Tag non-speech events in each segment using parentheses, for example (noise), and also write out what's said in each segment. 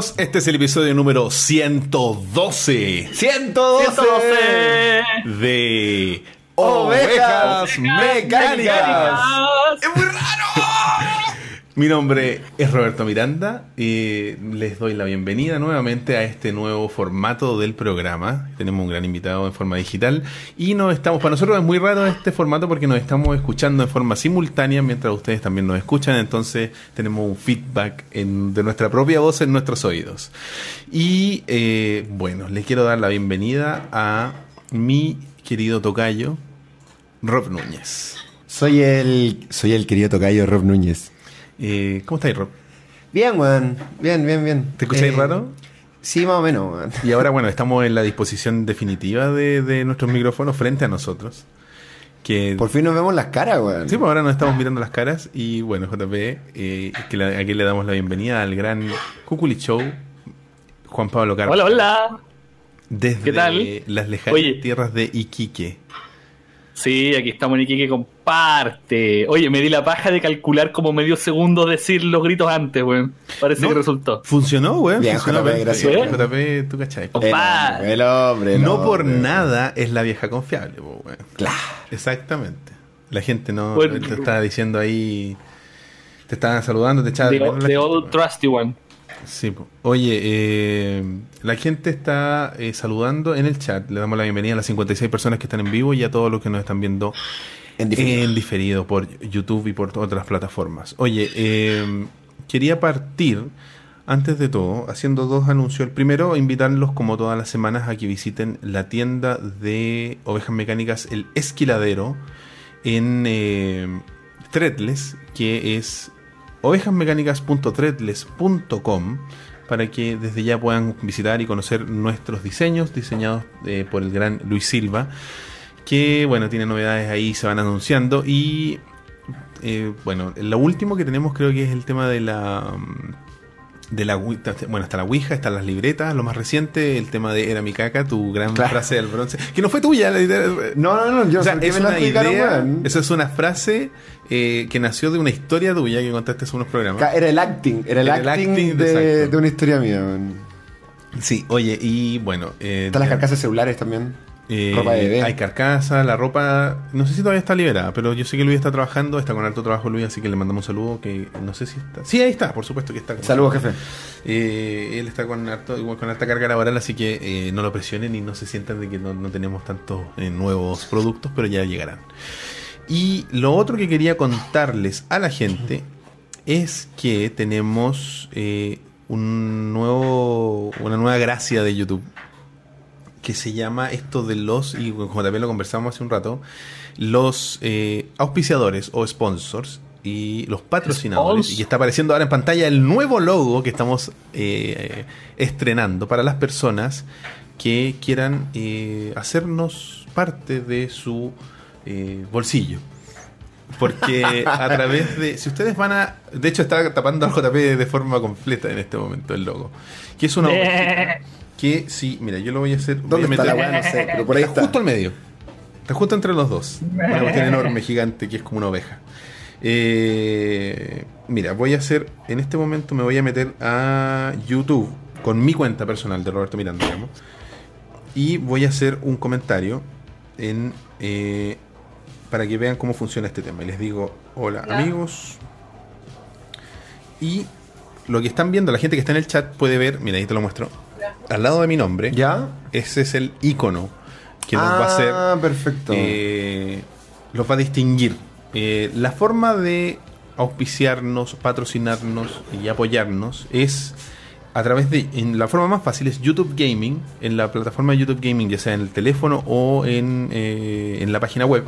amigos, este es el episodio número 112. 112 de Ovejas Ovejas Mecánicas. Mecánicas. ¡Es muy raro! Mi nombre es Roberto Miranda y les doy la bienvenida nuevamente a este nuevo formato del programa. Tenemos un gran invitado en forma digital y nos estamos, para nosotros es muy raro este formato porque nos estamos escuchando en forma simultánea mientras ustedes también nos escuchan, entonces tenemos un feedback de nuestra propia voz en nuestros oídos. Y eh, bueno, les quiero dar la bienvenida a mi querido tocayo, Rob Núñez. Soy el, soy el querido tocayo Rob Núñez. Eh, ¿Cómo estáis, Rob? Bien, weón. Bien, bien, bien. ¿Te escucháis Eh, raro? Sí, más o menos, weón. Y ahora, bueno, estamos en la disposición definitiva de, de nuestros micrófonos frente a nosotros. Que, Por fin nos vemos las caras, weón. sí, pues ahora nos estamos mirando las caras. Y bueno, JP, eh, que la- aquí le damos la bienvenida al gran Cuculi Show, Juan Pablo Carlos. Hola, hola. Desde ¿Qué tal? las lejanas Oye. tierras de Iquique. Sí, aquí estamos en Iquique comparte. Oye, me di la paja de calcular como medio segundo decir los gritos antes, weón. Parece No. que resultó. Funcionó, güey. Bien, funcionó JP, gracias. JP, tú cachai. El hombre, el hombre, el No por nada es la vieja confiable, güey. Claro. Exactamente. La gente no Bueno. te está diciendo ahí. Te estaban saludando, te echaban The, the old trusty one. Sí. Oye, eh, la gente está eh, saludando en el chat. Le damos la bienvenida a las 56 personas que están en vivo y a todos los que nos están viendo En diferido. en diferido por YouTube y por otras plataformas. Oye, eh, quería partir, antes de todo, haciendo dos anuncios. El primero, invitarlos como todas las semanas a que visiten la tienda de ovejas mecánicas El Esquiladero en Threadless, que es ovejasmecánicas.threadless.com para que desde ya puedan visitar y conocer nuestros diseños diseñados eh, por el gran Luis Silva que bueno, tiene novedades ahí, se van anunciando. Y eh, bueno, lo último que tenemos creo que es el tema de la mm, de la bueno, está la Ouija, están las libretas, lo más reciente, el tema de Era mi caca, tu gran Claro. frase del bronce, que no fue tuya, la idea- No, no, no, yo o sea, ¿por qué es una idea, eso es una frase eh, que nació de una historia tuya que contaste hace unos programas. Era el acting, era el, Era el acting, de, una historia mía. Sí, oye, y bueno, eh, Están las carcasas celulares también. Eh, Ropa de bebé. Hay carcasa, la ropa. No sé si todavía está liberada, pero yo sé que Luis está trabajando, está con alto trabajo Luis, así que le mandamos un saludo. Que no sé si está. Sí, ahí está, por supuesto que está. con- Saludos, jefe. Eh, él está con, harto- con alta carga laboral, así que eh, no lo presionen y no se sientan de que no, no tenemos tantos nuevos productos, pero ya llegarán. Y lo otro que quería contarles a la gente es que tenemos un nuevo, una nueva gracia de YouTube que se llama esto de los, y con JP lo conversamos hace un rato, los eh, auspiciadores o sponsors y los patrocinadores. Spons. Y está apareciendo ahora en pantalla el nuevo logo que estamos eh, estrenando para las personas que quieran eh, hacernos parte de su eh, bolsillo. Porque a (laughs) través de. Si ustedes van a. De hecho, está tapando al JP de forma completa en este momento el logo. Que es una. Que sí, mira, yo lo voy a hacer. voy ¿Dónde a está la meter-? No sé, pero por ahí está. Justo al medio. Está justo entre los dos. Una cuestión enorme, gigante, que es como una oveja. Eh, mira, voy a hacer. En este momento me voy a meter a YouTube con mi cuenta personal de Roberto Miranda, digamos. Y voy a hacer un comentario en. eh, para que vean cómo funciona este tema. Y les digo, hola amigos. Y lo que están viendo, la gente que está en el chat puede ver, mira, ahí te lo muestro. Al lado de mi nombre, ¿Ya? ese es el icono que nos va a hacer Ah, perfecto. eh, los va a distinguir. Eh, la forma de auspiciarnos, patrocinarnos y apoyarnos es a través de. En la forma más fácil es YouTube Gaming, en la plataforma de YouTube Gaming, ya sea en el teléfono o en, eh, en la página web.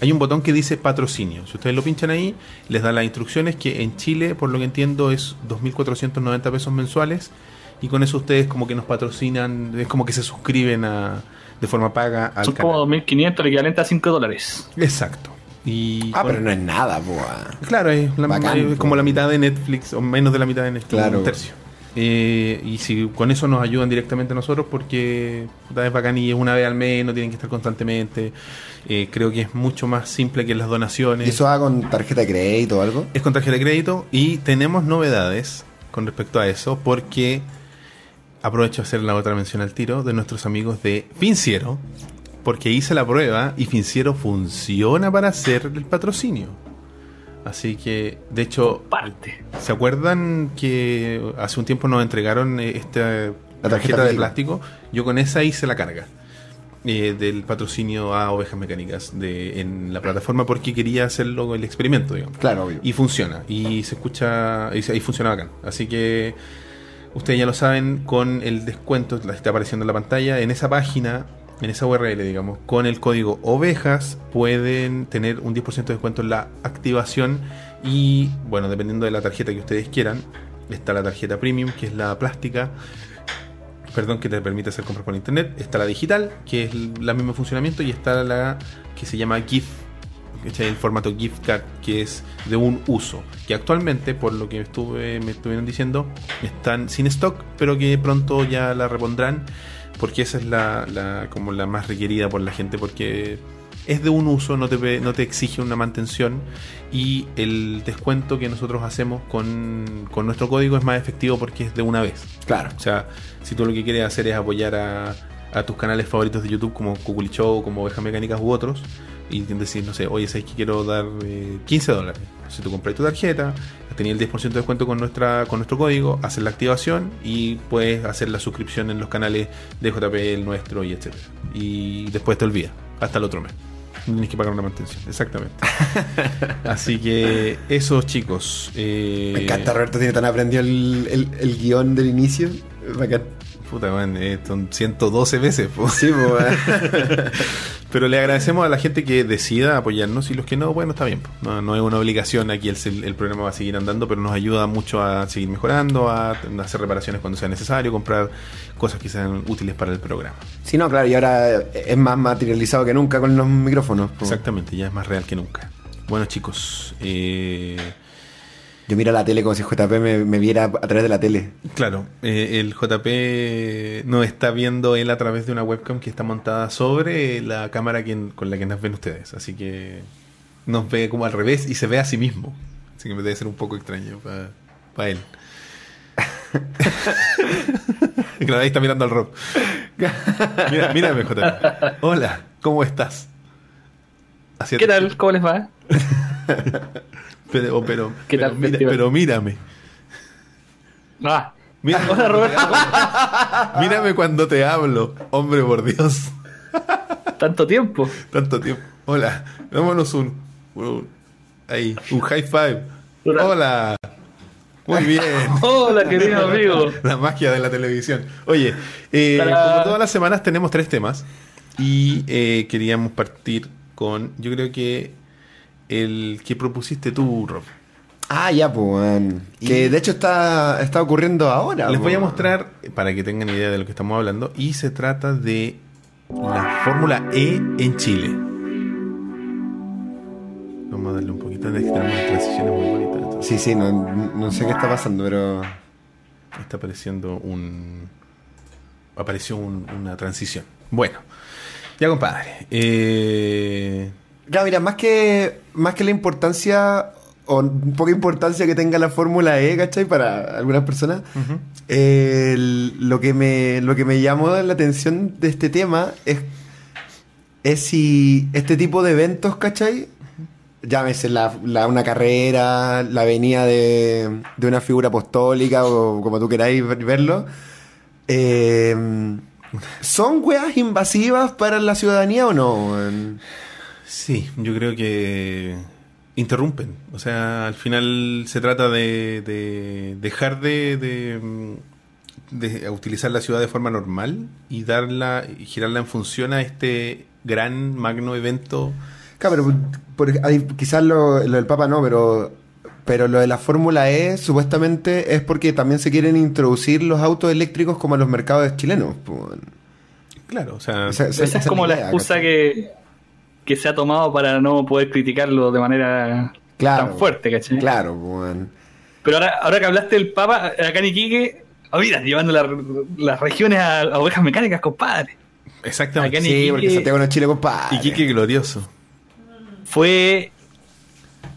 Hay un botón que dice patrocinio. Si ustedes lo pinchan ahí, les da las instrucciones que en Chile, por lo que entiendo, es 2.490 pesos mensuales. Y con eso ustedes como que nos patrocinan, es como que se suscriben a, de forma paga al Son canal. como 2.500, el equivalente a 5 dólares. Exacto. Y Ah, con- pero no es nada, boa. Claro, es, la- Bacán, es po. como la mitad de Netflix, o menos de la mitad de Netflix, Claro. un tercio. Eh, y si con eso nos ayudan directamente a nosotros, porque es bacán y es una vez al mes, no tienen que estar constantemente. Eh, creo que es mucho más simple que las donaciones. ¿Y eso va con tarjeta de crédito o algo? Es con tarjeta de crédito y tenemos novedades con respecto a eso, porque aprovecho de hacer la otra mención al tiro de nuestros amigos de Finciero, porque hice la prueba y Finciero funciona para hacer el patrocinio. Así que, de hecho, Parte. ¿se acuerdan que hace un tiempo nos entregaron eh, esta La tarjeta tarjeta de plástico. plástico? Yo con esa hice la carga eh, del patrocinio a ovejas mecánicas de, en la plataforma porque quería hacerlo el experimento, digamos. Claro, obvio. Y funciona, y se escucha, y, se- y funciona bacán. Así que ustedes ya lo saben, con el descuento, la está apareciendo en la pantalla, en esa página, en esa URL, digamos, con el código ovejas, pueden tener un 10% de descuento en la activación. Y bueno, dependiendo de la tarjeta que ustedes quieran, está la tarjeta premium, que es la plástica. Perdón, que te permite hacer compras por internet. Está la digital, que es el mismo funcionamiento. Y está la que se llama GIF, ¿cachai? el formato gift card que es de un uso que actualmente por lo que estuve me estuvieron diciendo están sin stock pero que pronto ya la repondrán porque esa es la, la- como la más requerida por la gente porque es de un uso no te no te exige una mantención y el descuento que nosotros hacemos con, con nuestro código es más efectivo porque es de una vez Claro. o sea, si tú lo que quieres hacer es apoyar a, a tus canales favoritos de YouTube como Kukuli Show, como Ovejas Mecánicas u otros, y decir, no sé, oye, sabes que quiero dar eh, 15 dólares. Si tú compras tu tarjeta, tenías el 10% de descuento con nuestra con nuestro código, haces la activación y puedes hacer la suscripción en los canales de JP, el nuestro y etcétera. Y después te olvidas, hasta el otro mes. Tienes que pagar una mantención, exactamente. (laughs) Así que esos chicos. eh, Me encanta, Roberto tiene tan aprendido el, el, el guion del inicio. Bacán. Puta, man, eh, son 112 veces. po. Sí, weón. (laughs) Pero le agradecemos a la gente que decida apoyarnos y los que no, bueno, está bien. po. No, no es una obligación, aquí el, el programa va a seguir andando, pero nos ayuda mucho a seguir mejorando, a hacer reparaciones cuando sea necesario, comprar cosas que sean útiles para el programa. Sí, no, claro, y ahora es más materializado que nunca con los micrófonos. po. Exactamente, ya es más real que nunca. Bueno chicos, eh, Yo miro la tele como si JP me, me viera a través de la tele. claro, eh, el JP nos está viendo él a través de una webcam que está montada sobre la cámara que- con la que nos ven ustedes, así que nos ve como al revés y se ve a sí mismo. Así que debe ser un poco extraño para él. (laughs) claro, ahí está mirando al Rob. Mira, mírame, JP. Hola, ¿cómo estás? Hacia- ¿Qué tal? ¿Cómo les va? (laughs) Pero, (laughs) pero, ¿Qué pero tal, mira- pero mírame. Ah, (laughs) Hola, Roberto. (laughs) Mírame cuando te hablo. Hombre, por Dios. tanto tiempo. Tanto tiempo. Hola. Dámonos un, un- ahí, un high five. Hola. Muy bien. Hola, querido amigo. La magia de la televisión. Oye, eh, como todas las semanas tenemos tres temas y eh, queríamos partir con, yo creo que el que propusiste tú, Rob. Ah, ya, pues, Que de hecho está, está ocurriendo ahora. Les po. voy a mostrar para que tengan idea de lo que estamos hablando y se trata de la Fórmula E en Chile. Vamos a darle un poquito de tenemos unas transiciones muy bonitas. entonces. Sí, sí, no, no sé qué está pasando, pero. Está apareciendo un. Apareció un- una transición. Bueno, ya compadre. Eh, Claro, mira, más que, más que la importancia o poca importancia que tenga la Fórmula E, ¿cachai? Para algunas personas, eh, lo, que me, lo que me llamó la atención de este tema es, es si este tipo de eventos, ¿cachai? Llámese la, la- una carrera, la venida de, de una figura apostólica o como tú queráis ver- verlo. eh, ¿Son weas invasivas para la ciudadanía o no? Sí, yo creo que interrumpen. O sea, al final se trata de, de dejar de, de, mm, de utilizar la ciudad de forma normal y darla y girarla en función a este gran magno evento. Claro, pero quizás lo, lo del Papa no, pero, pero lo de la Fórmula E supuestamente es porque también se quieren introducir los autos eléctricos como a los mercados chilenos. pues. Claro, o sea, Esa- esa- Esa es como la idea, excusa ¿cachai? que, que se ha tomado para no poder criticarlo de manera Claro. tan fuerte, ¿cachai? Claro, pues. Pero ahora, ahora que hablaste del Papa, acá en Iquique, oh, mira, llevando la- las regiones a, a ovejas mecánicas, compadre. exactamente. acá en Sí, Iquique- porque Santiago no es Chile, compadre. Y Quique glorioso. Fue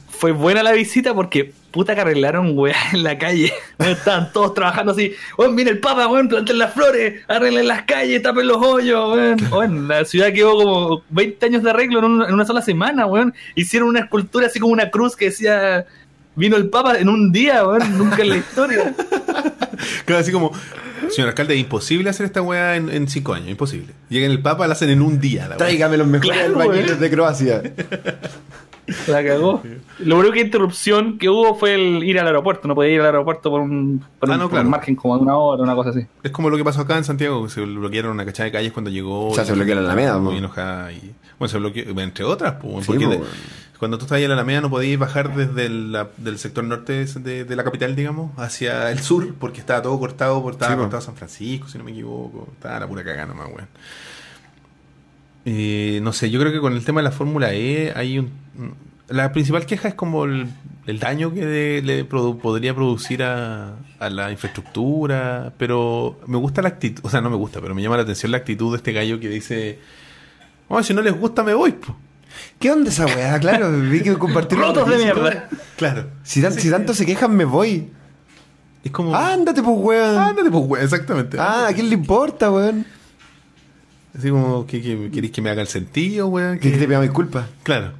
fue buena la visita porque puta que arreglaron weá (laughs) en la calle. Estaban todos trabajando así. Weón, viene el papa, weón, planten las flores, arreglen las calles, tapen los hoyos, weón. Weón, la ciudad quedó como 20 años de arreglo en, un- en una sola semana, weón. Hicieron una escultura así como una cruz que decía. Vino el papa en un día, weón, nunca en la historia. (laughs) Claro, así como, señor alcalde, es imposible hacer esta weá en, en cinco años, imposible. Llegan el Papa, la hacen en un día. La weá. Tráigame los mejores Claro, albañiles de Croacia. (laughs) La cagó. Lo único que interrupción que hubo fue el ir al aeropuerto. No podía ir al aeropuerto por un, por Ah, un- no, por claro. un margen como de una hora, una cosa así. Es como lo que pasó acá en Santiago, que se bloquearon una cachada de calles cuando llegó. O sea, se bloqueó la Alameda, Muy enojada. Y, bueno, se bloqueó, entre otras, pues, Sí, porque po, de- weón. cuando tú estás ahí en la Alameda no podías bajar desde el la- del sector norte de, de la capital, digamos, hacia el sur, porque estaba todo cortado, por estaba Sí, po. cortado San Francisco, si no me equivoco. Estaba la pura cagada nomás, weón. Eh, no sé, yo creo que con el tema de la Fórmula E hay un... La principal queja es como el, el daño que de- le produ- podría producir a, a la infraestructura, pero me gusta la actitud, o sea, no me gusta, pero me llama la atención la actitud de este gallo que dice, oh, si no les gusta me voy. po". ¿Qué onda esa weá? Claro, vi que compartir Rotos de mierda. Claro. Si, tan- si tanto se quejan, me voy. Es como... Ándate, pues, weón. ándate, pues, güey, exactamente. Ah, ¿a quién le importa, weón? Así como, que, que, ¿queréis que me haga el sentido, weón? Que, que te pida disculpas. Claro,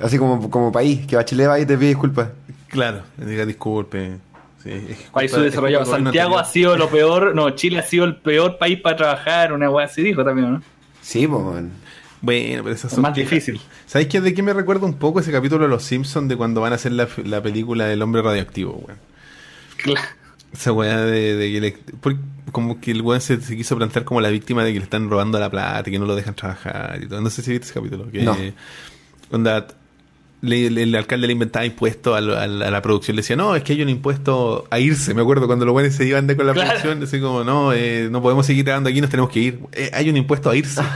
Así como, como país, que Bachelet va y te pide disculpas. claro. Diga disculpe. Sí, es País culpa- subdesarrollado. Santiago ha sido lo peor. No, Chile ha sido el peor país para trabajar. Una weá así dijo también, ¿no? Sí, pues. Bueno, pero esas Es son más quejas. difícil. ¿Sabéis qué, de qué me recuerda un poco ese capítulo de Los Simpsons de cuando van a hacer la, la película del hombre radioactivo, weón? Claro. Esa weá de, de que le- por- como que el weón se, se quiso plantear como la víctima de que le están robando la plata y que no lo dejan trabajar y todo. No sé si viste ese capítulo. Que, No. Onda, le- le- el alcalde le inventaba impuestos a, lo- a la, a la producción. Le decía, no, es que hay un impuesto a irse. Me acuerdo cuando los buenos se iban de con la Claro. producción. Así como, no, eh, no podemos seguir grabando aquí, nos tenemos que ir. Eh, hay un impuesto a irse. (laughs)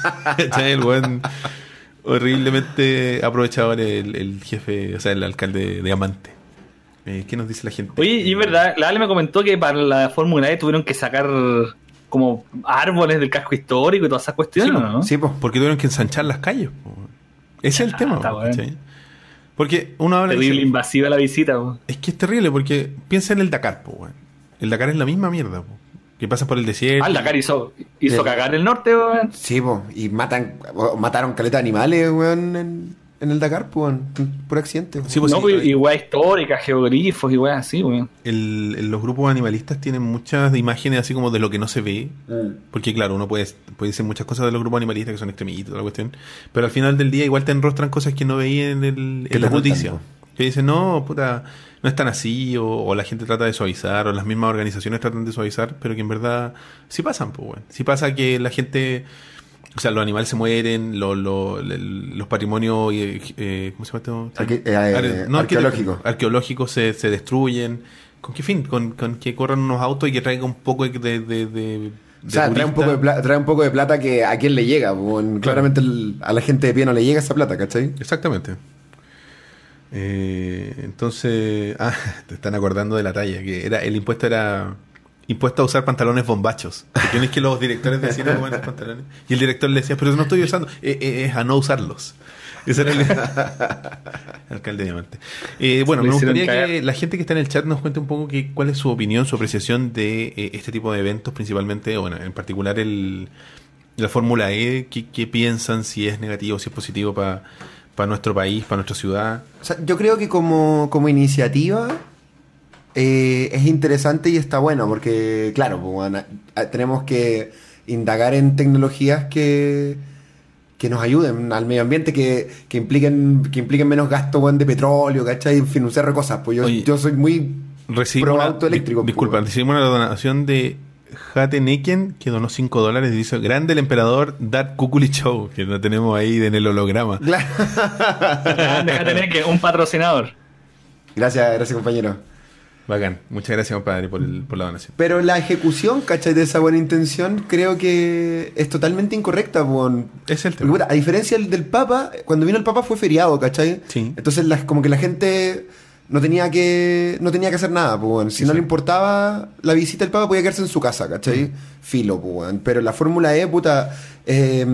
(laughs) El weón horriblemente aprovechador el, el jefe, o sea, el alcalde de Amante. Eh, ¿Qué nos dice la gente? Oye, y es verdad, la Ale me comentó que para la Fórmula E tuvieron que sacar como árboles del casco histórico y todas esas cuestiones, Sí, ¿no? Sí, pues. Porque tuvieron que ensanchar las calles. po. Ese es el tema. está po. Porque uno habla Terrible dice, invasiva la visita. po. es que es terrible porque piensa en el Dakar, po, weón. El Dakar es la misma mierda, po. que pasa por el desierto. Ah, el Dakar hizo, hizo Sí. cagar el norte, weón. Sí, pues. Y matan, o- mataron caleta de animales, weón, en, en el Dakar, pues, weón. Por accidente. Sí, pues no, sí, pues, y weá histórica, geogrifos y weá así, weón. los grupos animalistas tienen muchas imágenes así como de lo que no se ve. Mm. Porque claro, uno puede, puede decir muchas cosas de los grupos animalistas que son extremitos, toda la cuestión. Pero al final del día igual te enrostran cosas que no veía en, el, en la te cuentan, noticia. po. Que dicen, no, puta, no es tan así, o, o la gente trata de suavizar, o las mismas organizaciones tratan de suavizar, pero que en verdad sí pasan, pues, bueno. Sí pasa que la gente, o sea, los animales se mueren, lo- lo- los patrimonios, eh, eh, ¿cómo se llama esto? Arque- eh, no, arqueológicos. arqueológicos se, se destruyen. ¿Con qué fin? Con, con que corran unos autos y que traigan un poco de... de, O sea, trae un, poco de plata, trae un poco de plata que a quién le llega. Claramente el- a la gente de pie no le llega esa plata, ¿cachai? Exactamente. Eh, entonces, (laughs) ah, te están acordando de la talla, que era el impuesto era impuesto a usar pantalones bombachos. Porque es que los directores decían "No, bueno, pantalones. Y el director le decía, pero no estoy usando, Eh, eh, es a no usarlos. Ese era el (laughs) alcalde Diamante. Eh, bueno, me gustaría que la gente que está en el chat nos cuente un poco que, cuál es su opinión, su apreciación de eh, este tipo de eventos, principalmente, bueno, en particular el, la Fórmula E, ¿qué, qué piensan, si es negativo, si es positivo para nuestro país, para nuestra ciudad? O sea, yo creo que como, como iniciativa eh, es interesante y está bueno, porque, claro, pues, bueno, tenemos que indagar en tecnologías que, que nos ayuden al medio ambiente, que, que impliquen que impliquen menos gasto de petróleo, ¿cachai? En fin, un cerro de cosas. Pues yo, Oye, yo soy muy pro una, auto eléctrico. di- pues, disculpa, weón. recibimos una donación de Jate Neken, que donó 5 dólares y dice, grande el emperador Dark Kukuli Show, que lo tenemos ahí en el holograma. Claro. Deja tener que un patrocinador. Gracias, gracias compañero. Bacán. Muchas gracias, por, el- por la donación. Pero la ejecución, ¿cachai? De esa buena intención, creo que es totalmente incorrecta. Ese es el tema. a diferencia del, del Papa, cuando vino el Papa fue feriado, ¿cachai? Sí. Entonces, como que la gente no tenía que no tenía que hacer nada, pues. Si no Sí. le importaba la visita del Papa, podía quedarse en su casa, ¿cachai? Mm. Filo, pues. Pero la Fórmula E, puta, eh,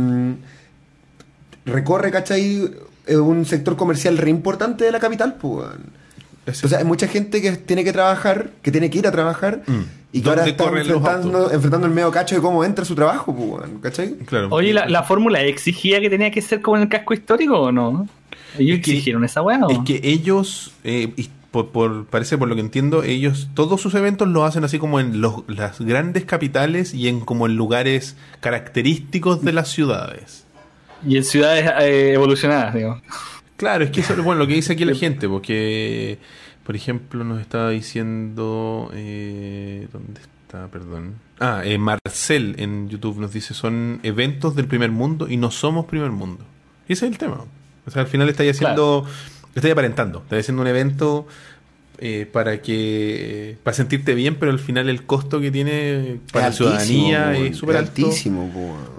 recorre, ¿cachai? eh, un sector comercial re importante de la capital, pues. O sea, hay mucha gente que tiene que trabajar, que tiene que ir a trabajar, Mm. y que ahora ¿Dónde está enfrentando, enfrentando el medio cacho de cómo entra su trabajo, pues, ¿cachai? claro. Oye, ¿la, la fórmula exigía que tenía que ser como en el casco histórico o no? ¿Ellos Es que- exigieron esa weá o? Es que ellos, eh, y por, por- parece por lo que entiendo, ellos todos sus eventos los hacen así como en los, las grandes capitales y en como en lugares característicos de las ciudades. Y en ciudades eh, evolucionadas, digo. Claro, es que eso es bueno, lo que dice aquí la (laughs) gente, porque, por ejemplo, nos estaba diciendo... Eh, ¿Dónde está? Perdón. Ah, eh, Marcel en YouTube nos dice, son eventos del primer mundo y no somos primer mundo. Y ese es el tema. O sea, al final estáis haciendo... Estáis aparentando. Estáis haciendo un evento eh, para que... Para sentirte bien, pero al final el costo que tiene para la Es ciudadanía es súper alto. altísimo, weón.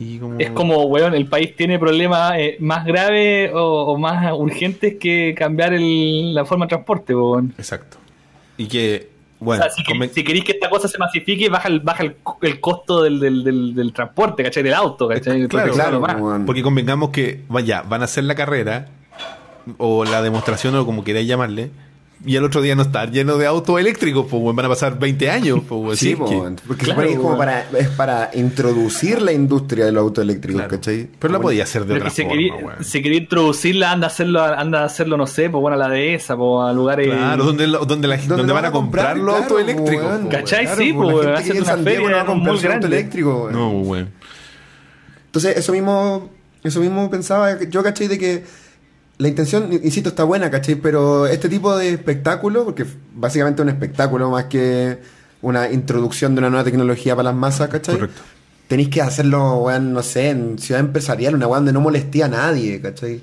Y como... Es como, weón, el país tiene problemas eh, más graves o, o más urgentes que cambiar el- la forma de transporte, weón. Exacto. Y que... Bueno, o sea, si, que- conven- si queréis que esta cosa se masifique, baja el, baja el, el costo del, del, del, del transporte, ¿cachai? Del auto, ¿cachai? Claro, claro, weón. Porque convengamos que, vaya, van a hacer la carrera o la demostración o como queráis llamarle, y el otro día no estar lleno de autos eléctricos, pues van a pasar 20 años, pues. Sí, Sí, po, que- porque Claro, es como para, es para introducir la industria de los autos eléctricos, claro. ¿cachai? Pero la Bueno, podía hacer de Pero otra si forma, quería, si quería introducirla, anda a hacerlo, anda a hacerlo, no sé, pues bueno, a la dehesa, pues a lugares. Claro, donde, donde, la- ¿Dónde donde lo van a comprar los Claro, autos eléctricos. weón. ¿Cachai? Claro, Sí, pues, pues, la gente hacen que vive en una San Diego feria no va a un comprar auto eléctrico. No, weón. Entonces, eso mismo, eso mismo pensaba yo, ¿cachai? De que la intención, insisto, está buena, ¿cachai? Pero este tipo de espectáculo, porque básicamente es un espectáculo más que una introducción de una nueva tecnología para las masas, ¿cachai? Correcto. Tenéis que hacerlo, weón, no sé, en ciudad empresarial, una weón donde no molesté a nadie, ¿cachai?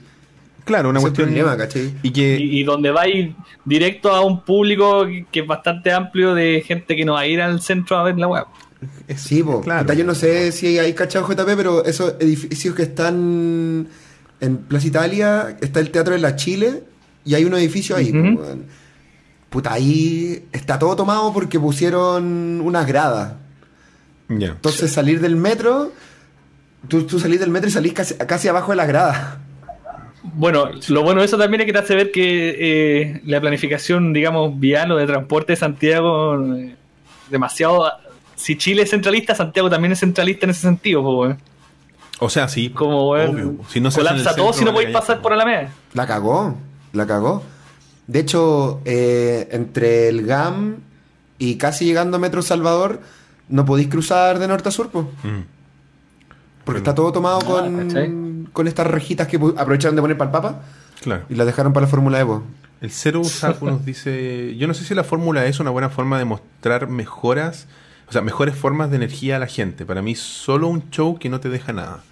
Claro, una Ese cuestión. problema, ¿cachai? Y que. Y, y donde va a ir directo a un público que, es bastante amplio de gente que no va a ir al centro a ver la web. Sí, po. claro. Yo no sé si hay cachado JP, pero esos edificios que están en Plaza Italia, está el Teatro de la Chile y hay un edificio ahí. weón. Puta, ahí está todo tomado porque pusieron unas gradas. Entonces salir del metro, tú, tú salís del metro y salís casi, casi abajo de las gradas. Bueno, lo bueno de eso también es que te hace ver que eh, la planificación, digamos, vial o de transporte de Santiago, eh, demasiado. Si Chile es centralista, Santiago también es centralista en ese sentido, po, weón. O sea, sí. Como, weón, obvio. Si no se colapsa todo si no podéis pasar po. por Alameda. La cagó, la cagó. De hecho, eh, entre el GAM y casi llegando a Metro Salvador, no podéis cruzar de norte a sur, pues. Mm. Porque está todo tomado Ah, con, ¿cachai? con estas rejitas que aprovecharon de poner para el Papa Claro. y las dejaron para la Fórmula Evo. El Cero Saku nos (laughs) dice, yo no sé si la fórmula es una buena forma de mostrar mejoras, o sea, mejores formas de energía a la gente. Para mí solo un show que no te deja nada.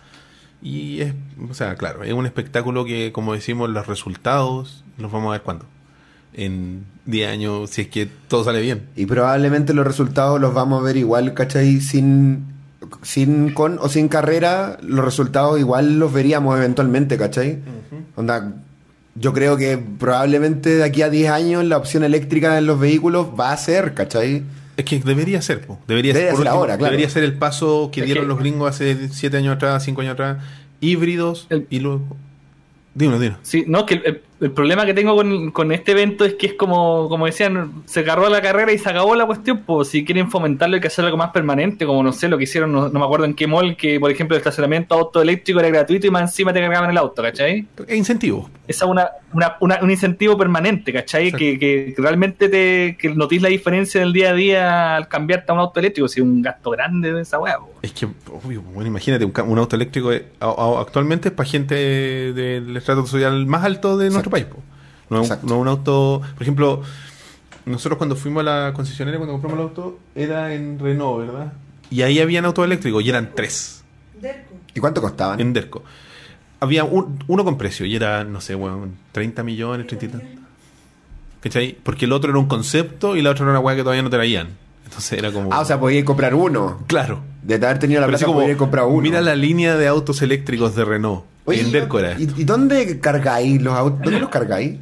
Y es, o sea, claro, es un espectáculo que, como decimos, los resultados los vamos a ver cuándo. En 10 años, si es que todo sale bien. Y probablemente los resultados los vamos a ver igual, ¿cachai? Sin, sin con o sin carrera, los resultados igual los veríamos eventualmente, ¿cachai? Onda, yo creo que probablemente de aquí a 10 años la opción eléctrica en los vehículos va a ser, ¿cachai? Es que debería ser, po. debería, Debería por ser ahora, claro. debería ser el paso que Es dieron que- los gringos hace 7 años atrás, 5 años atrás, híbridos El- y luego... Dino, dino. Sí, no, que el, el- problema que tengo con, con este evento es que es como, como decían, se agarró la carrera y se acabó la cuestión, pues si quieren fomentarlo hay que hacer algo más permanente, como no sé, lo que hicieron, no, no me acuerdo en qué mall, que por ejemplo el estacionamiento auto eléctrico era gratuito y más encima te cargaban el auto, ¿cachai? E incentivos. Esa es una, una, una- un incentivo permanente, ¿cachai? Que, que realmente te que notís la diferencia del día a día al cambiarte a un auto eléctrico, si es un gasto grande de esa po. Es que, obvio, bueno, imagínate, un, auto eléctrico eh, actualmente es para gente del estrato social más alto de nuestro país. po. No, es un- no auto, por ejemplo, nosotros cuando fuimos a la concesionaria, cuando compramos el auto, era en Renault, ¿verdad? Y ahí habían autos eléctricos y eran tres ¿Y cuánto costaban? en Derco. Había un- uno con precio y era, no sé, bueno, 30 millones, 30 y. Porque el otro era un concepto y la otra era una weá que todavía no traían. Entonces era como. Ah, o sea, podíais comprar uno. claro. De haber tenido la Pero plata, como, podíais comprar uno. mira la línea de autos eléctricos de Renault. Oye, en ¿y- Derco era. ¿y, y dónde cargáis los autos? ¿Dónde los cargáis?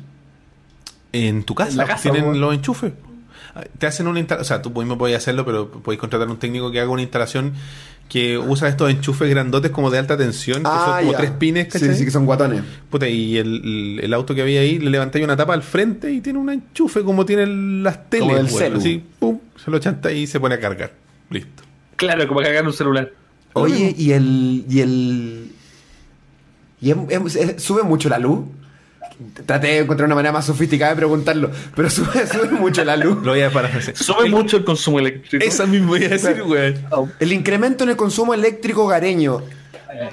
En tu casa, En la casa, tienen los enchufes. Te hacen una instalación, o sea, tú mismo podés hacerlo, pero podéis contratar a un técnico que haga una instalación que usa estos enchufes grandotes como de alta tensión, que son Ah, como ya. tres pines, Sí, ¿cachai? sí, que son guatones. Puta, y el, el- el auto que había ahí le levantáis una tapa al frente y tiene un enchufe como tienen las teles, Como weón. celu. Así, pum, se lo chanta y se pone a cargar. Listo. Claro, como cargar un celular. Oye, y el. Y el. Y eh, sube mucho la luz. Traté de encontrar una manera más sofisticada de preguntarlo, pero (laughs) sube, sube mucho la luz. Lo voy a parafrasear. Sube mucho el consumo eléctrico. Esa misma voy a decir. Oh, ¿El incremento en el consumo eléctrico hogareño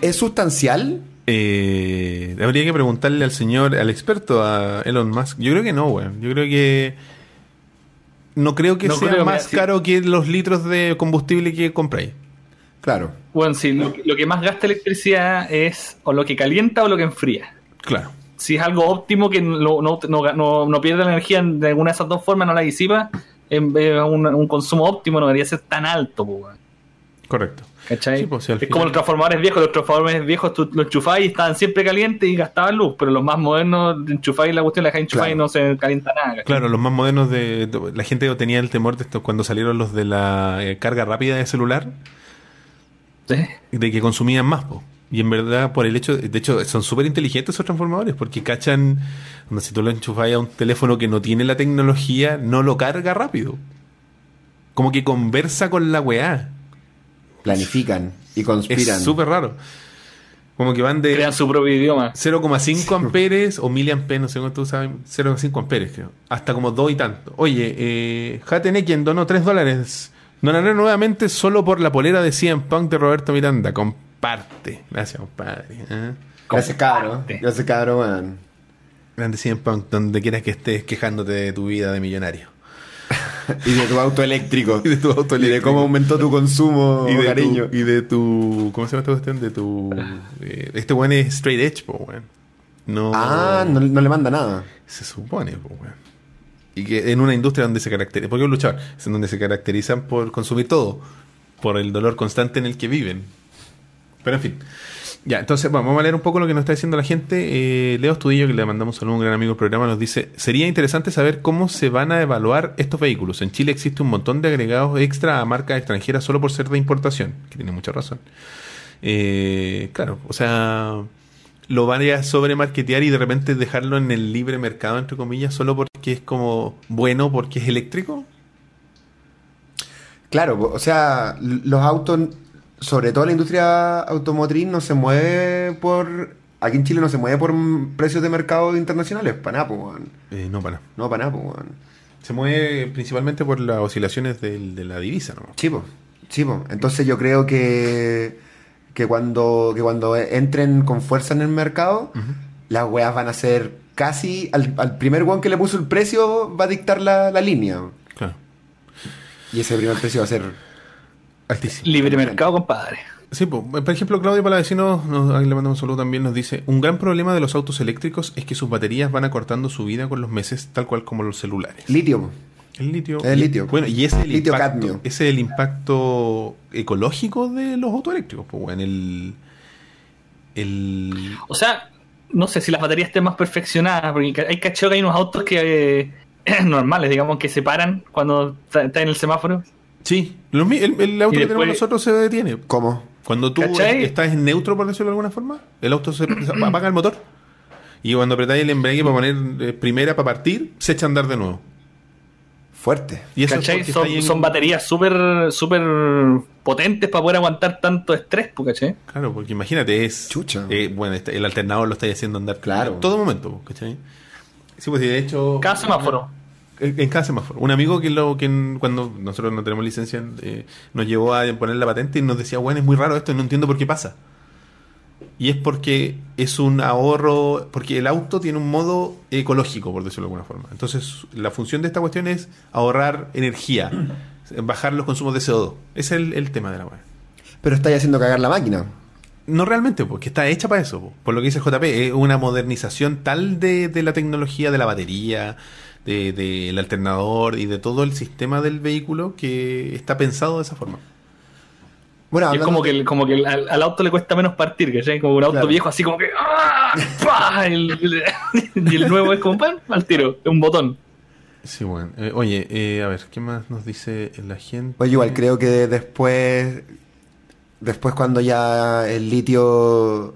es sustancial? Eh, habría que preguntarle al señor, al experto, a Elon Musk. Yo creo que no, weón. Yo creo que. No creo que No sea creo, más mira, sí. caro que los litros de combustible que compráis. Claro. Bueno, sí, lo, lo que más gasta electricidad es o lo que calienta o lo que enfría. Claro. Si es algo óptimo que no, no, no, no- pierde la energía de alguna de esas dos formas, no la disipa, en vez de un, un consumo óptimo no debería ser tan alto, weón. Correcto. ¿Cachai? Sí, pues, es final- como los transformadores viejos. Los transformadores viejos tú los enchufabas y estaban siempre calientes y gastaban luz, pero los más modernos enchufáis la cuestión, la dejáis enchufar Claro. y no se calienta nada. ¿cachai? Claro, los más modernos de, de- la gente tenía el temor de esto cuando salieron los de la eh, carga rápida de celular. De que consumían más, po. Y en verdad, por el hecho, de hecho, son súper inteligentes esos transformadores, porque cachan, cuando si tú lo enchufas a un teléfono que no tiene la tecnología, no lo carga rápido. Como que conversa con la weá. Planifican y conspiran. Es súper raro. Como que van de Crean su propio idioma. 0,5 amperes o miliamperes, no sé cuánto saben, 0,5 amperes creo, hasta como 2 y tanto. Oye, eh, Hatene quien donó 3 dólares, donaré nuevamente solo por la polera de CM Punk de Roberto Miranda, comparte. Gracias, compadre. ¿eh? Gracias. Comparte. Gracias, cabro, man. Grande CM Punk, donde quieras que estés quejándote de tu vida de millonario. (laughs) Y de tu auto eléctrico. (laughs) Y de tu auto Y de eléctrico. cómo aumentó tu consumo (laughs) Y de, hogareño. tu, y de tu. ¿Cómo se llama esta cuestión? De tu. eh, este weón es straight edge, po, weón. No. Ah, no, no le manda nada. Se supone, po, weón. Y que en una industria donde se caracteriza. Porque un en donde se caracterizan por consumir todo. Por el dolor constante en el que viven. Pero en fin. Ya, entonces bueno, vamos a leer un poco lo que nos está diciendo la gente. Eh, Leo Estudillo, que le mandamos saludos a un gran amigo del programa, nos dice: Sería interesante saber cómo se van a evaluar estos vehículos. En Chile existe un montón de agregados extra a marcas extranjeras solo por ser de importación, que tiene mucha razón. Eh, claro, o sea, lo van a sobremarketear y de repente dejarlo en el libre mercado, entre comillas, solo porque es como bueno, porque es eléctrico. Claro, o sea, los autos, sobre todo la industria automotriz, no se mueve por. Aquí en Chile no se mueve por precios de mercado internacionales, para nada. Eh, no, para. No, para nada. Se mueve principalmente por las oscilaciones del- de la divisa, ¿no? Sí, po. Entonces yo creo que, que, cuando, que cuando entren con fuerza en el mercado, las weas van a ser casi. Al, al primer weón que le puso el precio va a dictar la, la línea. Claro. Y ese primer precio va a ser. Altísimo. Libre mercado, compadre. Sí, po. por ejemplo, Claudio Palavecino, nos, ahí le mandamos un saludo también, nos dice, un gran problema de los autos eléctricos es que sus baterías van acortando su vida con los meses, tal cual como los celulares. Litio. El litio. El y- litio. Bueno, y ese es el Litio impacto, cadmio. ese es el impacto ecológico de los autos eléctricos, pues bueno, el el O sea, no sé si las baterías estén más perfeccionadas, porque hay cacheo que hay unos autos que eh, (clears throat) normales, digamos, que se paran cuando está, está en el semáforo. sí, el, el auto que tenemos nosotros se detiene. ¿Cómo? Cuando tú ¿Cachai? estás en neutro, por decirlo de alguna forma, el auto se, se apaga el motor. Y cuando apretáis el embrague para poner eh, primera para partir, se echa a andar de nuevo. Fuerte. Y eso Son, en- son baterías súper súper potentes para poder aguantar tanto estrés, pues, ¿cachai? Claro, porque imagínate, es. Chucha. eh, bueno, este- el alternador lo estáis haciendo andar Claro. en todo momento, ¿cachai? Sí, pues y de hecho. Cada semáforo. En cada semáforo. Un amigo que lo que cuando nosotros no tenemos licencia eh, nos llevó a poner la patente y nos decía, bueno, es muy raro esto, no entiendo por qué pasa. Y es porque es un ahorro, porque el auto tiene un modo ecológico, por decirlo de alguna forma. Entonces, la función de esta cuestión es ahorrar energía, (clears throat) bajar los consumos de CO2. Ese es el, el tema de la web. Pero estáis haciendo cagar la máquina. No realmente, porque está hecha para eso. po. Por lo que dice JP, es una modernización tal de, de la tecnología de la batería, del de, del alternador y de todo el sistema del vehículo que está pensado de esa forma. Bueno, Y es como que, el- como que el- al, al auto le cuesta menos partir, ¿cachai? Como un auto Claro. viejo así como que... ¡ah! ¡pah! El- (laughs) y el nuevo es como ¡pam! al tiro, es un botón. Sí, bueno. Eh, oye, eh, a ver, ¿qué más nos dice la gente? Oye, igual creo que después, después cuando ya el litio,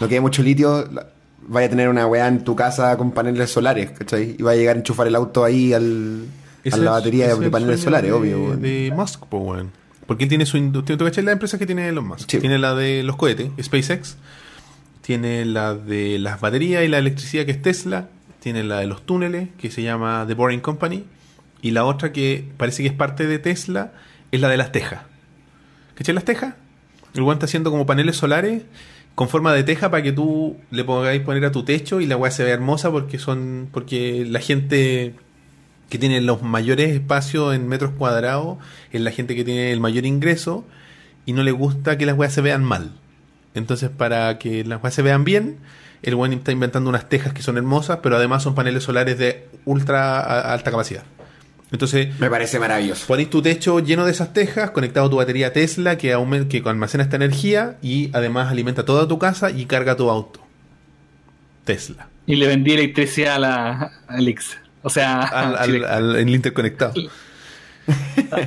no quede mucho litio, la- vaya a tener una weá en tu casa con paneles solares, ¿cachai? Y va a llegar a enchufar el auto ahí al, a la batería de, es el paneles solares, de, obvio. weón. De Musk, pues, weón. Porque él tiene su industria. ¿Tú cachai las empresas que tiene Elon Musk? Sí. Tiene la de los cohetes, SpaceX. Tiene la de las baterías y la electricidad, que es Tesla. Tiene la de los túneles, que se llama The Boring Company. Y la otra que parece que es parte de Tesla es la de las tejas. ¿Cachai las tejas? El weón está haciendo como paneles solares con forma de teja para que tú le pongáis poner a tu techo y la weá se vea hermosa porque son. porque la gente que tiene los mayores espacios en metros cuadrados es la gente que tiene el mayor ingreso y no le gusta que las weas se vean mal. Entonces, para que las weas se vean bien, el buen está inventando unas tejas que son hermosas, pero además son paneles solares de ultra alta capacidad. Entonces, Me parece maravilloso. ponéis tu techo lleno de esas tejas, conectado a tu batería Tesla que, aumen- que almacena esta energía y además alimenta toda tu casa y carga tu auto. Tesla. Y le vendí electricidad a la a Elix. O sea, Al, (laughs) al- Chile- al- en el interconectado.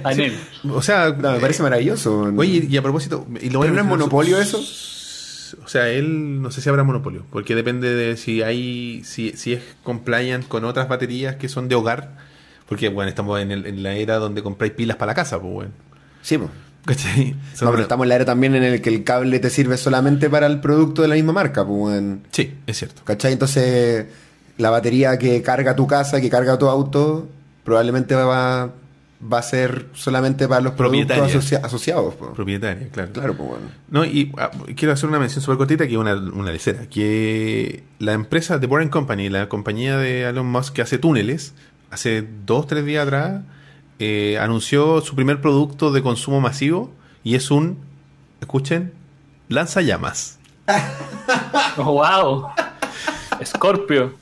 a Enel. O sea, No, (laughs) me parece maravilloso. Oye, y a propósito, y lo ¿Pero no es monopolio eso? O sea, él no sé si habrá monopolio, porque depende de si hay, si, si es compliant con otras baterías que son de hogar, porque bueno, estamos en, el- en la era donde compráis pilas para la casa, pues bueno. Sí, pues. ¿Cachai? No, pero estamos en la era también en el que el cable te sirve solamente para el producto de la misma marca, pues. weón. Sí, es cierto. ¿Cachai? Entonces, la batería que carga tu casa, que carga tu auto, probablemente va, va a ser solamente para los productos asocia- asociados. po. Propietaria, claro. Claro, pues bueno. No, y ah, quiero hacer una mención súper cortita, que es una, una lecera, que la empresa The Boring Company, la compañía de Elon Musk que hace túneles, hace dos, tres días atrás, eh, anunció su primer producto de consumo masivo y es un, escuchen, lanzallamas. (laughs) Oh, wow. (laughs) Scorpio.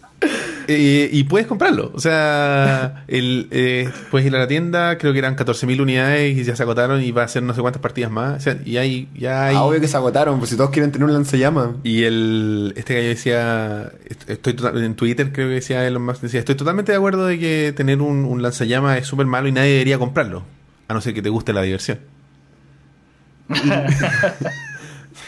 Eh, y puedes comprarlo. O sea, el, eh, puedes ir a la tienda, creo que eran 14.000 unidades y ya se agotaron y va a ser no sé cuántas partidas más. O sea, y hay, ya hay... Ah, obvio que se agotaron, pues si todos quieren tener un lanzallamas. Y el, este gallo decía, est- estoy total- en Twitter creo que decía Elon Musk, decía, estoy totalmente de acuerdo de que tener un, un lanzallamas es súper malo y nadie debería comprarlo, a no ser que te guste la diversión. (laughs)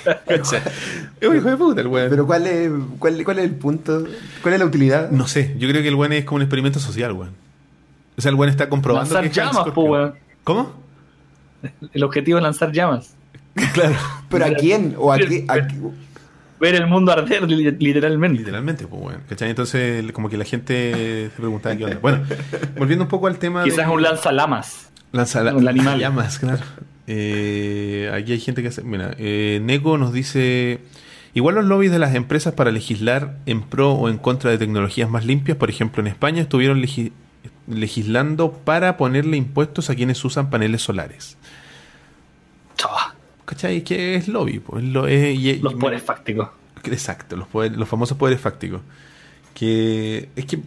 (laughs) Es un hijo de puta el weón. Pero ¿cuál es, cuál, ¿cuál es el punto? ¿Cuál es la utilidad? No sé, yo creo que el weón es como un experimento social, weón. O sea, el weón está comprobando Lanzar que llamas, po, weón. ¿Cómo? El objetivo es lanzar llamas. (laughs) Claro. ¿Pero a quién? ¿O a qué? a qué- Ver el mundo arder, li- literalmente. Literalmente, pues, weón. ¿Cachai? Entonces, como que la gente se preguntaba qué onda. Bueno, volviendo un poco al tema de... Quizás un lanzalamas. Lanza la, Un animal. (laughs) llamas, claro. Eh, aquí hay gente que hace. Mira, eh, Neko nos dice. Igual los lobbies de las empresas para legislar en pro o en contra de tecnologías más limpias, por ejemplo en España, estuvieron legi- legislando para ponerle impuestos a quienes usan paneles solares. Chava, ¿Cachai? ¿Qué es lobby? Pues lo, y- Los y- poderes fácticos. Exacto, los, poder- los famosos poderes fácticos. Que es que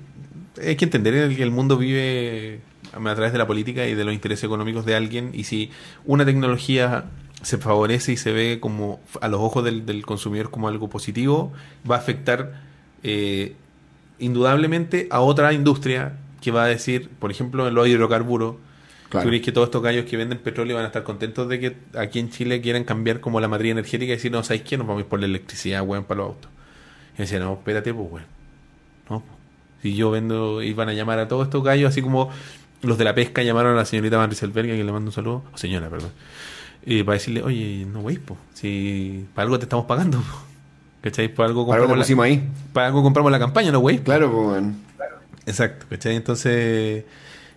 hay que entender que el mundo vive a través de la política y de los intereses económicos de alguien y si una tecnología se favorece y se ve como a los ojos del, del consumidor como algo positivo, va a afectar eh, indudablemente a otra industria que va a decir, por ejemplo, en los hidrocarburos, Claro. ¿Tú crees que todos estos gallos que venden petróleo van a estar contentos de que aquí en Chile quieran cambiar como la matriz energética y decir, no, ¿sabes qué? Nos vamos a ir por la electricidad, weón, para los autos. Y decía, no, espérate, pues, weón. No, pues. Si yo vendo, y van a llamar a todos estos gallos, así como los de la pesca llamaron a la señorita Maricel-Berga, que le mando un saludo, o señora, perdón, y para decirle, oye, no, wey, pues, si para algo te estamos pagando, po. ¿cachai? Para algo Para algo compramos, lo pusimos la, ahí. para algo compramos la campaña, ¿no, wey? Claro, pues bueno. Exacto, ¿cachai? Entonces,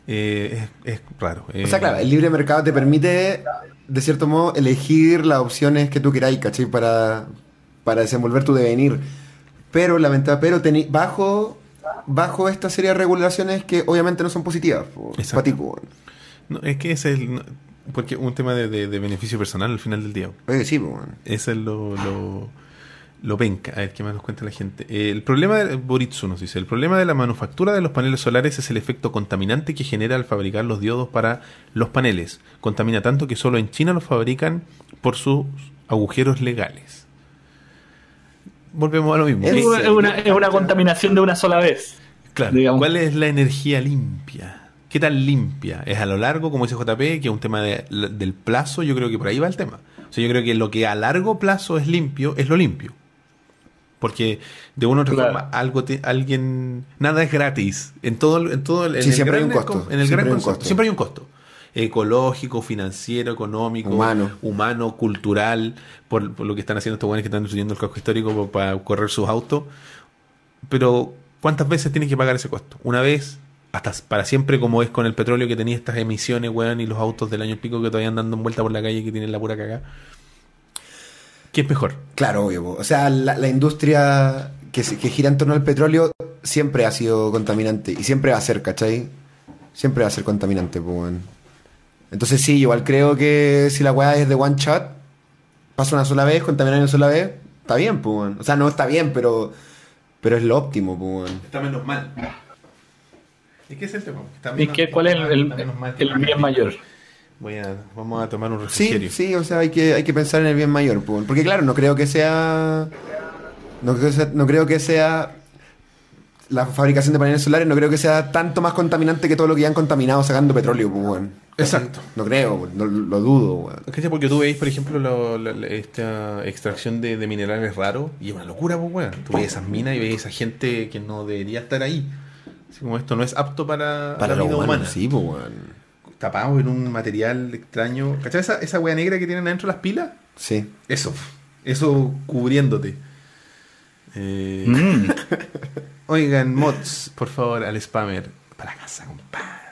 eh, es, es raro. O sea, claro, el libre mercado te permite, de cierto modo, elegir las opciones que tú queráis, ¿cachai? Para, para desenvolver tu devenir. Pero, lamenta, pero bajo, bajo esta serie de regulaciones que obviamente no son positivas. po, Exacto. pa' ti. No, es que ese es el, porque un tema de, de- de beneficio personal al final del día. Oye, sí, bueno. Eso es lo, lo, lo penca. A ver, ¿qué más nos cuenta la gente? Eh, el problema, de, Boritsu nos dice, el problema de la manufactura de los paneles solares es el efecto contaminante que genera al fabricar los diodos para los paneles. Contamina tanto que solo en China los fabrican por sus agujeros legales. Volvemos a lo mismo. ¿En Es una, es una- es una contaminación de una sola vez. Claro. digamos. ¿Cuál es la energía limpia? ¿Qué tan limpia? ¿Es a lo largo, como dice JP, que es un tema de- del plazo? Yo creo que por ahí va el tema. O sea, yo creo que lo que a largo plazo es limpio es lo limpio. Porque de una u otra Claro. forma, algo te- alguien. Nada es gratis. En todo, en todo el, en Sí, el siempre hay un gran- costo. En el Siempre gran hay un costo. Siempre hay un costo. Ecológico, financiero, económico, Humano. humano, cultural, por, por lo que están haciendo estos buenos que están destruyendo el casco histórico para correr sus autos. Pero, ¿cuántas veces tienes que pagar ese costo? Una vez, hasta para siempre, como es con el petróleo que tenía estas emisiones, weón, y los autos del año pico que todavía andan dando vuelta por la calle que tienen la pura cagada. ¿Qué es mejor? Claro, obvio. O sea, la, la industria que, se- que gira en torno al petróleo siempre ha sido contaminante y siempre va a ser, ¿cachai? Siempre va a ser contaminante, pues. Entonces sí, igual creo que si la weá es de one shot, pasa una sola vez, contamina una sola vez, está bien, pues, weón. O sea, no está bien, pero, pero es lo óptimo, pues, weón. Está menos mal. ¿Y qué es el tema? ¿Y qué, cuál es el, el, está menos mal. el bien mayor? (laughs) Voy a, vamos a tomar un Sí, refrigerio. sí, o sea, hay que, hay que pensar en el bien mayor, pues. Porque claro, no creo que sea... No creo que sea, no creo que sea la fabricación de paneles solares no creo que sea tanto más contaminante que todo lo que ya han contaminado sacando petróleo, pues, weón. Exacto. No creo, no- lo dudo, weón. ¿Cachai? Porque tú veis, por ejemplo, lo- la- esta extracción de, de minerales raros y es una locura, pues, weón. Tú ves esas minas y ves esa gente que no debería estar ahí. Así como esto no es apto para, Para la vida humano, humana. sí, pues, weón. Tapado en un material extraño. ¿Cachai? Esa, esa wea negra que tienen adentro las pilas. Sí. Eso. Eso cubriéndote. Eh, Mm. (laughs) Oigan, mods, por favor, al spammer. Para casa, compadre.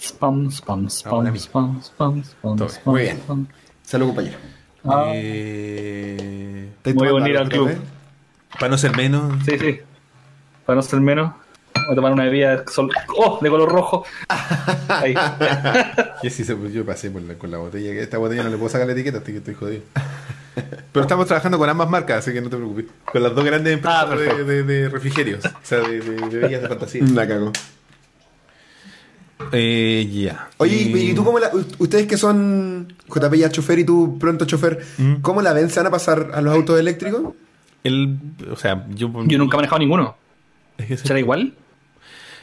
Spam, spam, spam, mismo. spam, spam, spam, Todo spam, Muy bien. spam. Salud, compañero. Ah. Eh, ¿Estáis Voy a unir al club. Para no ser menos. Sí, sí. Para no ser menos, voy a tomar una bebida sol- oh, de color rojo. (laughs) Ahí. Y así se, yo pasé por la- con la botella. Esta botella no le puedo sacar la etiqueta, así que estoy jodido. (laughs) Pero estamos trabajando con ambas marcas, así que no te preocupes. Con las dos grandes empresas Ah, de, perfecto. de- de refrigerios. O sea, de, de, de bebidas de fantasía. La cago. Eh, ya. Oye, Eh, ¿y tú cómo la, ustedes que son JP ya chofer y tú pronto chofer, Mm. ¿cómo la ven? ¿Se van a pasar a los autos eléctricos? El, o sea, yo. Yo nunca he manejado ninguno. es ¿Será igual?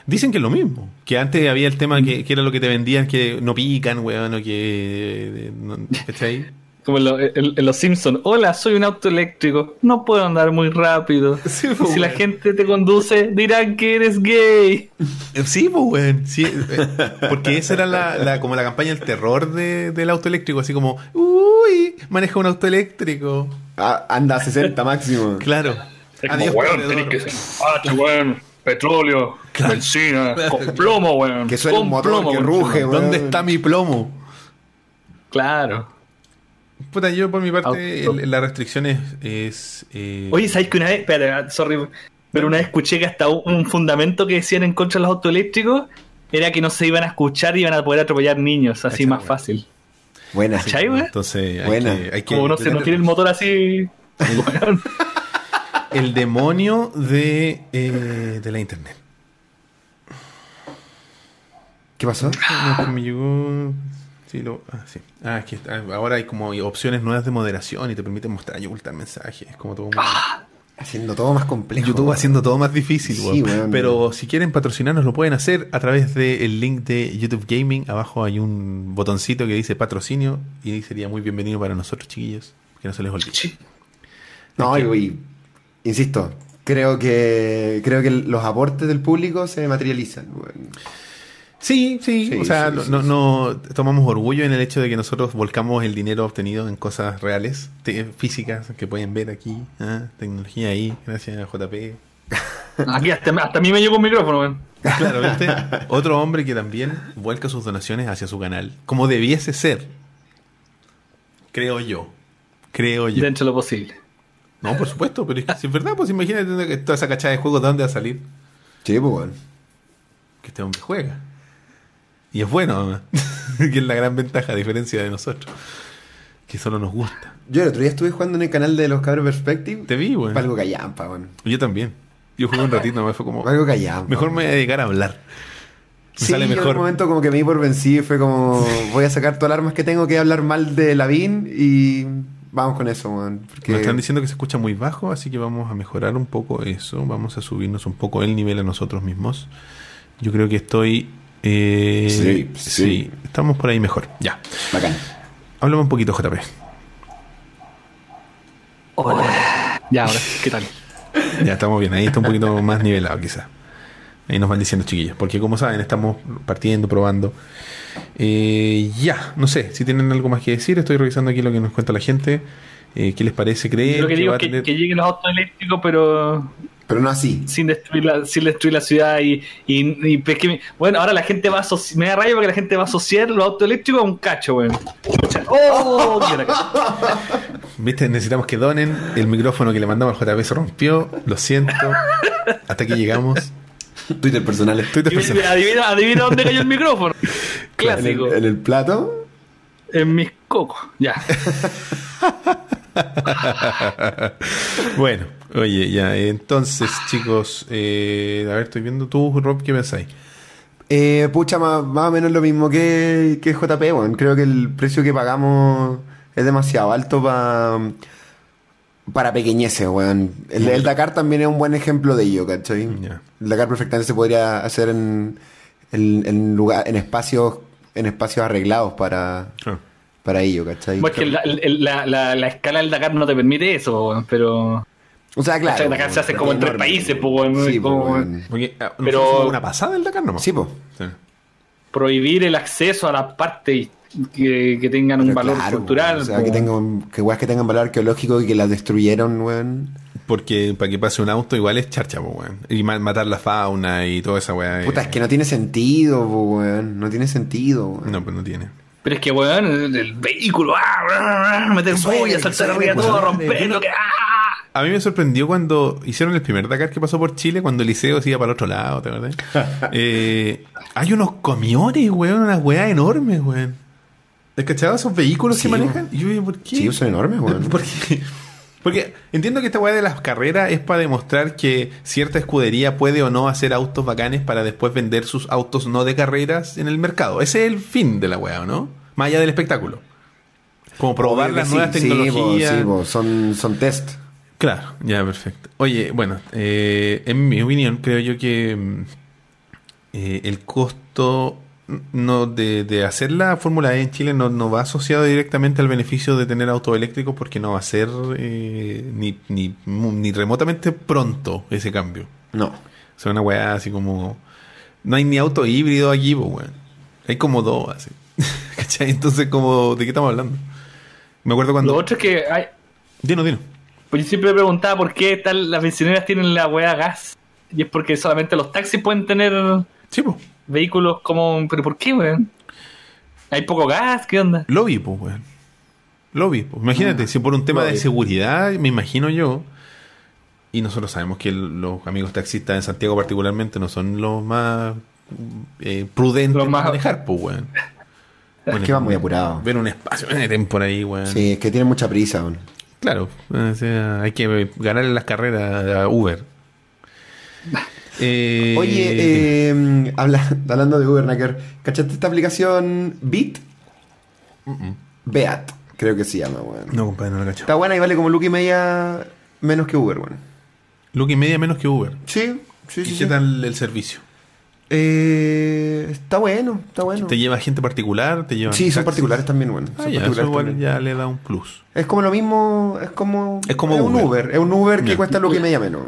Dicen que es lo mismo. Que antes había el tema que, que era lo que te vendían, que no pican, weón, o que. No, ¿Cachai? Como en, lo- en- en los Simpsons. Hola, soy un auto eléctrico. No puedo andar muy rápido. (laughs) Sí, pues, si la gente te conduce, dirán que eres gay. Eh, Sí, pues, weón. Sí, eh, porque esa era la, la- como la campaña del terror de- del auto eléctrico. Así como, uy, maneja un auto eléctrico. Ah, anda a 60 máximo. (laughs) Claro. Es Adiós, como, weón, tenés que ser empate, weón. Petróleo, Claro. benzina, (laughs) con plomo, weón. Que suene con un motor plomo, que ruge, weón. ¿Dónde está mi plomo? Claro. Puta, yo por mi parte, el- la restricción es. es, eh, Oye, ¿sabes que una vez, espérate, sorry, pero una vez escuché que hasta un, un fundamento que decían en contra de los autos eléctricos era que no se iban a escuchar y iban a poder atropellar niños, así más fácil. Buena. ¿Cachai, weón? Entonces, hay Buena. que, hay que Como no se no tiene el motor así. (laughs) el demonio de, eh, de la internet. ¿Qué pasó? (laughs) Me llegó. Sí, lo, ah, sí. Ah, es que está- ahora hay como opciones nuevas de moderación y te permiten mostrar y ocultar mensajes. Es como todo. muy- Haciendo todo más complejo. YouTube haciendo todo más difícil, Sí, weón. Pero si quieren patrocinarnos, lo pueden hacer a través del link de YouTube Gaming. Abajo hay un botoncito que dice patrocinio y sería muy bienvenido para nosotros, chiquillos. Que no se les olvide. Sí. No, y, y- insisto, creo que creo que los aportes del público se materializan. Sí, sí, Sí, o sea, sí, no, sí, no, sí. no- tomamos orgullo en el hecho de que nosotros volcamos el dinero obtenido en cosas reales, te- físicas, que pueden ver aquí, ¿ah? tecnología ahí, gracias a JP. (laughs) Aquí hasta, hasta a mí me llegó un micrófono, weón. Claro, ¿viste? Otro hombre que también vuelca sus donaciones hacia su canal, como debiese ser, creo yo, creo yo. Dentro de lo posible. No, por supuesto, pero es que si es verdad, pues imagínate que toda esa cachada de juegos, ¿de dónde va a salir? Sí, pues, weón. Que este hombre juega. Y es bueno, (laughs) que es la gran ventaja, a diferencia de nosotros. Que solo nos gusta. Yo el otro día estuve jugando en el canal de los cabros Perspective. Te vi, güey. Para algo callampa, weón. Yo también. Yo jugué un ratito, me fue como. Algo callampa. Mejor me weón. voy a dedicar a hablar. Me Sí, sale yo en mejor. un momento como que me di por vencido y fue como voy a sacar todas las armas que tengo que hablar mal de Lavín y Vamos con eso, weón. Porque... Nos están diciendo que se escucha muy bajo, así que vamos a mejorar un poco eso. Vamos a subirnos un poco el nivel a nosotros mismos. Yo creo que estoy. Eh, Sí, sí. estamos por ahí mejor. Ya. Bacán. Háblame un poquito, JP. Ya, ahora, ¿qué tal? Ya estamos bien, ahí está un poquito (laughs) más nivelado, quizás. Ahí nos van diciendo, chiquillos. Porque, como saben, estamos partiendo, probando. Eh, ya, no sé si tienen algo más que decir. Estoy revisando aquí lo que nos cuenta la gente. Eh, ¿Qué les parece? ¿Creen Lo que digo va es a que, tener- que lleguen los autos eléctricos, pero Pero no así. sin destruir la, sin destruir la ciudad y, y, y pues que me- bueno ahora la gente va a asoci- me da rabia porque la gente va a asociar los autos eléctricos a un cacho weón oh. (laughs) ¿Viste? Necesitamos que donen. El micrófono que le mandamos al JP se rompió. Lo siento. Hasta que llegamos. Twitter personales. Twitter Y personal. adivina, adivina dónde cayó el micrófono (laughs) clásico En el, en el plato. en mis cocos ya (laughs) (laughs) bueno, oye, ya. Entonces, chicos. eh, a ver, estoy viendo tú, Rob, ¿qué pensáis? Eh, pucha, más, más o menos lo mismo que, que JP, weón. Creo que el precio que pagamos es demasiado alto pa- para pequeñeces, weón. El, el Dakar también es un buen ejemplo de ello, ¿cachai? El Dakar perfectamente se podría hacer en, en, en lugar, en espacios en espacios arreglados para, Ah. Para ello, ¿cachai? Pues que la, la, la, la escala del Dakar no te permite eso weón, pero o sea, claro. el Dakar se hace como en tres países pues, weón, Sí, como, weón. Porque, ah, ¿no Pero- fue una pasada el Dakar nomás? Sí, pues. Sí. prohibir el acceso a las partes que, que tengan un Pero valor claro, cultural O sea, po. que tengan, que weas que tengan valor arqueológico y que las destruyeron, weón. Porque para que pase un auto igual es charcha, po, weón. Y ma- matar la fauna y toda esa weá. Puta, eh, es que no tiene sentido, po, weón. No tiene sentido, weón. No, pues no tiene. Pero es que, weón, el, el vehículo, ah, meter boya, saltar arriba todo, romper que- lo que. ¡ah! A mí me sorprendió cuando hicieron el primer Dakar que pasó por Chile, cuando el liceo se iba para el otro lado, ¿te acuerdas? (laughs) Eh, hay unos camiones, weón, unas weas enormes, weón. ¿Has cachado esos vehículos Sí, que manejan? Y yo digo, ¿por qué? Sí, son enormes, weón. (laughs) ¿Por qué? Porque entiendo que esta weá de las carreras es para demostrar que cierta escudería puede o no hacer autos bacanes para después vender sus autos no de carreras en el mercado. Ese es el fin de la weá, ¿o ¿no? Más allá del espectáculo. Como probar las nuevas sí, tecnologías. Sí, son, son test. Claro, ya, perfecto. Oye, bueno, eh, en mi opinión, creo yo que mm, eh, el costo no de, de hacer la Fórmula E en Chile no, no va asociado directamente al beneficio de tener autos eléctricos porque no va a ser eh, ni, ni, ni remotamente pronto ese cambio. No. O sea, una weá así como... No hay ni auto híbrido aquí, pues, weón. Hay como dos, así. (laughs) ¿Cachai? Entonces, como, ¿de qué estamos hablando? Me acuerdo cuando... Lo otro es que hay, Dino, dino. pues yo siempre me preguntaba por qué tal, las benzineras tienen la weá gas. Y es porque solamente los taxis pueden tener Sí, vehículos como. ¿Pero por qué, weón? ¿Hay poco gas? ¿Qué onda? Lo vi, pues, weón. Lo vi, pues. Imagínate, si por un tema de seguridad, me imagino yo, y nosotros sabemos que el- los amigos taxistas en Santiago particularmente no son los más eh, prudentes Los más- manejar, pues, weón. Es que van muy apurados. Ver un espacio, meten por ahí, weón. Sí, es que tienen mucha prisa, weón. Claro, o sea, hay que ganarle las carreras a Uber. Eh, Oye, eh, habla- hablando de Uber, Nacker, ¿cachaste esta aplicación Bit? Beat, creo que se llama, weón. No, compadre, no lo cacho. Está buena y vale como Luke y media menos que Uber, weón. Luke y media menos que Uber. Sí, sí, ¿Y sí. qué sí. tal el servicio? Eh, está bueno, está bueno. ¿Te lleva gente particular? ¿Te llevan Sí, son taxis? particulares también, bueno. Ah, son ya, eso particulares también. ya le da un plus. Es como lo mismo, es como... Es como un Uber. Uber. Es un Uber que cuesta Luke y media menos.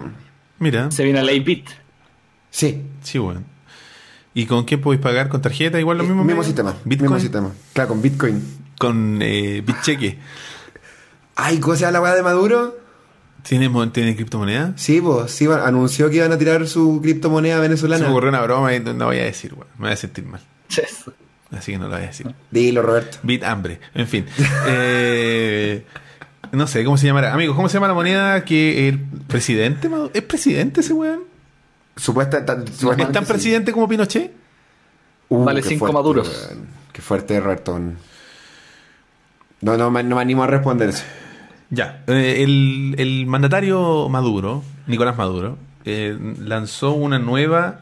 Mira, Se viene la Bit. Sí. sí, bueno. ¿Y con qué podéis pagar? ¿Con tarjeta? Igual lo Eh, mismo. mismo medio? sistema. ¿Bitcoin? Mismo sistema. Claro, con Bitcoin. Con eh, BitCheque. Ay, ¿cómo se llama la weá de Maduro? ¿Tiene, ¿Tiene criptomoneda? Sí, pues, sí, bueno, anunció que iban a tirar su criptomoneda Se venezolana. me ocurrió una broma y no no voy a decir, weón. Me voy a sentir mal. Yes. (laughs) Así que no lo voy a decir. Dilo, Roberto. Bit hambre. En fin. (laughs) Eh, no sé cómo se llamará. Amigos, ¿cómo se llama la moneda que el presidente? ¿Es presidente ese weón? Supuesta, ta- ¿Es tan sí. presidente como Pinochet? Uh, Vale cinco fuerte, maduros. weón. Qué fuerte, Roberto. No, no, me- no me animo a responder eso. Ya, eh, el, el mandatario Maduro, Nicolás Maduro, eh, lanzó una nueva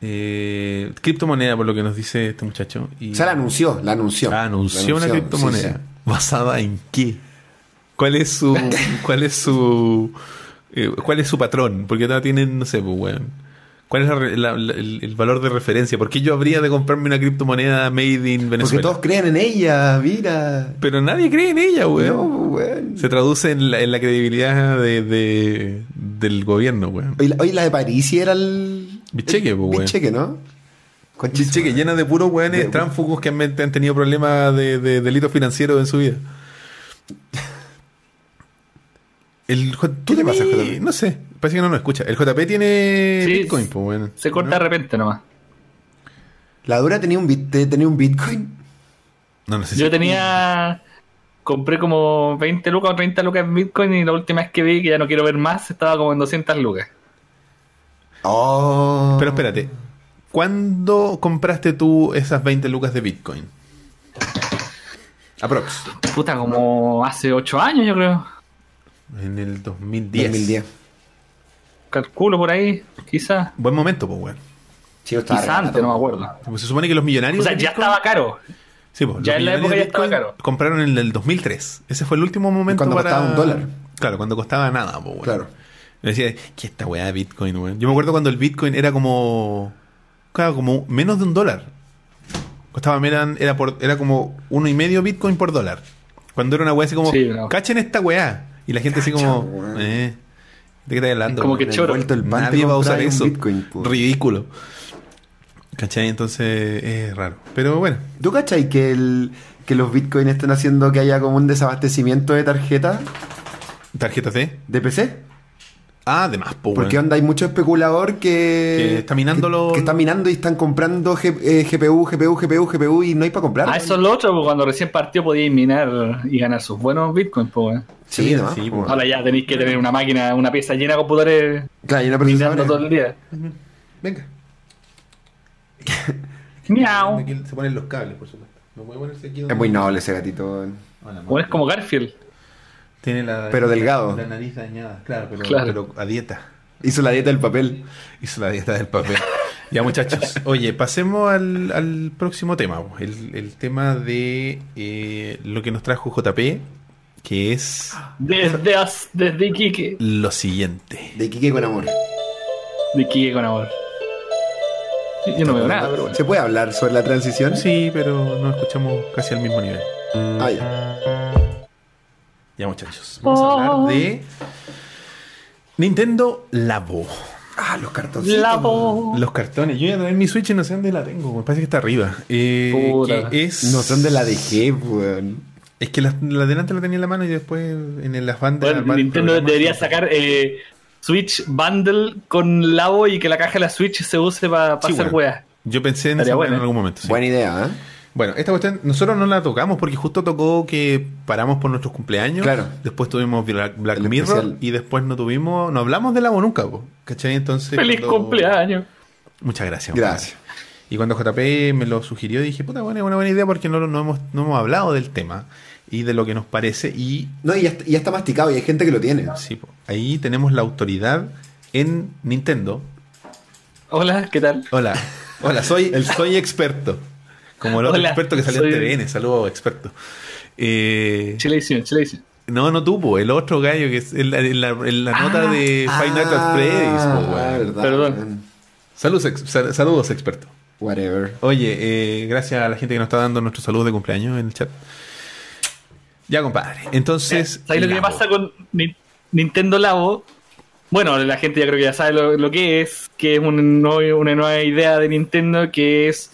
eh, criptomoneda, por lo que nos dice este muchacho. Y O sea, la anunció, la anunció. Ah, anunció La una criptomoneda. sí. ¿Basada en qué? ¿Cuál es su. (laughs) ¿Cuál es su. eh, ¿Cuál es su patrón? Porque no tienen, no sé, pues, weón. ¿Cuál es la la- la- el, valor de referencia? ¿Por qué yo habría de comprarme una criptomoneda made in Porque Venezuela? todos creen en ella, mira. Pero nadie cree en ella, weón. No, weón. Se traduce en la, en credibilidad de, de- del gobierno, weón. Hoy la, hoy la de París era el. Bicheque, el- weón. Bicheque, ¿no? Concha su Che, que madre. llena de puros weones De- tránsfugos que han, han tenido problemas de, de delitos financieros en su vida. (laughs) El, ¿Qué le pasa? No sé, parece que no nos escucha. El JP tiene Sí, Bitcoin, pues bueno. Se corta de repente nomás. La dura tenía un, bit, tenía un Bitcoin. No, no sé Yo si- tenía. Compré como 20 lucas o 30 lucas en Bitcoin y la última vez que vi que ya no quiero ver más estaba como en 200 lucas. Oh. Pero espérate, ¿cuándo compraste tú esas 20 lucas de Bitcoin? Aprox. Puta, como hace 8 años yo creo. En el 2010. 2010. Calculo por ahí, quizás. Buen momento, pues bueno. Sí, yo estaba Quizás antes, no me acuerdo. Pues se supone que los millonarios. O sea, ya Bitcoin- estaba caro. Sí, pues, Ya en la época ya estaba caro. Compraron en el 2003. Ese fue el último momento Cuando para... costaba un dólar. Claro, cuando costaba nada, pues, bueno. Claro. Me decía, ¿qué esta weá de Bitcoin, weón? Yo me acuerdo cuando el Bitcoin era como... Claro, como menos de un dólar. Costaba, eran, era, por, era como uno y medio Bitcoin por dólar. Cuando era una weá así como, Sí, no. cachen esta weá. Y la gente así como, weón. eh, ¿de qué estás hablando? Como que choro. El pan, Nadie va a usar eso. Bitcoin, po. Ridículo. ¿Cachai? Entonces es raro. Pero bueno, ¿Tú cachai que, el, que los Bitcoin están haciendo que haya como un desabastecimiento de tarjetas tarjetas de... de PC? Ah, de más, po, Porque weón. onda hay mucho especulador que, Que está minando que, los- que está minando y están comprando G- eh, GPU, GPU, GPU, GPU y no hay para comprar. Ah, eso es lo otro, porque cuando recién partió podíais minar y ganar sus buenos bitcoins, pues. weón. Sí, Sí, ¿no? sí, Como- Ahora ya tenéis que tener una máquina, una pieza llena de computadores Claro, minando procesadora. todo el día. Venga. (laughs) Miau. Aquí se ponen los cables, por supuesto. No puede ponerse aquí Es muy noble ese gatito. Bueno, es como Garfield. Tiene la, Pero delgado. La nariz dañada, claro, pero, Claro. pero a dieta. Hizo la dieta del papel. (laughs) Hizo la dieta del papel. ya, muchachos. Oye, pasemos al, al próximo tema. el tema de eh, lo que nos trajo JP, que es Desde, desde Iquique. lo siguiente. De Quique con amor. De Iquique con amor. Sí, Yo no veo nada, pero bueno. ¿Se puede hablar sobre la transición? Sí, pero nos escuchamos casi al mismo nivel. Ah, ya. Ya, muchachos. Vamos a hablar de Nintendo Labo. Ah, los cartoncitos. La voz. Los cartones. Yo voy a traer mi Switch y no sé dónde la tengo. Me parece que está arriba. Eh, Puta. que es, No sé dónde la dejé, weón. Es que la, la delante la tenía en la mano y después en el afán de Bueno, Nintendo debería sacar eh, Switch Bundle con Labo y que la caja de la Switch se use para Sí, hacer bueno. weas. Yo pensé en weá en algún momento. sí. Buena idea, ¿eh? Bueno, esta cuestión nosotros no la tocamos porque justo tocó que paramos por nuestros cumpleaños. Claro. Después tuvimos Black, Black Mirror especial. y después no tuvimos, no hablamos de Labo nunca, po, ¿cachai? Entonces. ¡Feliz cuando- cumpleaños! Muchas gracias. Gracias. Y cuando JP me lo sugirió, dije, puta, bueno, es una buena idea porque no, no, hemos, no hemos hablado del tema y de lo que nos parece. Y No, y ya, está, ya está masticado y hay gente que lo tiene. sí, po, ahí tenemos la autoridad en Nintendo. Hola, ¿qué tal? Hola, hola, soy, (laughs) soy experto. Como el otro Hola, experto que salió soy- en TVN, saludos experto. Eh, Chilevisión, Chilevisión. no, no tú, po, el otro gallo que es en la, en la- en la nota de Five Nights at Freddy's. po, weón. Ah, verdad, Perdón. Saludos, ex- sal- saludos, experto. Whatever. Oye, eh, gracias a la gente que nos está dando nuestros saludos de cumpleaños en el chat. Ya, compadre. Entonces. ¿Sabes lo que pasa con Ni- Nintendo Labo? Bueno, la gente ya creo que ya sabe lo, lo que es, que es un una nueva idea de Nintendo que es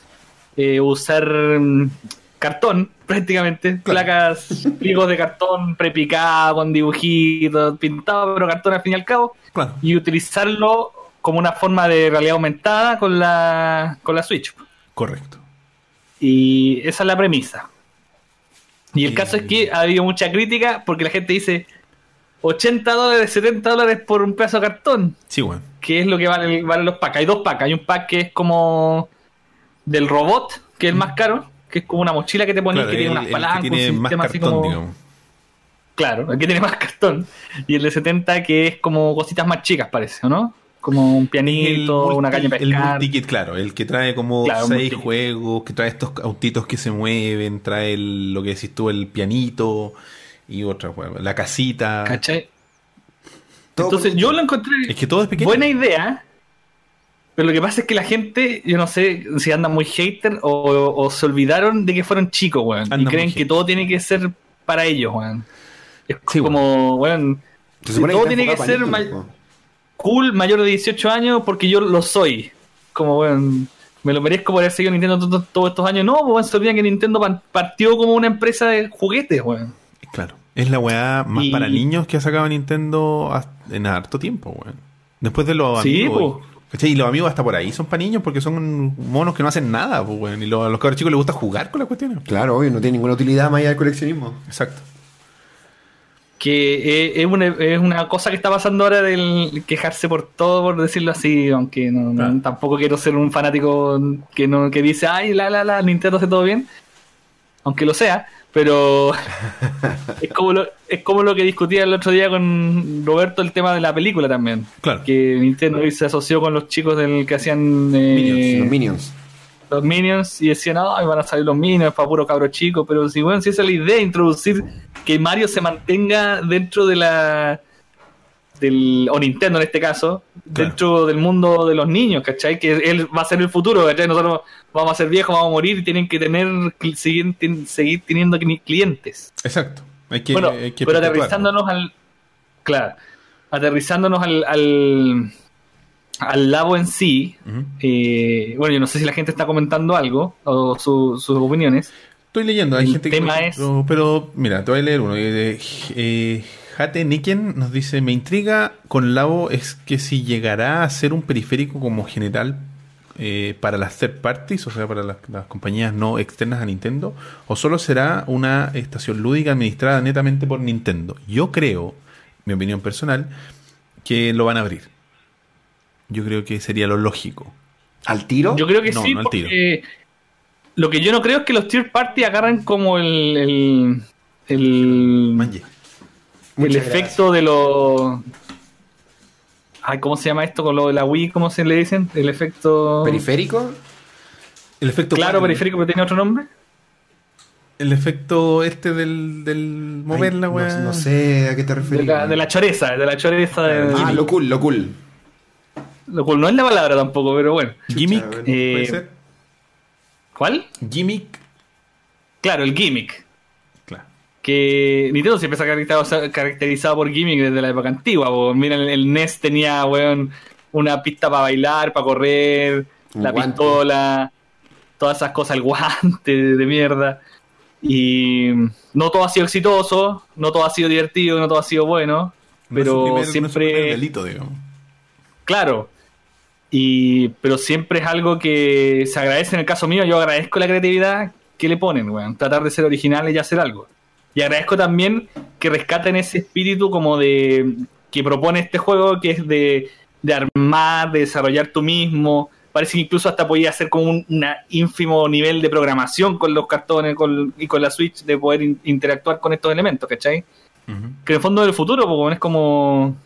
eh, usar mm, cartón, (laughs) prácticamente, Claro. placas, pliegos de cartón prepicado, con dibujitos, pintado, pero cartón al fin y al cabo, Claro. y utilizarlo como una forma de realidad aumentada con la, con la Switch. Correcto. Y esa es la premisa. Y el caso es que ha habido mucha crítica porque la gente dice 80 dólares, 70 dólares por un pedazo de cartón, Sí, bueno. que es lo que vale, valen los packs. Hay dos packs. Hay un pack que es como del robot, que es el más caro, que es como una mochila que te pones Claro, que tiene unas palancas, que tiene un más sistema así cartón, como... digamos. Claro, el que tiene más cartón. Y el de 70 que es como cositas más chicas, parece, ¿o no? Como un pianito, El una caña de multi- El pescar. multikit, claro, el que trae como Claro, seis juegos, que trae estos autitos que se mueven, trae el- lo que decís tú, el pianito, y otra, weón. La casita. ¿Cachai? Todo Entonces yo lo encontré Es que todo es pequeño. buena idea, pero lo que pasa es que la gente, yo no sé si andan muy hater o, o se olvidaron de que fueron chicos, weón. Andan y creen que todo tiene que ser para ellos, weón. Es Sí, como, weón, todo tiene que ser. Cool, mayor de 18 años, porque yo lo soy. Como, weón, me lo merezco por haber seguido Nintendo to- to- todos estos años. No, pues, weón, se olvidan que Nintendo partió como una empresa de juguetes, weón. Claro. Es la weá más Y- para niños que ha sacado Nintendo en harto tiempo, weón. Después de los Sí, amigos. po. ¿cachai? Y los amigos hasta por ahí son para niños porque son monos que no hacen nada, pues, weón. Y lo- a los cabros chicos les gusta jugar con las cuestiones. Claro, obvio, no tiene ninguna utilidad más allá del coleccionismo. Exacto. Que eh, es una, es una cosa que está pasando ahora del quejarse por todo, por decirlo así, aunque no, tampoco quiero ser un fanático que no que dice, ay, la, la, la, Nintendo hace todo bien, aunque lo sea, pero (laughs) es, como lo, es como lo que discutía el otro día con Roberto el tema de la película también, Claro. que Nintendo se asoció con los chicos del que hacían eh, Minions, los Minions. Los Minions y decían, ay, van a salir los Minions para puro cabro chico, pero si, bueno, si esa es la idea, introducir que Mario se mantenga dentro de la... Del, o Nintendo en este caso, Claro. dentro del mundo de los niños, ¿cachai? Que él va a ser el futuro, ¿cachai? Nosotros vamos a ser viejos, vamos a morir y tienen que tener, seguir, seguir teniendo cli- clientes. Exacto. Hay que, bueno, hay que pero aterrizándonos al... Claro, aterrizándonos al, al, al labo en sí, eh, bueno, yo no sé si la gente está comentando algo o su- sus opiniones. Estoy leyendo, hay El gente que. tema por es- Pero, mira, te voy a leer uno. Eh, eh, Jate Niken nos dice: Me intriga con Labo es que si llegará a ser un periférico como general eh, para las third parties, o sea, para las, las compañías no externas a Nintendo, o solo será una estación lúdica administrada netamente por Nintendo. Yo creo, mi opinión personal, que lo van a abrir. Yo creo que sería lo lógico. ¿Al tiro? Yo creo que No, sí, no al tiro. porque lo que yo no creo es que los tier party agarran como el el, el, Manje. el efecto de los Ay, ¿cómo se llama esto con lo de la Wii? ¿Cómo se le dicen? El efecto ¿Periférico? El efecto Claro, periférico, pero tiene otro nombre. El efecto este del, del mover Ay, la no- weá. No, sé a qué te De refieres. la, de la choreza, de la choreza de Ah, lo cool, lo cool. Lo cual no es la palabra tampoco, pero bueno. Gimmick. Chucha, Eh, ¿Puede ser? ¿Cuál? Gimmick. Claro, el gimmick. Claro. que Nintendo siempre se ha caracterizado, caracterizado por gimmick desde la época antigua. po. Mira, el, el NES tenía, weón, una pista para bailar, para correr, Un la guante. pistola, todas esas cosas, el guante de mierda. Y no todo ha sido exitoso, no todo ha sido divertido, no todo ha sido bueno, No es su pero no es primer siempre... delito, digamos. Claro. Y, pero siempre es algo que se agradece en el caso mío. Yo agradezco la creatividad que le ponen, weón. Tratar de ser originales y hacer algo. Y agradezco también que rescaten ese espíritu como de que propone este juego, que es de, de armar, de desarrollar tú mismo. Parece que incluso hasta podía hacer como un una ínfimo nivel de programación con los cartones con- y con la Switch de poder in- interactuar con estos elementos, ¿cachai? Ujú. que en el fondo del futuro, porque es como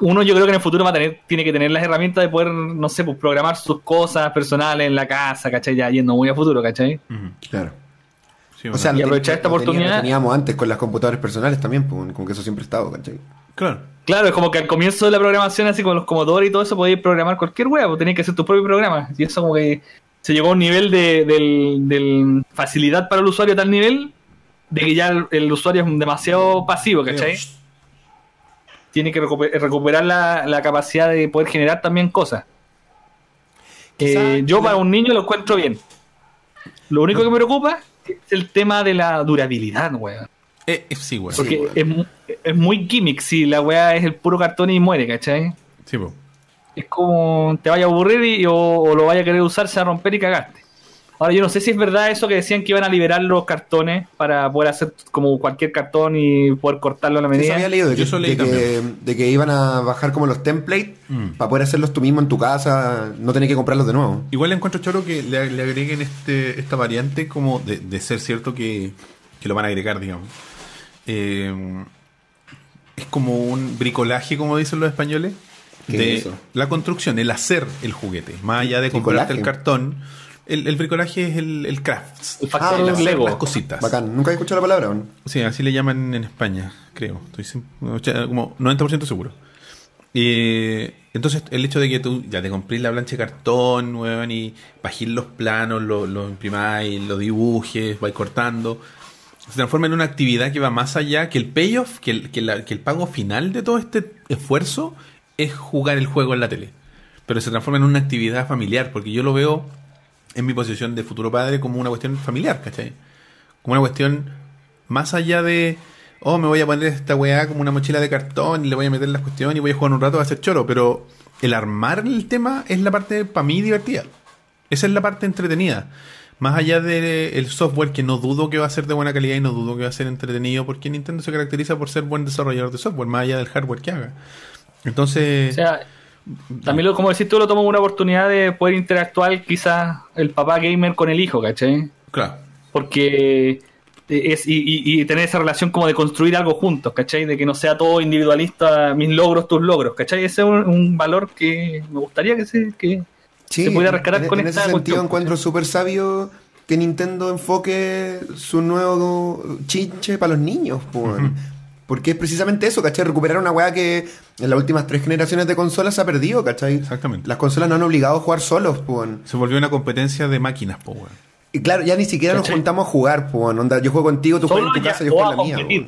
uno yo creo que en el futuro va a tener, tiene que tener las herramientas de poder, no sé, pues programar sus cosas personales en la casa, ¿cachai? Ya yendo muy a futuro, ¿cachai? Claro. Sí, O sea, Y aprovechar esta oportunidad. Lo teníamos antes con las computadoras personales también, pues, como que eso siempre ha estado, ¿cachai? claro. Claro, es como que al comienzo de la programación, así con los Commodore y todo eso, podías programar cualquier web, pues tenías que hacer tu propio programa. Y eso como que se llegó a un nivel de, del- del facilidad para el usuario a tal nivel de que ya el, el usuario es demasiado pasivo, ¿cachai? Tiene que recuper- recuperar la, la capacidad de poder generar también cosas. Quizá Eh, yo para un niño lo encuentro bien. Lo único que me preocupa es el tema de la durabilidad, weón. Eh, eh, sí, weón. Sí, Porque weón. es, mu- es muy gimmick si la weá es el puro cartón y muere, ¿cachai? Sí, po. Es como te vaya a aburrir y, o, o lo vaya a querer usar, se va a romper y cagaste. Ahora yo no sé si es verdad eso que decían que iban a liberar los cartones para poder hacer como cualquier cartón y poder cortarlo a la Eso medida. había leído de Yo que, eso leí de, que, de que iban a bajar como los templates Mm. para poder hacerlos tú mismo en tu casa, no tener que comprarlos de nuevo. Igual le encuentro choro que le, le agreguen este, esta variante como de, de ser cierto que, que lo van a agregar, digamos. Eh, es como un bricolaje, como dicen los españoles, ¿Qué de es eso? la construcción, el hacer el juguete. Más allá de comprarte el cartón, El, el bricolaje es el, el crafts. El Ah, las, Lego. las cositas. Bacán. Nunca he escuchado la palabra. ¿no? Sí, así le llaman en España, creo. Estoy como 90% seguro. Y entonces, el hecho de que tú ya te comprís la plancha de cartón, weón, y bajís los planos, lo, lo imprimáis, lo dibujes, vais cortando, se transforma en una actividad que va más allá que el payoff, que el, que la- que el pago final de todo este esfuerzo es jugar el juego en la tele. Pero se transforma en una actividad familiar, porque yo lo veo en mi posición de futuro padre como una cuestión familiar, ¿cachai? Como una cuestión más allá de, oh, me voy a poner esta weá como una mochila de cartón y le voy a meter las cuestiones y voy a jugar un rato, va a ser choro, pero el armar el tema es la parte para mí divertida. Esa es la parte entretenida. Más allá del software, que no dudo que va a ser de buena calidad y no dudo que va a ser entretenido, porque Nintendo se caracteriza por ser buen desarrollador de software, más allá del hardware que haga. Entonces, O sea, también, lo, como decís tú, lo tomo como una oportunidad de poder interactuar quizás el papá gamer con el hijo, ¿cachai? claro. Porque es y, y- y tener esa relación como de construir algo juntos, ¿cachai? De que no sea todo individualista, mis logros, tus logros, ¿cachai? Ese es un, un valor que me gustaría que se... Que, se pudiera rescatar en, con en esta ese sentido cuestión, encuentro súper sabio que Nintendo enfoque su nuevo chinche para los niños, po, weón. Porque es precisamente eso, ¿cachai? Recuperar una weá que en las últimas tres generaciones de consolas se ha perdido, ¿cachai? Exactamente. Las consolas no han obligado a jugar solos, weón. Se volvió una competencia de máquinas, weón. Y claro, ya ni siquiera nos juntamos a jugar, weón. Onda, yo juego contigo, tú juegas en tu ya- casa, yo juego en la mía.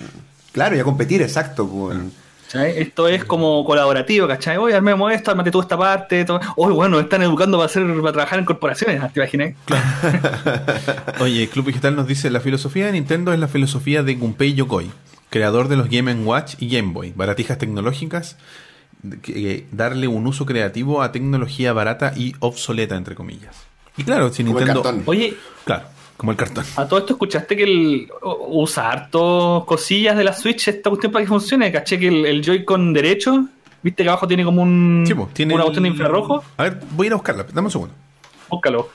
Claro, y a competir, exacto, weón. ¿cachai? Esto es como colaborativo, ¿cachai? Oye, armemos esto, armate tú esta parte. Todo. Oye, bueno, nos están educando para, hacer, para trabajar en corporaciones, ¿te imaginas? (laughs) Oye, Club Digital nos dice, la filosofía de Nintendo es la filosofía de Gunpei Yokoi, creador de los Game Watch y Game Boy, baratijas tecnológicas, que- que darle un uso creativo a tecnología barata y obsoleta, entre comillas. Y claro, si Como el Nintendo... cartón. Oye, Claro, como el cartón. A todo esto escuchaste que el usa harto cosillas de la Switch esta cuestión para que funcione. Caché que el, el Joy-Con derecho, viste que abajo tiene como un Sí, po, tiene una el- cuestión de infrarrojo. A ver, voy a ir a buscarla, dame un segundo. Búscalo.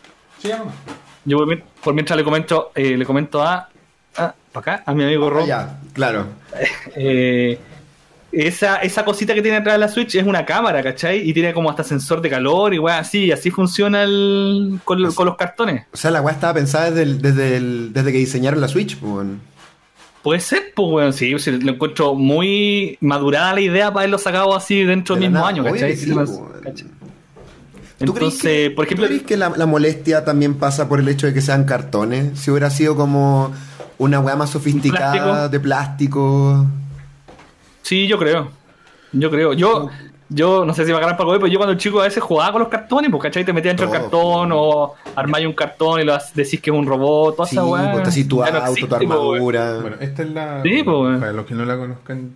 Yo por, mien- por mientras le comento, eh, le comento a, a para acá, a mi amigo Rob. Ah, ya, claro. (laughs) Eh, esa, esa cosita que tiene atrás de la Switch es una cámara, ¿cachai? Y tiene como hasta sensor de calor y weá, así, así funciona el, con, lo- con los cartones. O sea, la weá estaba pensada desde, el- desde, el- desde que diseñaron la Switch, weón. Puede ser, pues, weón, sí, sí, lo encuentro muy madurada la idea para haberlo sacado así dentro De del mismo nada, año, ¿cachai? sí, weón. ¿cachai? ¿Tú crees Entonces, que, por ejemplo, ¿tú crees que la, la molestia también pasa por el hecho de que sean cartones? Si hubiera sido como una weá más sofisticada ¿Plástico? de plástico. sí, yo creo. Yo creo. Yo, yo no sé si va a ganar para comer, pero yo cuando chico a veces jugaba con los cartones, pues, ¿cachai? Te metías dentro del Todo, cartón o armáis un cartón y lo decís que es un robot, toda Sí, esa weá. pues así tu no auto, existe, tu pues, armadura. Bueno, esta es la... Sí, pues. Para los que no la conozcan,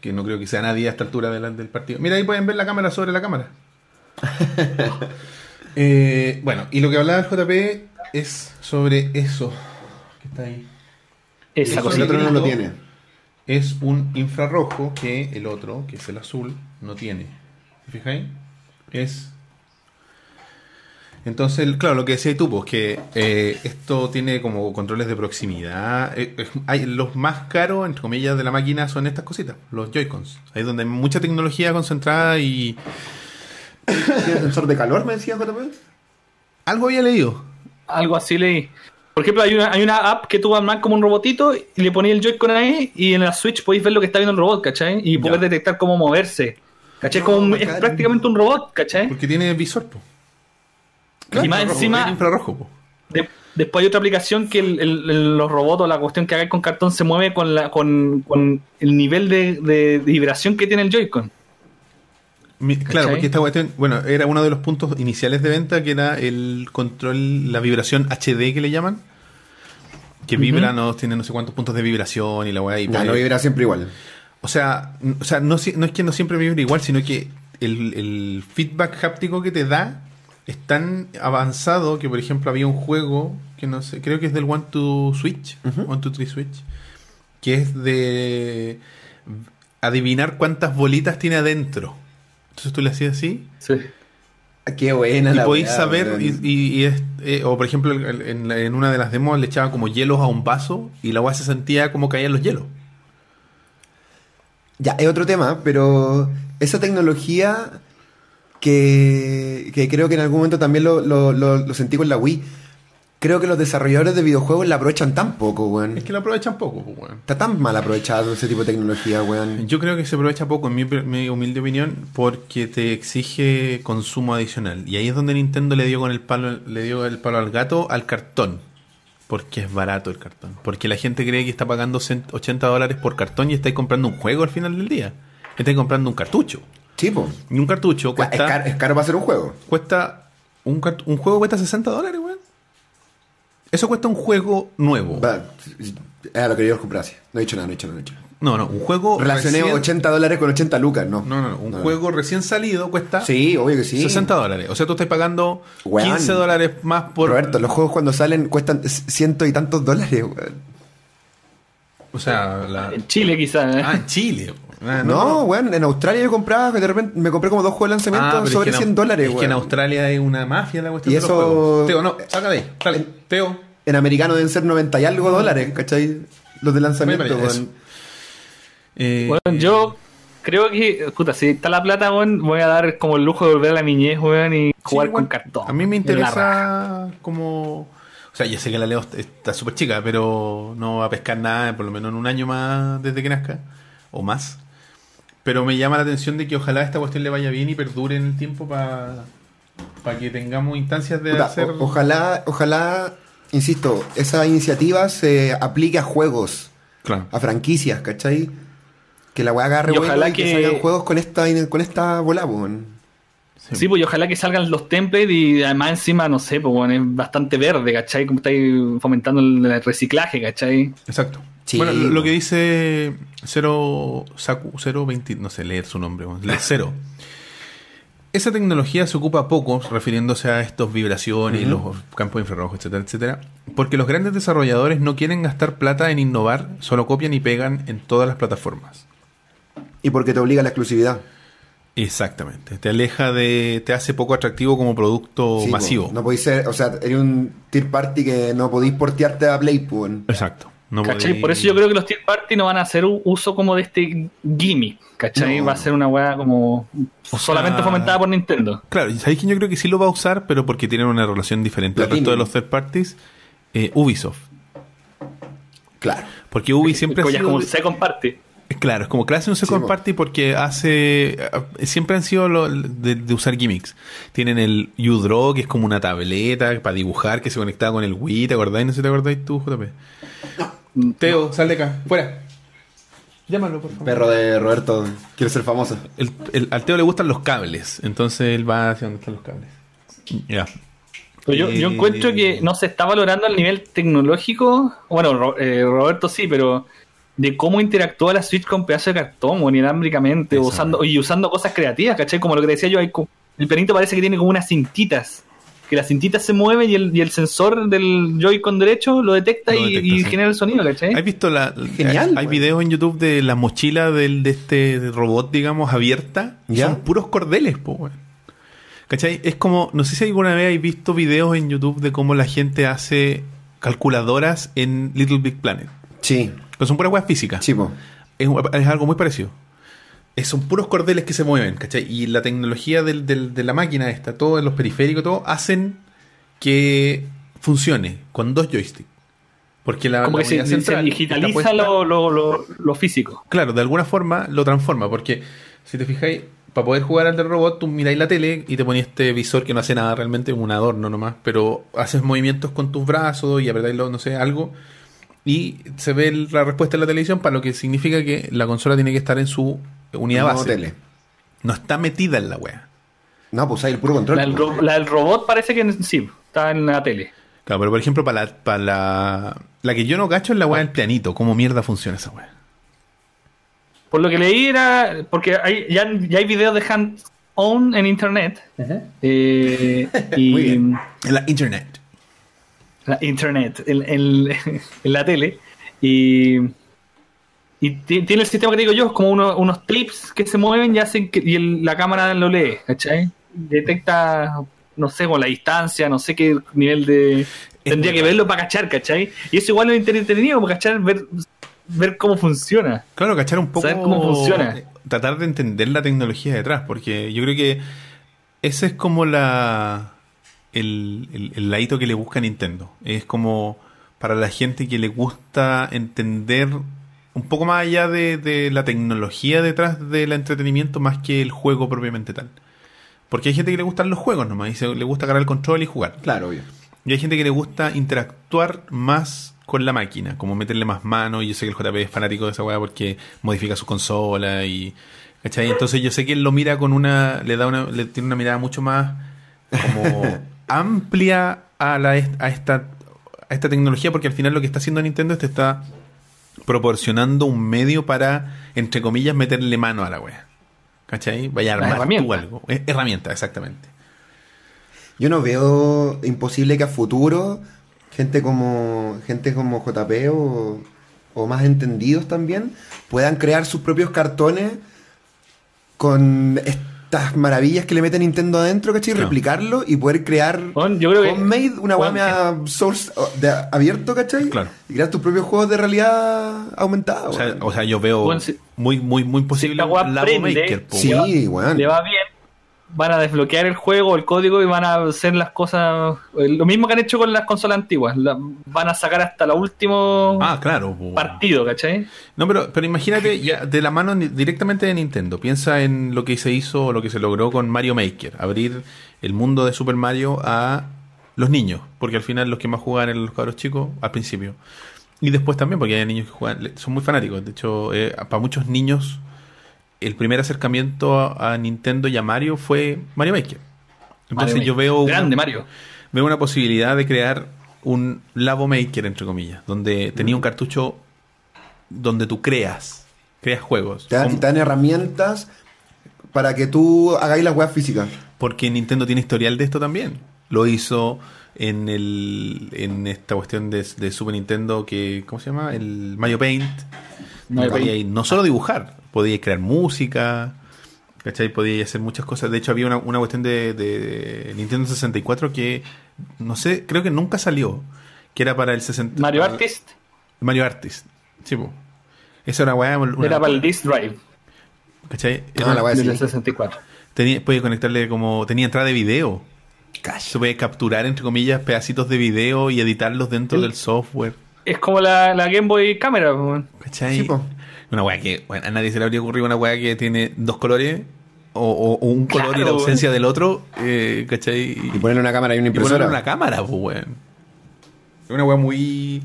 que no creo que sea nadie a esta altura del, del partido. Mira, ahí pueden ver la cámara sobre la cámara. (laughs) Eh, bueno, y lo que hablaba el JP es sobre eso que está ahí. Esa el cosita. otro no lo tiene. Es un infrarrojo que el otro, que es el azul, no tiene. ¿Te fijáis? Es. Entonces, claro, lo que decía tú, pues que eh, esto tiene como controles de proximidad. Eh, eh, hay, los más caros, entre comillas, de la máquina son estas cositas, los Joy-Cons. Ahí es donde hay mucha tecnología concentrada y. (coughs) ¿Tiene sensor de calor, me decía JP? Algo había leído. Algo así leí. Por ejemplo, hay una, hay una app que tú armás como un robotito y le ponéis el Joy-Con ahí y en la Switch podéis ver lo que está viendo el robot, ¿cachai? Y poder detectar cómo moverse. ¿Cachai? No, Como un- es prácticamente un robot, ¿cachai? Porque tiene visor, pues. y más encima, infrarrojo, po. de- después hay otra aplicación que el- el- el- los robots o la cuestión que hagáis con cartón se mueve con, la, con, con el nivel de, de vibración que tiene el Joy-Con. Mi- claro, ¿Cachai? porque esta cuestión, bueno, era uno de los puntos iniciales de venta que era el control, la vibración HD que le llaman. Que vibra, no, tiene no sé cuántos puntos de vibración y la weá. y Ya, puede- no vibra siempre igual. O sea, o sea no, no es que no siempre vibre igual, sino que el, el feedback háptico que te da es tan avanzado que, por ejemplo, había un juego que no sé, creo que es del One to Switch, One to Three Switch, que es de adivinar cuántas bolitas tiene adentro. Entonces tú le hacías así Sí. Ah, Qué buena y la podéis saber, y, y- y es- eh, o por ejemplo, en, una de las demos le echaban como hielos a un vaso y la weá se sentía como caían los hielos. Ya, es otro tema, pero esa tecnología que, que creo que en algún momento también lo, lo- lo- lo sentí con la Wii, creo que los desarrolladores de videojuegos la aprovechan tan poco, weón. Es que lo aprovechan poco, pues, weón. Está tan mal aprovechado ese tipo de tecnología, weón. Yo creo que se aprovecha poco, en mi, mi humilde opinión, porque te exige consumo adicional. Y ahí es donde Nintendo le dio con el palo, le dio el palo al gato al cartón. Porque es barato el cartón. Porque la gente cree que está pagando cent- 80 dólares por cartón y estáis comprando un juego al final del día. Estáis comprando un cartucho. Sí, po. Y un cartucho Es, caro, es caro para hacer un juego. cuesta un, un juego cuesta 60 dólares, weón. Eso cuesta un juego nuevo. Va, Era lo que yo comprase. No he dicho nada, no he dicho nada, no he dicho nada. No, no, un juego. Relacioné recién- 80 dólares con 80 lucas, no. No, no, no. Un juego recién salido cuesta Sí, obvio que sí. 60 dólares. O sea, tú estás pagando Weón. 15 dólares más por. Roberto, los juegos cuando salen cuestan ciento y tantos dólares. O sea, la... En Chile quizás. ¿eh? Ah, en Chile. Ah, No, weón, en Australia yo compraba, de repente me compré como dos juegos de lanzamiento Ah, es sobre que en 100 Au- dólares, Es weón. que en Australia es una mafia la cuestión Y de los eso- juegos. Teo, no, saca de ahí. Dale, Teo. En americano deben ser 90 y algo dólares, ¿cachai? Los de lanzamiento, weón. Eh, Bueno, yo creo que, puta, si está la plata, weón, voy a dar como el lujo de volver a la niñez, weón, y jugar con cartón. A mí me interesa como... O sea, ya sé que la Leo está súper chica, pero no va a pescar nada, por lo menos en un año más desde que nazca, o más. Pero me llama la atención de que ojalá esta cuestión le vaya bien y perdure en el tiempo para que tengamos instancias de Puta, hacer... o- ojalá, ojalá, insisto, esa iniciativa se aplique a juegos, Claro. a franquicias, ¿cachai? Que la weá agarre Y ojalá y que, que- salgan juegos con esta, con esta bola, weón. Sí, pues y ojalá que salgan los templates y además encima, no sé, pues bueno, es bastante verde, ¿cachai? Como estáis fomentando el reciclaje, ¿cachai? Exacto. Sí, bueno, lo, que dice 0 Saku 020, no sé leer su nombre, cero. Esa tecnología se ocupa poco, refiriéndose a estos vibraciones y los campos infrarrojos, etcétera, etcétera, porque los grandes desarrolladores no quieren gastar plata en innovar, solo copian y pegan en todas las plataformas. Y porque te obliga a la exclusividad. Exactamente. Te aleja de. te hace poco atractivo como producto Sí, masivo. po. No podéis ser, o sea, eres un tier party que no podéis portearte a Play, po, weón. Exacto. No ¿Cachai? Por eso yo creo que los tier party no van a hacer uso como de este gimmick, ¿cachai? No. Va a ser una weá como solamente sea- fomentada por Nintendo. Claro, ¿sabéis quién yo creo que sí lo va a usar, pero porque tienen una relación diferente al resto de los third parties? Eh, Ubisoft. Claro. Porque Ubi siempre ha Como ya sido... como se comparte. Claro, es como clase un second Sí, party porque hace... eh, Siempre han sido lo- de, de usar gimmicks. Tienen el U-Draw, que es como una tableta para dibujar, que se conectaba con el Wii, ¿te acordáis? No sé si te acordáis tú, JP. Teo, sal de acá, fuera. Llámalo, por favor. Perro de Roberto, quiero ser famoso. El- el- al Teo le gustan los cables, entonces él va hacia donde están los cables. Ya. Yo, yo Eh, encuentro que no se está valorando al nivel tecnológico. Bueno, Ro- eh, Roberto sí, pero de cómo interactúa la Switch con pedazos de cartón o inalámbricamente, usando, y usando cosas creativas, ¿cachai? Como lo que te decía yo, el perrito parece que tiene como unas cintitas. Que las cintitas se mueven y el, y el sensor del Joy-Con derecho lo detecta, Lo y, detecta, y sí. genera el sonido, ¿cachai? ¿Has visto la, Genial, hay videos en YouTube de la mochila del, de este robot, digamos, abierta? ¿Ya? Son puros cordeles, po, güey. ¿Cachai? Es como, no sé si alguna vez habéis visto videos en YouTube de cómo la gente hace calculadoras en Little Big Planet. Sí, Que son puras weas físicas. sí, po. Es, es algo muy parecido. Son puros cordeles que se mueven, ¿cachai? Y la tecnología del- del- de la máquina esta, todos los periféricos, todo, hacen que funcione con dos joysticks. Porque la, como la que se, digitaliza puesta- lo, lo, lo, lo físico. Claro, de alguna forma lo transforma, porque si te fijáis, para poder jugar al del robot, tú miráis la tele y te pones este visor que no hace nada realmente, un adorno nomás, pero haces movimientos con tus brazos y apretáis, no sé, algo, y se ve la respuesta en la televisión, para lo que significa que la consola tiene que estar en su unidad No, base. tele. No está metida en la wea. No, pues hay el puro control. La del, po. ro- la del robot parece que sí, está en la tele. Claro, pero por ejemplo, para la, para la, la que yo no cacho es la wea del pianito. ¿Cómo mierda funciona esa wea? Por lo que leí era. Porque hay, ya, ya hay videos de hands on en internet. eh, (laughs) y Muy bien. En la internet. la internet, en, en- (laughs) en la tele. Y. Y ti- tiene el sistema que digo yo, es como uno- unos clips que se mueven y hacen que y el- la cámara lo lee, ¿cachai? Detecta, no sé, con la distancia, no sé qué nivel de. Tendría que verlo para cachar, ¿cachai? Y eso igual es entretenido, para cachar, ver, ver cómo funciona. Claro, cachar un poco. Saber cómo funciona. Tratar de entender la tecnología detrás, porque yo creo que esa es como la. el, el, el ladito que le busca Nintendo. Es como para la gente que le gusta entender un poco más allá de, de la tecnología detrás del entretenimiento más que el juego propiamente tal. Porque hay gente que le gustan los juegos nomás y se, le gusta agarrar el control y jugar. Claro, obvio. Y hay gente que le gusta interactuar más con la máquina, como meterle más mano. Y yo sé que el JP es fanático de esa weá porque modifica su consola y. ¿Cachai? Entonces yo sé que él lo mira con una. le da una. le tiene una mirada mucho más como (laughs) amplia a la a esta. a esta tecnología, porque al final lo que está haciendo Nintendo es te está proporcionando un medio para, entre comillas, meterle mano a la wea. ¿Cachai? Vaya a armar tú herramienta. algo. Es- herramienta, exactamente. Yo no veo imposible que a futuro gente como gente como JP o, o más entendidos también puedan crear sus propios cartones con estas maravillas que le mete Nintendo adentro, ¿cachai? Claro. Replicarlo y poder crear Bueno, yo creo que- homemade, una bueno, weá media source o- de abierto, ¿cachai? Claro. Y crear tus propios juegos de realidad aumentada. O sea, weón. o sea, yo veo Bueno, si- muy, muy, muy posible la wea un Labo prende, Maker, po, sí, weón. le va bien, van a desbloquear el juego, el código y van a hacer las cosas. eh, Lo mismo que han hecho con las consolas antiguas. la- van a sacar hasta el último Ah, claro. partido, ¿cachai? No, pero, pero imagínate ya de la mano directamente de Nintendo. Piensa en lo que se hizo o lo que se logró con Mario Maker. Abrir el mundo de Super Mario a los niños. Porque al final los que más jugaban eran los cabros chicos al principio. Y después también, porque hay niños que juegan, son muy fanáticos. De hecho, eh, para muchos niños, el primer acercamiento a, a Nintendo y a Mario fue Mario Maker. Entonces Mario yo Maker. veo... una- Grande Mario. veo una posibilidad de crear un Labo Maker, entre comillas, donde tenía un cartucho donde tú creas, creas juegos. Te dan, te dan herramientas para que tú hagáis las weas físicas. Porque Nintendo tiene historial de esto también. Lo hizo en el en esta cuestión de, de Super Nintendo que ¿cómo se llama? El Mario Paint. Mario Podía Paint. no solo dibujar, podía crear música, ¿cachai? Podía hacer muchas cosas. De hecho, había una, una cuestión de, de Nintendo 64 que, no sé, creo que nunca salió, que era para el 60... Mario para- Artist Mario Artist. Sí, po. Esa era una era para el Disk Drive ¿Cachai? Ah, Era- la weá, del sí. 64. tenía, podía conectarle como. Tenía entrada de video. Se puede capturar, entre comillas, pedacitos de video y editarlos dentro El- del software. Es como la, la Game Boy Camera. weón. ¿Cachai? Sí, po. Una weá que bueno, a nadie se le habría ocurrido una weá que tiene dos colores o, o- o un color y la ausencia del otro. Eh, ¿Cachai? Y ponerle una cámara y una y ponerle impresora. una cámara, pues, weón. Es una weá muy.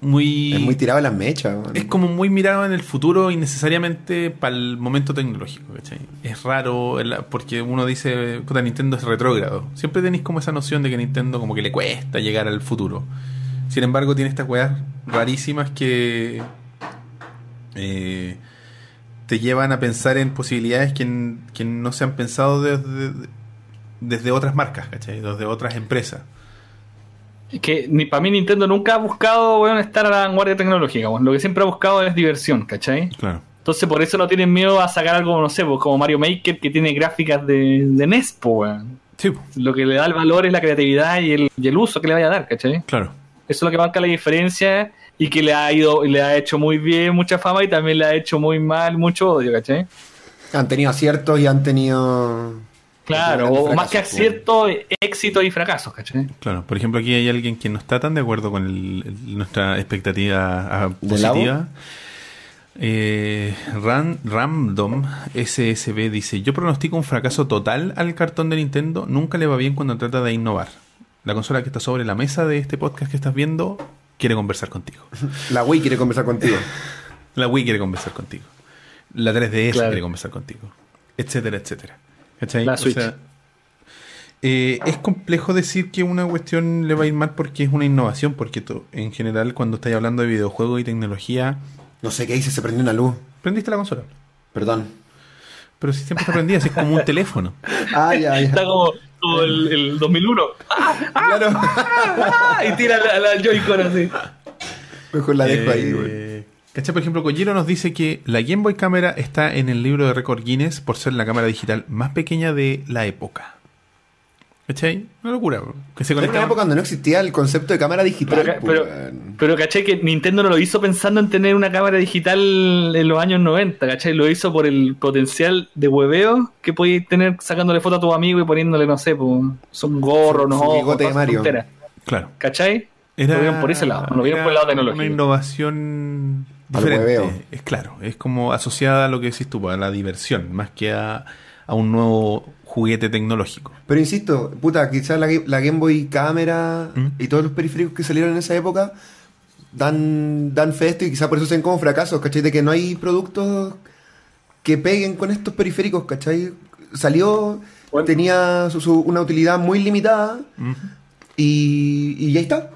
Muy. Es muy tirado a las mechas. weón. Es como muy mirado en el futuro y necesariamente para el momento tecnológico, ¿cachai? Es raro porque uno dice, puta, Nintendo es retrógrado. Siempre tenéis como esa noción de que Nintendo como que le cuesta llegar al futuro. Sin embargo, tiene estas weas rarísimas que eh, te llevan a pensar en posibilidades que, no se han pensado desde, desde otras marcas, ¿cachai? Desde otras empresas. Es que ni, para mí Nintendo nunca ha buscado weón, estar a la vanguardia tecnológica. Lo que siempre ha buscado es diversión, ¿cachai? Claro. Entonces por eso no tienen miedo a sacar algo, no sé, pues, como Mario Maker que tiene gráficas de, de NES, weón. Sí, Lo que le da el valor es la creatividad y el, y el uso que le vaya a dar, ¿cachai? claro. Eso es lo que marca la diferencia y que le ha ido, le ha hecho muy bien mucha fama y también le ha hecho muy mal mucho odio, ¿cachai? Han tenido aciertos y han tenido. Claro, o más que fracasos, acierto, éxito y fracasos, ¿cachai? Claro, por ejemplo, aquí hay alguien que no está tan de acuerdo con el- el- nuestra expectativa ah, ¿De positiva. Eh, Ran- Random SSB dice: Yo pronostico un fracaso total al cartón de Nintendo. Nunca le va bien cuando trata de innovar. La consola que está sobre la mesa de este podcast que estás viendo quiere conversar contigo. La Wii quiere conversar contigo. (laughs) La Wii quiere conversar contigo. La 3DS Claro. quiere conversar contigo. Etcétera, etcétera. ¿Cachai? La O Switch. sea, eh, es complejo decir que una cuestión le va a ir mal porque es una innovación, porque tú, en general cuando estás hablando de videojuegos y tecnología, No sé qué hice, se prendió una luz. prendiste la consola. Perdón. Pero si siempre está prendida, así es como un teléfono. (laughs) Ah, ya, Está ya. como, el, el 2001. Claro. ¡Ah! (laughs) Y tira la, la Joy-Con así. Mejor la dejo ahí, Eh, güey. ¿Cachai? Por ejemplo, Kojiro nos dice que la Game Boy Cámara está en el libro de récord Guinness por ser la cámara digital más pequeña de la época. ¿Cachai? Una locura. Que se Era una época donde no existía el concepto de cámara digital. Pero, pues, pero, pero caché que Nintendo no lo hizo pensando en tener una cámara digital en los años 90, ¿cachai? Lo hizo por el potencial de hueveo que podías tener sacándole foto a tu amigo y poniéndole, no sé, pues, un gorro, unos ojos, bigote de Mario. tonteras, Claro. ¿cachai? Era, Lo vieron por ese lado, no lo vieron por el lado Una tecnológico. innovación Al diferente. hueveo. Es claro, es como asociada a lo que decís tú, a la diversión, más que a, a un nuevo juguete tecnológico. Pero insisto, puta, quizás la, Ga- la Game Boy Cámara ¿Mm? y todos los periféricos que salieron en esa época dan, dan fe a esto y quizás por eso sean como fracasos, ¿cachai? De que no hay productos que peguen con estos periféricos, ¿cachai? Salió, Bueno. tenía su- su- una utilidad muy limitada Ujú. y, y ya está.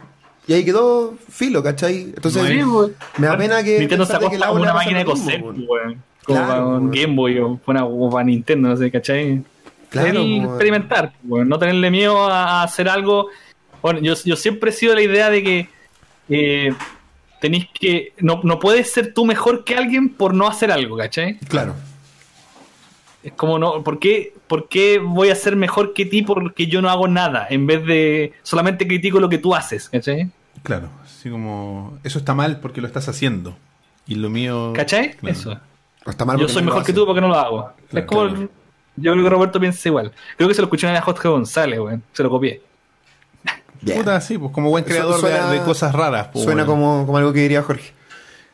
Y ahí quedó filo, ¿cachai? Entonces, No me da pena que Nintendo sacó que le una máquina de coser, weón. Como Claro, para un. Game Boy o para, o para Nintendo, no sé, ¿cachai? Claro, experimentar, pues, no tenerle miedo a, hacer algo. Bueno, yo, yo siempre he sido la idea de que eh, tenéis que. No, no puedes ser tú mejor que alguien por no hacer algo, ¿cachai? Claro. Es como, no, ¿por qué, ¿por qué voy a ser mejor que ti porque yo no hago nada? En vez de solamente critico lo que tú haces, ¿cachai? Claro, así como eso está mal porque lo estás haciendo. Y lo mío. ¿Cachai? Claro. Eso. O está mal Yo soy no mejor que tú porque no lo hago. Claro, es como. claro. Yo creo que Roberto piensa igual. Creo que se lo escuché a Jorge González, weón. Se lo copié. Puta, sí, pues como buen creador de- suena- de, cosas raras. pues, Suena bueno. como, como algo que diría Jorge.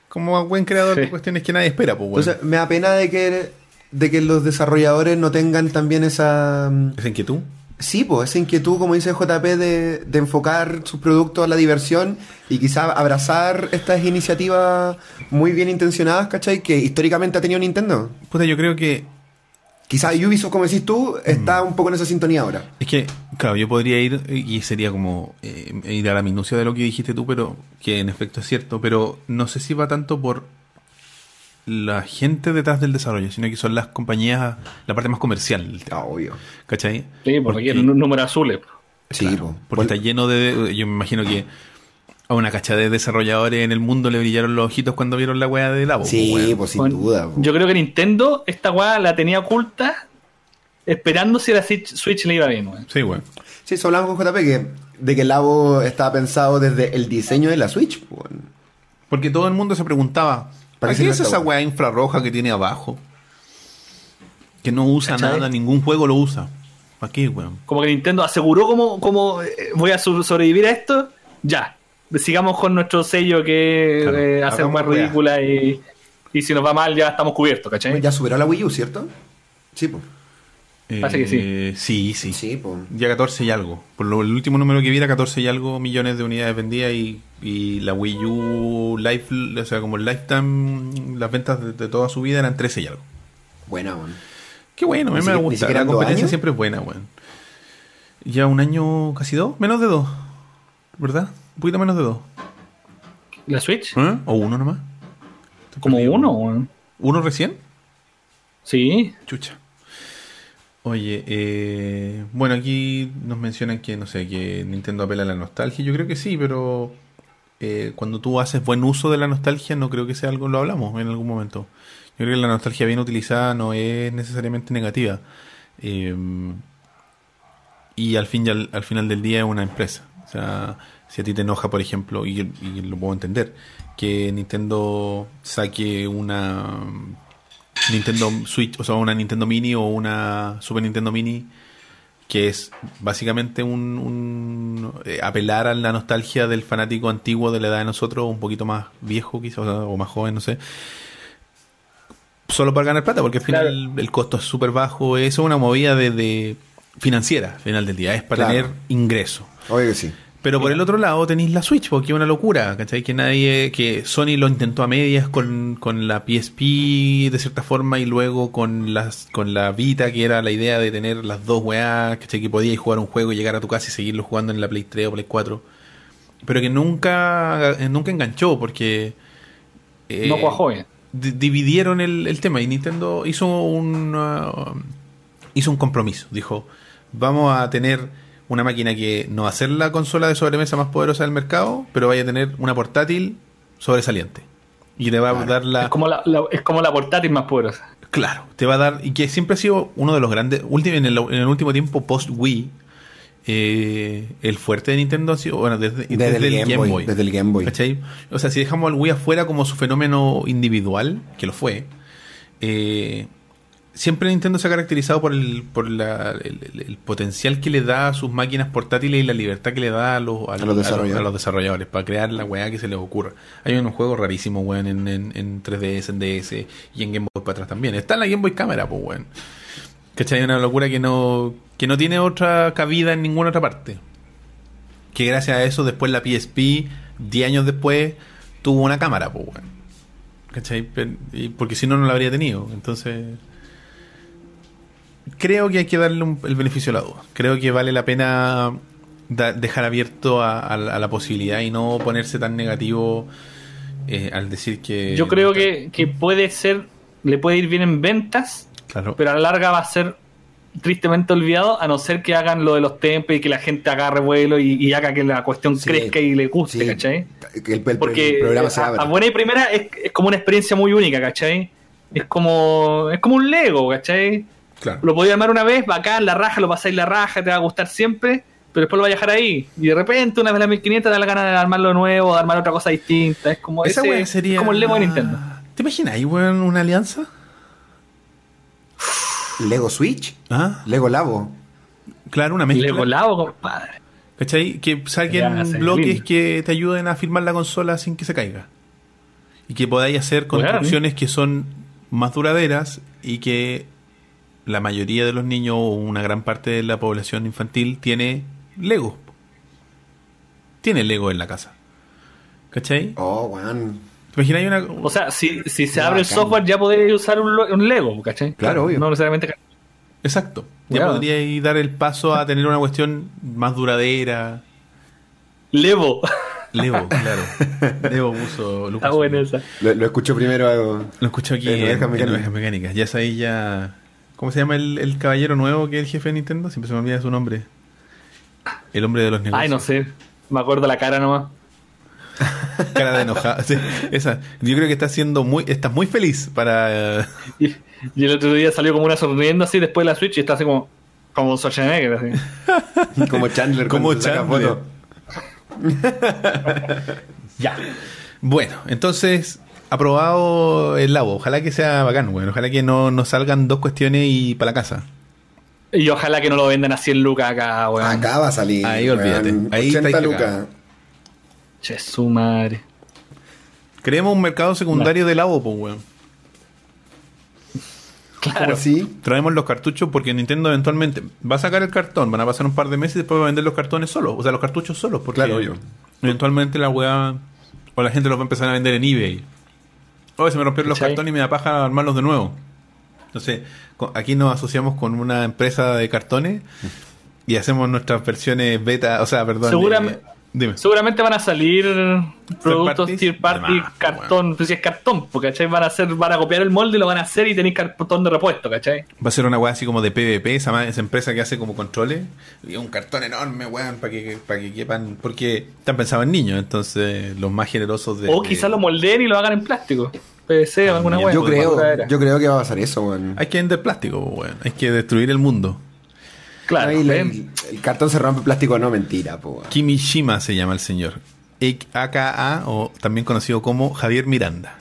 Como buen creador Sí. de cuestiones que nadie espera, pues, bueno. Entonces, me da pena de que, de que los desarrolladores no tengan también esa... mm, ¿Es inquietud? Sí, pues, esa inquietud, como dice JP, de, de enfocar sus productos a la diversión y quizá abrazar estas iniciativas muy bien intencionadas, ¿cachai? Que históricamente ha tenido Nintendo. Puta, yo creo que Quizá Ubisoft, como decís tú, está Mm. un poco en esa sintonía ahora. Es que, claro, yo podría ir y sería como eh, ir a la minucia de lo que dijiste tú, pero que en efecto es cierto, pero no sé si va tanto por la gente detrás del desarrollo, sino que son las compañías, la parte más comercial Ah, obvio. ¿cachai? Sí, porque quieren un número azules. Sí, Claro, po. porque está lleno de. Yo me imagino que a una cacha de desarrolladores en el mundo le brillaron los ojitos cuando vieron la weá de Labo. Sí, pues, pues sin Bueno, duda. po. Yo creo que Nintendo esta weá la tenía oculta esperando si la Switch, le iba bien. Sí, weón. Sí, eso hablamos con JP, que, de que el Labo estaba pensado desde el diseño de la Switch. po. Porque todo el mundo se preguntaba: ¿Para ¿para qué es esa weá? infrarroja que tiene abajo? Que no usa ¿Cachai? nada, ningún juego lo usa. ¿Para qué, weón? Como que Nintendo aseguró como, como eh, voy a so- sobrevivir a esto, ya. Sigamos con nuestro sello que Claro, eh, hace más ridícula y, y si nos va mal ya estamos cubiertos, ¿cachai? Ya superó la Wii U, ¿cierto? Sí, pues. Eh, Parece que sí. Sí, sí. Sí, pues. Ya 14 y algo. Por lo, el último número que vi era 14 y algo millones de unidades vendidas y, y la Wii U Life, o sea, como el Lifetime, las ventas de, de toda su vida eran 13 y algo. Buena, weón. Qué bueno, a mí me ni gusta. La competencia años. siempre es buena, weón. Ya un año, casi dos, menos de dos. ¿Verdad? Un poquito menos de dos. ¿La Switch? ¿Eh? ¿O uno nomás? Como uno, weón. ¿Uno recién? Sí. Chucha. Oye, eh, bueno, aquí nos mencionan que, no sé, que Nintendo apela a la nostalgia. Yo creo que sí, pero eh, cuando tú haces buen uso de la nostalgia, no creo que sea algo, lo hablamos en algún momento. Yo creo que la nostalgia bien utilizada no es necesariamente negativa. Eh, y al, fin, y al, al final del día es una empresa. O sea, si a ti te enoja, por ejemplo, y, y lo puedo entender, que Nintendo saque una Nintendo Switch, o sea, una Nintendo Mini o una Super Nintendo Mini, que es básicamente un, un, eh, apelar a la nostalgia del fanático antiguo de la edad de nosotros, un poquito más viejo quizás, o, sea, o más joven, no sé. Solo para ganar plata, porque al final Claro. el costo es súper bajo. Eso es una movida de, de financiera, al final del día. Es para Claro. tener ingreso. Obvio que sí. Pero por el otro lado tenéis la Switch, porque es una locura, ¿cachai? Que nadie, que Sony lo intentó a medias con, con la PSP de cierta forma y luego con las con la Vita, que era la idea de tener las dos weas, ¿cachai? Que podíais jugar un juego y llegar a tu casa y seguirlo jugando en la Play 3 o Play 4. Pero que nunca, eh, nunca enganchó, porque... eh, no cuajó bien. di- dividieron el, el tema y Nintendo hizo un uh, hizo un compromiso. Dijo, vamos a tener una máquina que no va a ser la consola de sobremesa más poderosa del mercado, pero vaya a tener una portátil sobresaliente. Y te va a dar la... Es como la, la- es como la portátil más poderosa. Claro, te va a dar... Y que siempre ha sido uno de los grandes... en, el, en el último tiempo, post-Wii, eh, el fuerte de Nintendo ha sido, bueno, desde, Desde, desde el Game, Boy, Desde el Game Boy. ¿Cachai? O sea, si dejamos al Wii afuera como su fenómeno individual, que lo fue, eh, siempre Nintendo se ha caracterizado por, el, por la- el, potencial que le da a sus máquinas portátiles y la libertad que le da a los, a, A los desarrolladores. a los desarrolladores para crear la weá que se les ocurra. Hay unos juegos rarísimos, weón, en, en, en 3DS, en DS y en Game Boy para atrás también. Está en la Game Boy Cámara, pues, weón. ¿Cachai? Una locura que no, que no tiene otra cabida en ninguna otra parte. Que gracias a eso, después la PSP, 10 años después, tuvo una cámara, pues, weón. ¿Cachai? Porque si no, no la habría tenido. Entonces, creo que hay que darle un- el beneficio de la duda. Creo que vale la pena da- dejar abierto a, a la a la posibilidad y no ponerse tan negativo eh, al decir que. Yo creo que, que puede ser, le puede ir bien en ventas, Claro. pero a la larga va a ser tristemente olvidado, a no ser que hagan lo de los templos y que la gente agarre vuelo y, y haga que la cuestión Sí. crezca y le guste, Sí. ¿cachai? Que el, el- Porque el programa se a, abra. a buena y primera es, es como una experiencia muy única, ¿cachai? Es como, es como un Lego, ¿cachai? Claro. Lo podías armar una vez, bacán, la raja, lo pasáis la raja, te va a gustar siempre, pero después lo vas a dejar ahí. Y de repente, una vez las 1500, te da la gana de armarlo nuevo, de armar otra cosa distinta. Es como, Esa ese- sería. es como el Lego de Nintendo. ¿Te imaginas ahí, weón, una alianza? Lego Switch. ¿Ah? Lego Labo. Claro, una mezcla. Lego Labo, compadre. ¿Cachai? Que saquen bloques que te ayuden a firmar la consola sin que se caiga. Y que podáis hacer Bueno. construcciones que son más duraderas y que la mayoría de los niños o una gran parte de la población infantil tiene Lego. Tiene Lego en la casa. ¿Cachai? Oh, weón. ¿Te imaginas una... O sea, si, si se abre el software, ya podéis usar un, un Lego, ¿cachai? Claro, obvio. No necesariamente. Exacto. Ya Cuidado. podríais dar el paso a tener una cuestión más duradera. Levo. Lego, (laughs) claro. Lego puso Lucas. Está buena esa. Lo, lo escucho primero. algo- Lo escucho aquí En en, en. Ovejas Mecánicas. Ya sabéis ya... ¿Cómo se llama el, el caballero nuevo que es el jefe de Nintendo? Siempre se me olvida su nombre. El hombre de los negocios. Ay, no sé. Me acuerdo la cara nomás. (laughs) Cara de enojado. Sí, esa. Yo creo que está siendo muy... Estás muy feliz para... Y, y el otro día salió como una sonriendo así después de la Switch y está así como. Como Schwarzenegger, así. (laughs) Como Chandler. Como Chandler. foto. (laughs) Ya. Bueno, entonces... Aprobado el labo. Ojalá que sea bacán, bueno. Ojalá que no nos salgan dos cuestiones y para la casa. Y ojalá que no lo vendan a 100 lucas acá, weón. Acá va a salir. Ahí olvídate. weón. Ahí 80 está lucas. Che, su madre. Creemos un mercado secundario de labo, pues, weón. ¿Cómo Claro. así? traemos los cartuchos porque Nintendo eventualmente va a sacar el cartón, van a pasar un par de meses y después va a vender los cartones solos, o sea, los cartuchos solos, porque Claro, obvio. eventualmente la weá o la gente los va a empezar a vender en eBay. O se me rompieron los cartones y me da paja armarlos de nuevo. Entonces, aquí nos asociamos con una empresa de cartones y hacemos nuestras versiones beta, o sea, perdón. Seguramente- eh, dime. Seguramente van a salir productos parties? tier party, más, cartón, pues si es cartón, porque ¿cachai? Van a hacer, van a copiar el molde y lo van a hacer y tenéis cartón de repuesto, ¿cachai? Va a ser una weá así como de PvP, esa, empresa que hace como controles. Y un cartón enorme, weón, para que, para que quepan. Porque están pensados en niños, entonces los más generosos de. o quizás lo moldeen y lo hagan en plástico. PVC o alguna También. hueá. Yo creo, yo creo que va a pasar eso, weón. Hay que vender plástico, weón. Hay que destruir el mundo. El, el cartón se rompe plástico, no, mentira, po. Kimishima se llama el señor. AKA, o también conocido como Javier Miranda.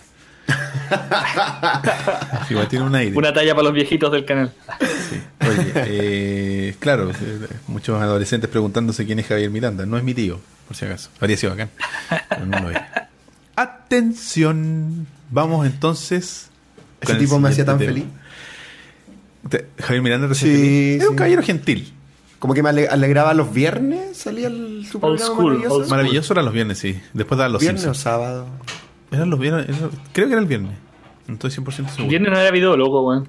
(laughs) Igual tiene un aire. Una talla para los viejitos del canal. Sí. Oye, eh, claro, muchos adolescentes preguntándose quién es Javier Miranda. No es mi tío, por si acaso. Habría sido bacán. Pero no lo es. Atención. Vamos entonces. Ese tipo me hacía tan feliz. Javier Miranda te hacía Sí. Era un caballero gentil. Como que me ale- alegraba los viernes, salía el su Old programa school, maravilloso. Maravilloso eran los viernes, sí. Después daban los Viernes o Simpsons. sábado. Eran los viernes. era- creo que era el viernes. No estoy 100% seguro. Viernes no era video loco, weón.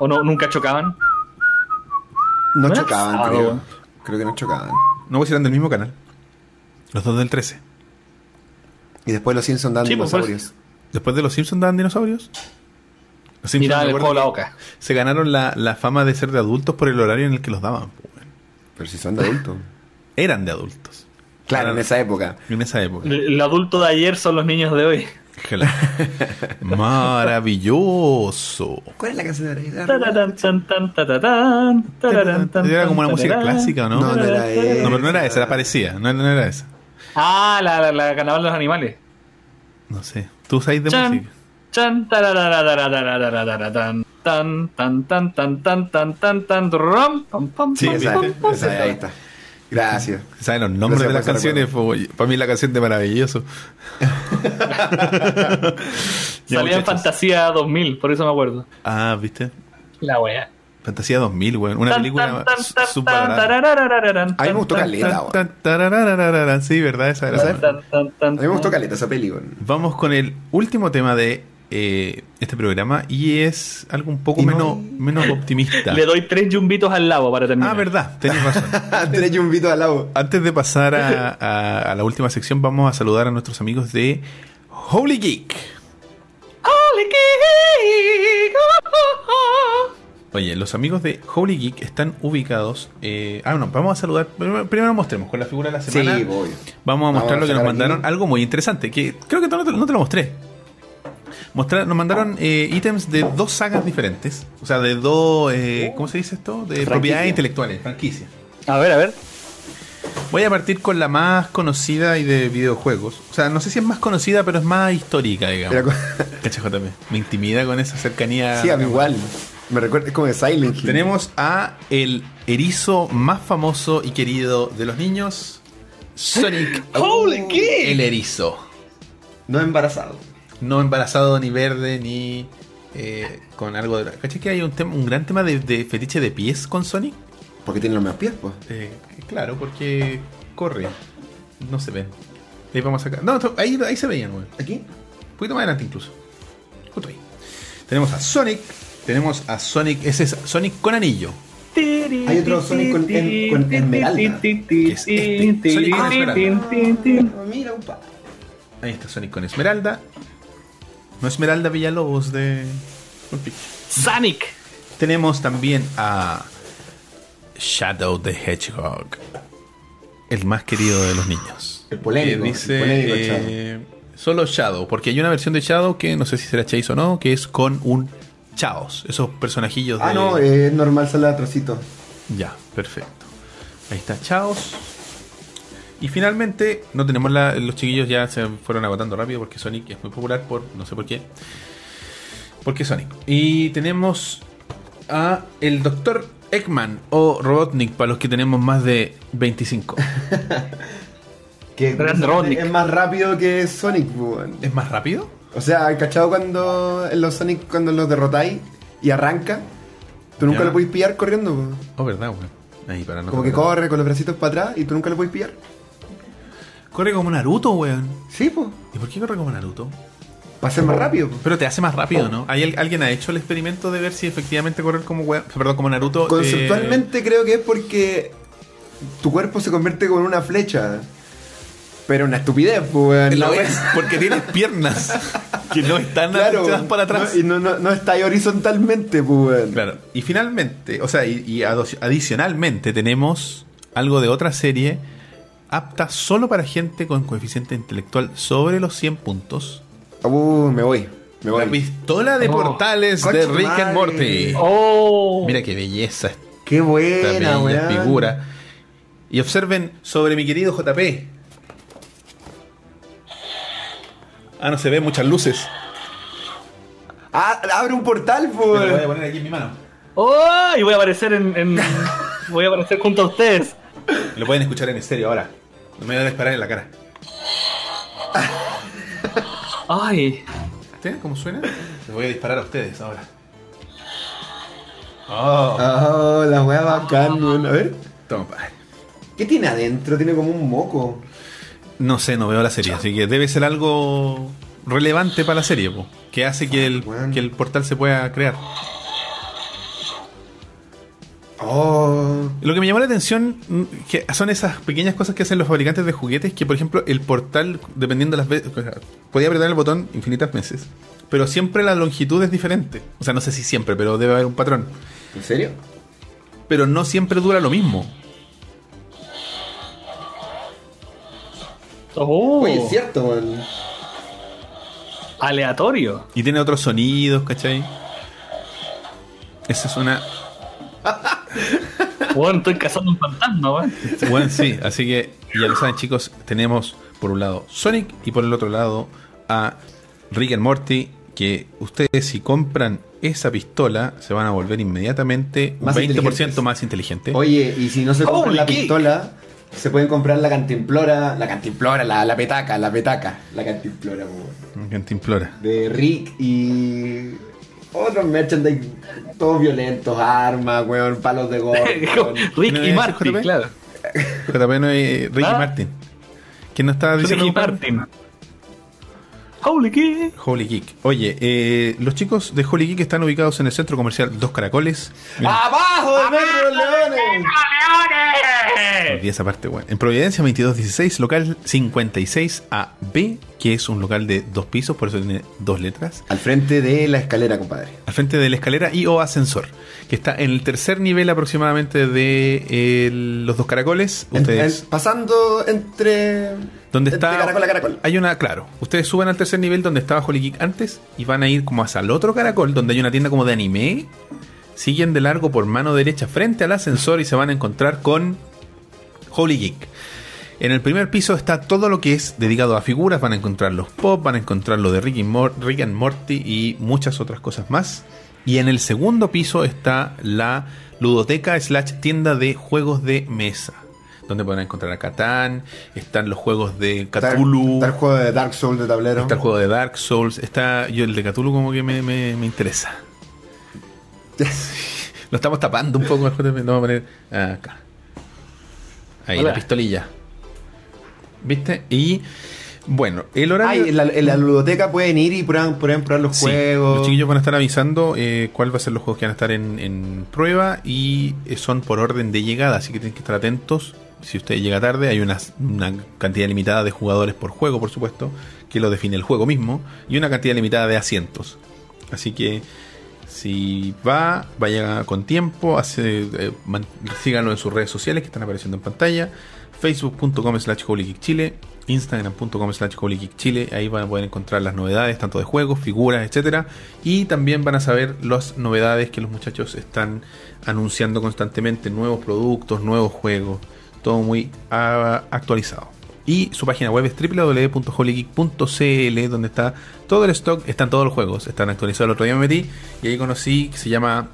O no, nunca chocaban. No ¿No era chocaban, sábado, creo. weón? Creo que no chocaban. No, pues eran del mismo canal. Los dos del 13. Y después los Simpsons dan Sí, pues, dinosaurios. Después de los Simpsons daban dinosaurios. Los Miraba el juego la boca. Se ganaron la, la fama de ser de adultos por el horario en el que los daban. Pero si son de adultos. (laughs) Eran de adultos. Claro, Eran- en esa época. En esa época. El, el adulto de ayer son los niños de hoy. (laughs) Maravilloso. ¿Cuál es la canción de Era como una música clásica, ¿o ¿no? No, no era esa. No, pero no era esa, era parecida. No, no era esa. Ah, la, la, la carnaval de los animales. No sé. ¿Tú sabes de Chan, música? Tan, tan, tan, tan, tan, tan, tan, tan, rum, pam, pam, Sí, pam, Esa, pam, pam. esa, ahí está. Gracias. ¿Saben los nombres Gracias de las canciones? Fue- Para mí la canción de Maravilloso. Ya, Salía en. Fantasía 2000, por eso me acuerdo. Ah, ¿viste? La wea. Fantasía 2000, weón. Una Tan, película tan, tan, tan, A mí me gustó tan, Caleta, tan, weón. Tan. Sí, ¿verdad? Esa era. Tan, tan, tan, A mí me gustó tan. caleta esa weón. Vamos con el último tema de eh, este programa y es algo un poco no menos, menos optimista. (laughs) Le doy tres yumbitos al lado para terminar. Ah, verdad, tenés razón. (laughs) Tres yumbitos al lado. Antes de pasar a, a- a la última sección, vamos a saludar a nuestros amigos de Holy Geek. Holy geek. Oye, los amigos de Holy Geek están ubicados. eh, ah, no, vamos a saludar. Primero, primero mostremos con la figura de la semana. Sí, voy. Vamos a mostrar lo que nos mandaron. aquí. Algo muy interesante. Que creo que no te, no te lo mostré. Mostrar, nos mandaron eh, ítems de dos sagas diferentes. O sea, de dos. eh, ¿Cómo se dice esto? De Franquicia. propiedades intelectuales, franquicia. A ver, a ver. Voy a partir con la más conocida y de videojuegos. O sea, no sé si es más conocida, pero es más histórica, digamos. Era co- (laughs) Cacha, JP. Me intimida con esa cercanía. Sí, a mí igual. Me recuerda, es como de Silent Hill. Tenemos a el erizo más famoso y querido de los niños, Sonic. (laughs) Holy geek. El erizo. No embarazado. No embarazado, ni verde, ni eh, con algo de... ¿Cachai que hay un, tema, un gran tema de, de fetiche de pies con Sonic? Porque tiene los mismos pies, pues. Eh, claro, porque corre. No se ven. Ahí vamos a sacar... No, ahí, ahí se veían, güey. ¿Aquí? Un poquito más adelante incluso. Justo ahí. Tenemos a Sonic. Tenemos a Sonic. Ese es Sonic con anillo. Hay otro Sonic con- en- con esmeralda. Que es este, Sonic con esmeralda. Mira, pa. Ahí está Sonic con Esmeralda. No Esmeralda Villalobos de... Sonic. Tenemos también a Shadow the Hedgehog. El más querido de los niños. El polémico, Que dice el polémico eh, solo Shadow, porque hay una versión de Shadow que no sé si será Chase o no, que es con un Chaos, esos personajillos Ah, de... no, es normal salada trocito. Ya, perfecto. Ahí está Chaos. Y finalmente, no tenemos la, los chiquillos ya se fueron agotando rápido porque Sonic es muy popular por no sé por qué. Porque Sonic. Y tenemos a el Dr. Eggman o Robotnik para los que tenemos más de 25. (laughs) Que es más rápido que Sonic, pues, weón. ¿Es más rápido? O sea, ¿hay cachado cuando en los Sonic cuando los derrotáis y arranca? Tú nunca Ya. lo podéis pillar corriendo, pues. Oh, verdad, weón. Ahí para no Como que corre con los bracitos para atrás y tú nunca lo podéis pillar. Corre como Naruto, weón. Sí, pues. ¿Y por qué corre como Naruto? Va a ser más rápido. Pero te hace más rápido, ¿no? ¿Hay al- alguien ha hecho el experimento de ver si efectivamente correr como weón? Perdón, como Naruto. eh, Conceptualmente creo que es porque tu cuerpo se convierte como en una flecha. Pero una estupidez, pues, es, wea- porque tienes piernas que no están Claro, echadas para atrás. no- y no, no, no está ahí horizontalmente, pues, weón. Claro. Y finalmente, o sea, y, adicionalmente tenemos algo de otra serie apta solo para gente con coeficiente intelectual sobre los 100 puntos. Uh, me voy. Me La pistola de Oh, portales de Rick and madre. Morty. Oh. Mira qué belleza Qué buena, bella figura. Y observen sobre mi querido JP. Ah, no se ven muchas luces. Ah, abre un portal, Me lo voy a poner aquí en mi mano. Oh, y voy a aparecer en, en- voy a aparecer junto a ustedes. Lo pueden escuchar en estéreo ahora. No me van a disparar en la cara. (laughs) Ay, ¿Viste cómo suena? Les voy a disparar a ustedes ahora. Oh. Oh, la weá bacán, weón. A ver. Toma, padre. ¿Qué tiene adentro? Tiene como un moco. No sé, no veo la serie, así que debe ser algo relevante para la serie, po, que hace que el, que el portal se pueda crear. Oh. Lo que me llamó la atención mm, que son esas pequeñas cosas que hacen los fabricantes de juguetes, que por ejemplo el portal, dependiendo de las veces, podía apretar el botón infinitas veces, pero siempre la longitud es diferente. O sea, no sé si siempre, pero debe haber un patrón. ¿En serio? Pero no siempre dura lo mismo. oh. Oye, es cierto, weón. aleatorio. Y tiene otros sonidos, ¿cachai? Esa es una. (laughs) Bueno, estoy cazando un fantasma, weón. Bueno, sí, así que ya lo saben, chicos. Tenemos por un lado Sonic y por el otro lado a Rick and Morty. Que ustedes, si compran esa pistola, se van a volver inmediatamente un Más 20% inteligentes. más inteligente. Oye, y si no se compran la pistola, se pueden comprar la cantimplora, la cantimplora, la, la petaca, la petaca, la cantimplora, weón. Que te implora. de Rick y otros merchandise todos violentos, armas, weón, palos de golf. (laughs) weón. Rick ¿No y Marty, JP? claro. JP no es Ricky ¿Ah? Martin. ¿Quién nos estaba diciendo? Ricky Martin. Holy key. Holy Geek. Oye, eh, los chicos de Holy Geek están ubicados en el centro comercial Dos Caracoles. Mira, ¡Abajo de Metro Leones! olvidé esa parte, bueno. En Providencia 2216, local 56AB, que es un local de dos pisos, por eso tiene dos letras. Al frente de la escalera, compadre. Al frente de la escalera y o ascensor, que está en el tercer nivel aproximadamente de eh, los Dos Caracoles. En- Ustedes... en- pasando entre. Donde está. caracol a caracol. Hay una, claro. Ustedes suben al tercer nivel donde estaba Holy Geek antes y van a ir como hacia el otro caracol donde hay una tienda como de anime. Siguen de largo por mano derecha frente al ascensor y se van a encontrar con Holy Geek. En el primer piso está todo lo que es dedicado a figuras. Van a encontrar los pop, van a encontrar lo de Rick, y Mor- Rick and Morty y muchas otras cosas más. Y en el segundo piso está la ludoteca slash tienda de juegos de mesa. Donde podrán encontrar a Catán, están los juegos de Cthulhu, está el juego de Dark Souls de tablero. está el juego de Dark Souls, está yo el de Cthulhu como que me, me- me interesa. (laughs) Lo estamos tapando un poco, lo vamos a poner acá. Ahí, Hola. la pistolilla. ¿Viste? Y bueno, el horario... Ay, en la, en la ludoteca pueden ir y prueban, pueden probar los Sí, juegos. Los chiquillos van a estar avisando eh, cuál va a ser los juegos que van a estar en, en prueba y eh, son por orden de llegada, así que tienen que estar atentos. Si usted llega tarde, hay una, cantidad limitada de jugadores por juego, por supuesto, que lo define el juego mismo, y una cantidad limitada de asientos. Así que si va, vaya con tiempo, eh, síganlo en sus redes sociales que están apareciendo en pantalla, facebook.com slash Chile, instagram.com slash Chile, ahí van a poder encontrar las novedades, tanto de juegos, figuras, etcétera, y también van a saber las novedades que los muchachos están anunciando constantemente, nuevos productos, nuevos juegos, todo muy ah, actualizado. Y su página web es www.holygeek.cl donde está todo el stock, están todos los juegos, están actualizados. El otro día me metí y ahí conocí que se llama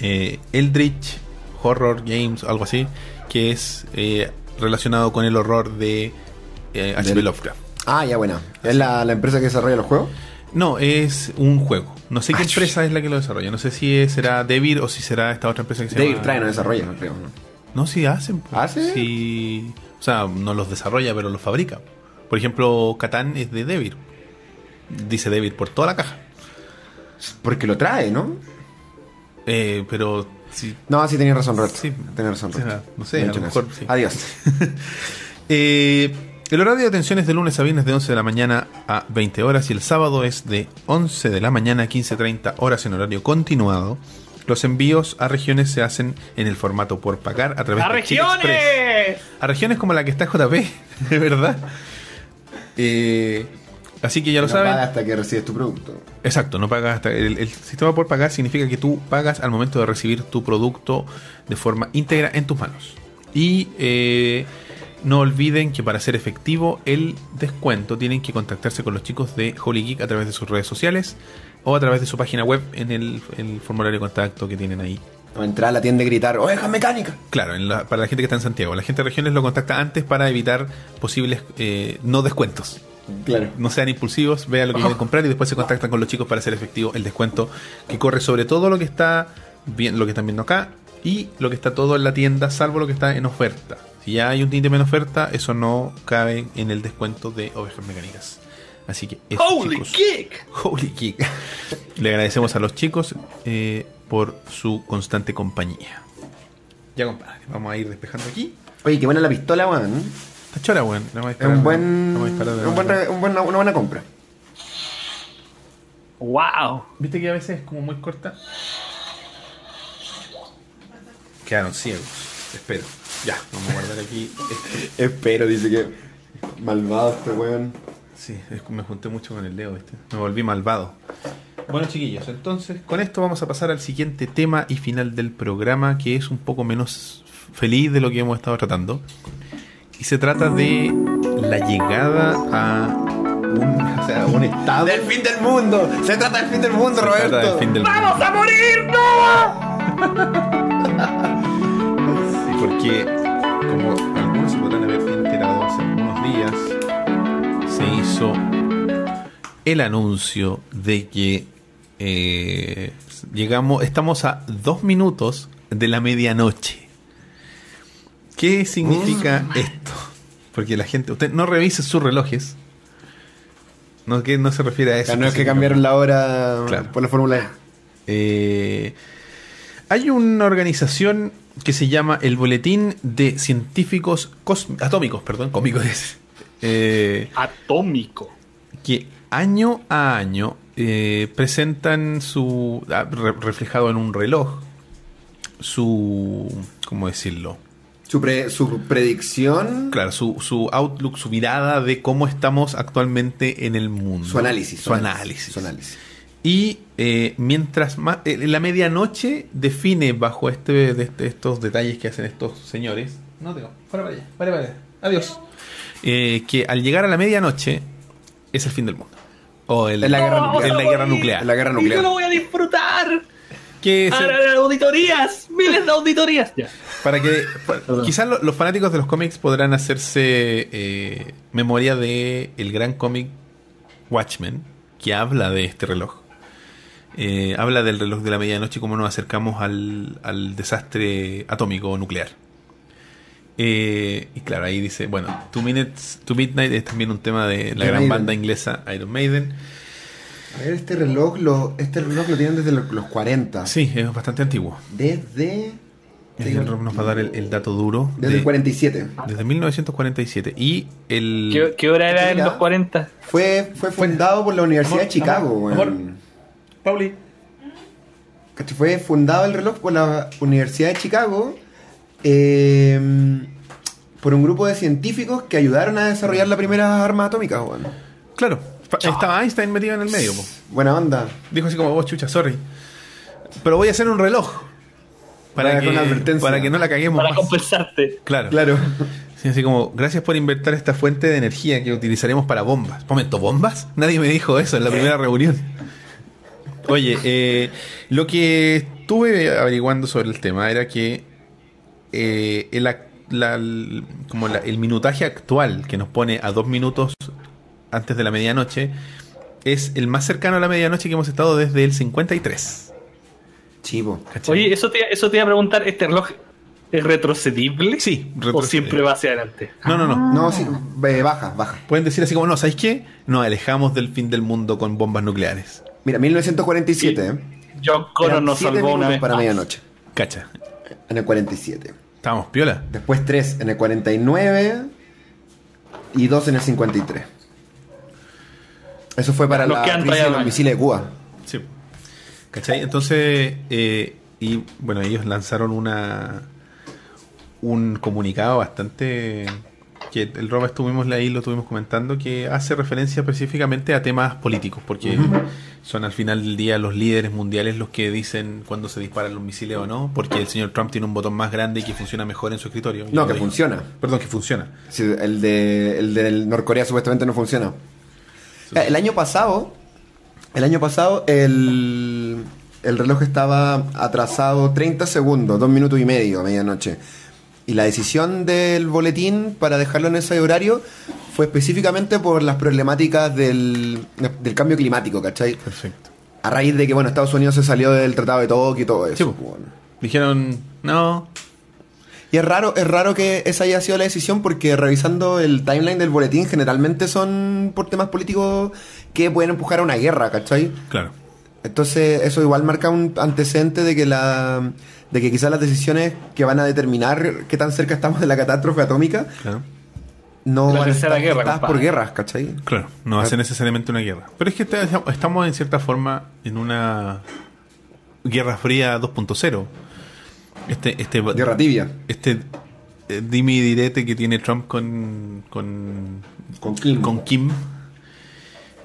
eh, Eldritch Horror Games, algo así, que es eh, relacionado con el horror de eh, H.P. Del- Lovecraft. Ah, ya, buena. ¿Es la, la empresa que desarrolla los juegos? No, es un juego. No sé qué Ah, empresa es la que lo desarrolla. No sé si será Devir o si será esta otra empresa que se David llama. trae, no desarrolla, no creo. ¿no? No, sí hacen. pues. ¿Hace? Sí. O sea, no los desarrolla, pero los fabrica. Por ejemplo, Catán es de Devir. Dice Devir por toda la caja. Porque lo trae, ¿no? Eh, pero sí. No, sí, tenías razón, Roberto. Sí. Tenías razón, Roberto. no sé, Me a lo mejor sí. Adiós. (laughs) Eh, el horario de atención es de lunes a viernes de 11 de la mañana a 20 horas y el sábado es de 11 de la mañana a 15.30 horas en horario continuado. Los envíos a regiones se hacen en el formato por pagar a través ¡A de Chile Express. regiones! A regiones como la que está JP, (laughs) de verdad. Eh, así que ya lo No saben. paga hasta que recibes tu producto. Exacto, no pagas hasta. El, el sistema por pagar significa que tú pagas al momento de recibir tu producto de forma íntegra en tus manos. Y eh, no olviden que para hacer efectivo el descuento tienen que contactarse con los chicos de Holy Geek a través de sus redes sociales o a través de su página web en el, el formulario de contacto que tienen ahí. O entrar a la tienda y gritar, ¡Oveja mecánica! Claro, en la- para la gente que está en Santiago. La gente de regiones lo contacta antes para evitar posibles eh, no descuentos. Claro. No sean impulsivos, vean lo que quieren (laughs) comprar y después se contactan con los chicos para hacer efectivo el descuento que corre sobre todo lo que está bien, lo que están viendo acá y lo que está todo en la tienda, salvo lo que está en oferta. Si ya hay un ítem en oferta, eso no cabe en el descuento de ovejas mecánicas. Así que eso, ¡Holy chicos. kick! Holy kick. (laughs) Le agradecemos a los chicos eh, por su constante compañía. Ya compadre, vamos a ir despejando aquí. Oye, qué buena la pistola, weón. Está chora, weón. Es un buen, un buen- una buena compra. ¡Wow! ¿Viste que a veces es como muy corta? Quedaron ciegos. Espero. Ya, vamos a guardar aquí. este. (laughs) Espero, dice que malvado este weón. Sí, es me junté mucho con el Leo, ¿viste? Me volví malvado. Bueno, chiquillos, entonces con esto vamos a pasar al siguiente tema y final del programa, que es un poco menos feliz de lo que hemos estado tratando. Y se trata de la llegada a un, o sea, un estado. Del fin del mundo. Se trata del fin del mundo, Se trata del Roberto. fin del mundo. ¡Vamos a morir! (laughs) Sí, porque como hizo el anuncio de que eh, llegamos, estamos a dos minutos de la medianoche. ¿Qué significa esto? Porque la gente, usted no revise sus relojes. No, que no se refiere a eso. No es que cambiaron la hora Claro. por la Fórmula E. Eh, hay una organización que se llama el Boletín de Científicos Cos- Atómicos, perdón, cómicos eh, Atómico. que año a año eh, presentan su ah, re- reflejado en un reloj su cómo decirlo Su, pre- su predicción. claro su, su outlook su mirada de cómo estamos actualmente en el mundo Su análisis. su análisis Su análisis. Y eh, mientras más. eh, la medianoche define bajo este, de este- estos detalles que hacen estos señores. No tengo. Para para allá. Para allá. Adiós. Eh, que al llegar a la medianoche es el fin del mundo. O el, Es la guerra No, nuclear. la guerra nuclear. Es la guerra Y yo lo voy a disfrutar. Que Ahora auditorías. Miles de auditorías. Ya. para que quizás lo- los fanáticos de los cómics podrán hacerse eh, memoria de el gran cómic Watchmen que habla de este reloj. Eh, habla del reloj de la medianoche y cómo nos acercamos al, al desastre atómico nuclear. Eh, y claro, ahí dice, bueno, Two Minutes to Midnight es también un tema de la gran Maiden. banda inglesa Iron Maiden. A ver, este reloj lo, este reloj lo tienen desde lo- los 40. Sí, es bastante antiguo. Desde. Y el Rob nos va a dar el, el dato duro. Desde de- el 47. desde 1947. Y el... ¿Qué, qué hora era en los 40? Fue, fue fundado por la Universidad Amor, de Chicago, amor, weón. Pauli. Fue fundado el reloj por la Universidad de Chicago eh, por un grupo de científicos que ayudaron a desarrollar la primera arma atómica, weón. Claro, estaba Einstein metido en el medio. po. Buena onda. Dijo así como, oh, chucha, sorry. Pero voy a hacer un reloj. Para, Para- que, para que no la caguemos Para más. compensarte. Claro. Claro. Sí, así como, gracias por inventar esta fuente de energía que utilizaremos para bombas. Momento, ¿bombas? Nadie me dijo eso en la primera reunión. Oye, eh, lo que estuve averiguando sobre el tema era que eh, el, la- como la- el minutaje actual que nos pone a dos minutos antes de la medianoche es el más cercano a la medianoche que hemos estado desde el 53. Chivo. ¿cachai? Oye, eso te, eso te iba a preguntar, ¿este reloj es retrocedible? Sí, ¿O retrocede. siempre va hacia adelante? no, no, no. No, sí, eh, baja, baja. Pueden decir así como, no, ¿sabéis qué? Nos alejamos del fin del mundo con bombas nucleares. Mira, 1947, ¿eh? John Connor nos salvó una vez para más. medianoche. Cacha. En el 47. Estábamos piola. Después 3 en el 49 y 2 en el 53. Eso fue para Nos la quedan crisis de los misiles de Cuba. Sí. ¿Cachai? Entonces, eh, y bueno, ellos lanzaron una un comunicado bastante que el Roba estuvimos ahí, lo estuvimos comentando, que hace referencia específicamente a temas políticos, porque son al final del día los líderes mundiales los que dicen cuando se disparan los misiles o no, porque el señor Trump tiene un botón más grande y que funciona mejor en su escritorio. No, que funciona. Perdón, que funciona. Sí, el, de, el del Norcorea supuestamente no funciona. Eh, El año pasado, el año pasado, el, el reloj estaba atrasado 30 segundos, 2 minutos y medio a medianoche. Y la decisión del boletín para dejarlo en ese horario fue específicamente por las problemáticas del, del cambio climático, ¿cachai? Perfecto. A raíz de que, bueno, Estados Unidos se salió del Tratado de Tokio y todo eso. Sí, po. bueno. Dijeron, no, Y es raro, es raro que esa haya sido la decisión porque revisando el timeline del boletín generalmente son por temas políticos que pueden empujar a una guerra, ¿cachai? claro. Entonces eso igual marca un antecedente de que la de que quizás las decisiones que van a determinar qué tan cerca estamos de la catástrofe atómica Claro. no La van a estar guerra, por guerras, ¿cachai? Claro, no va a ser necesariamente una guerra. Pero es que estamos en cierta forma en una guerra fría 2.0. Este, este, Guerra tibia. este eh, dime y direte que tiene Trump con, con, Con Kim. con Kim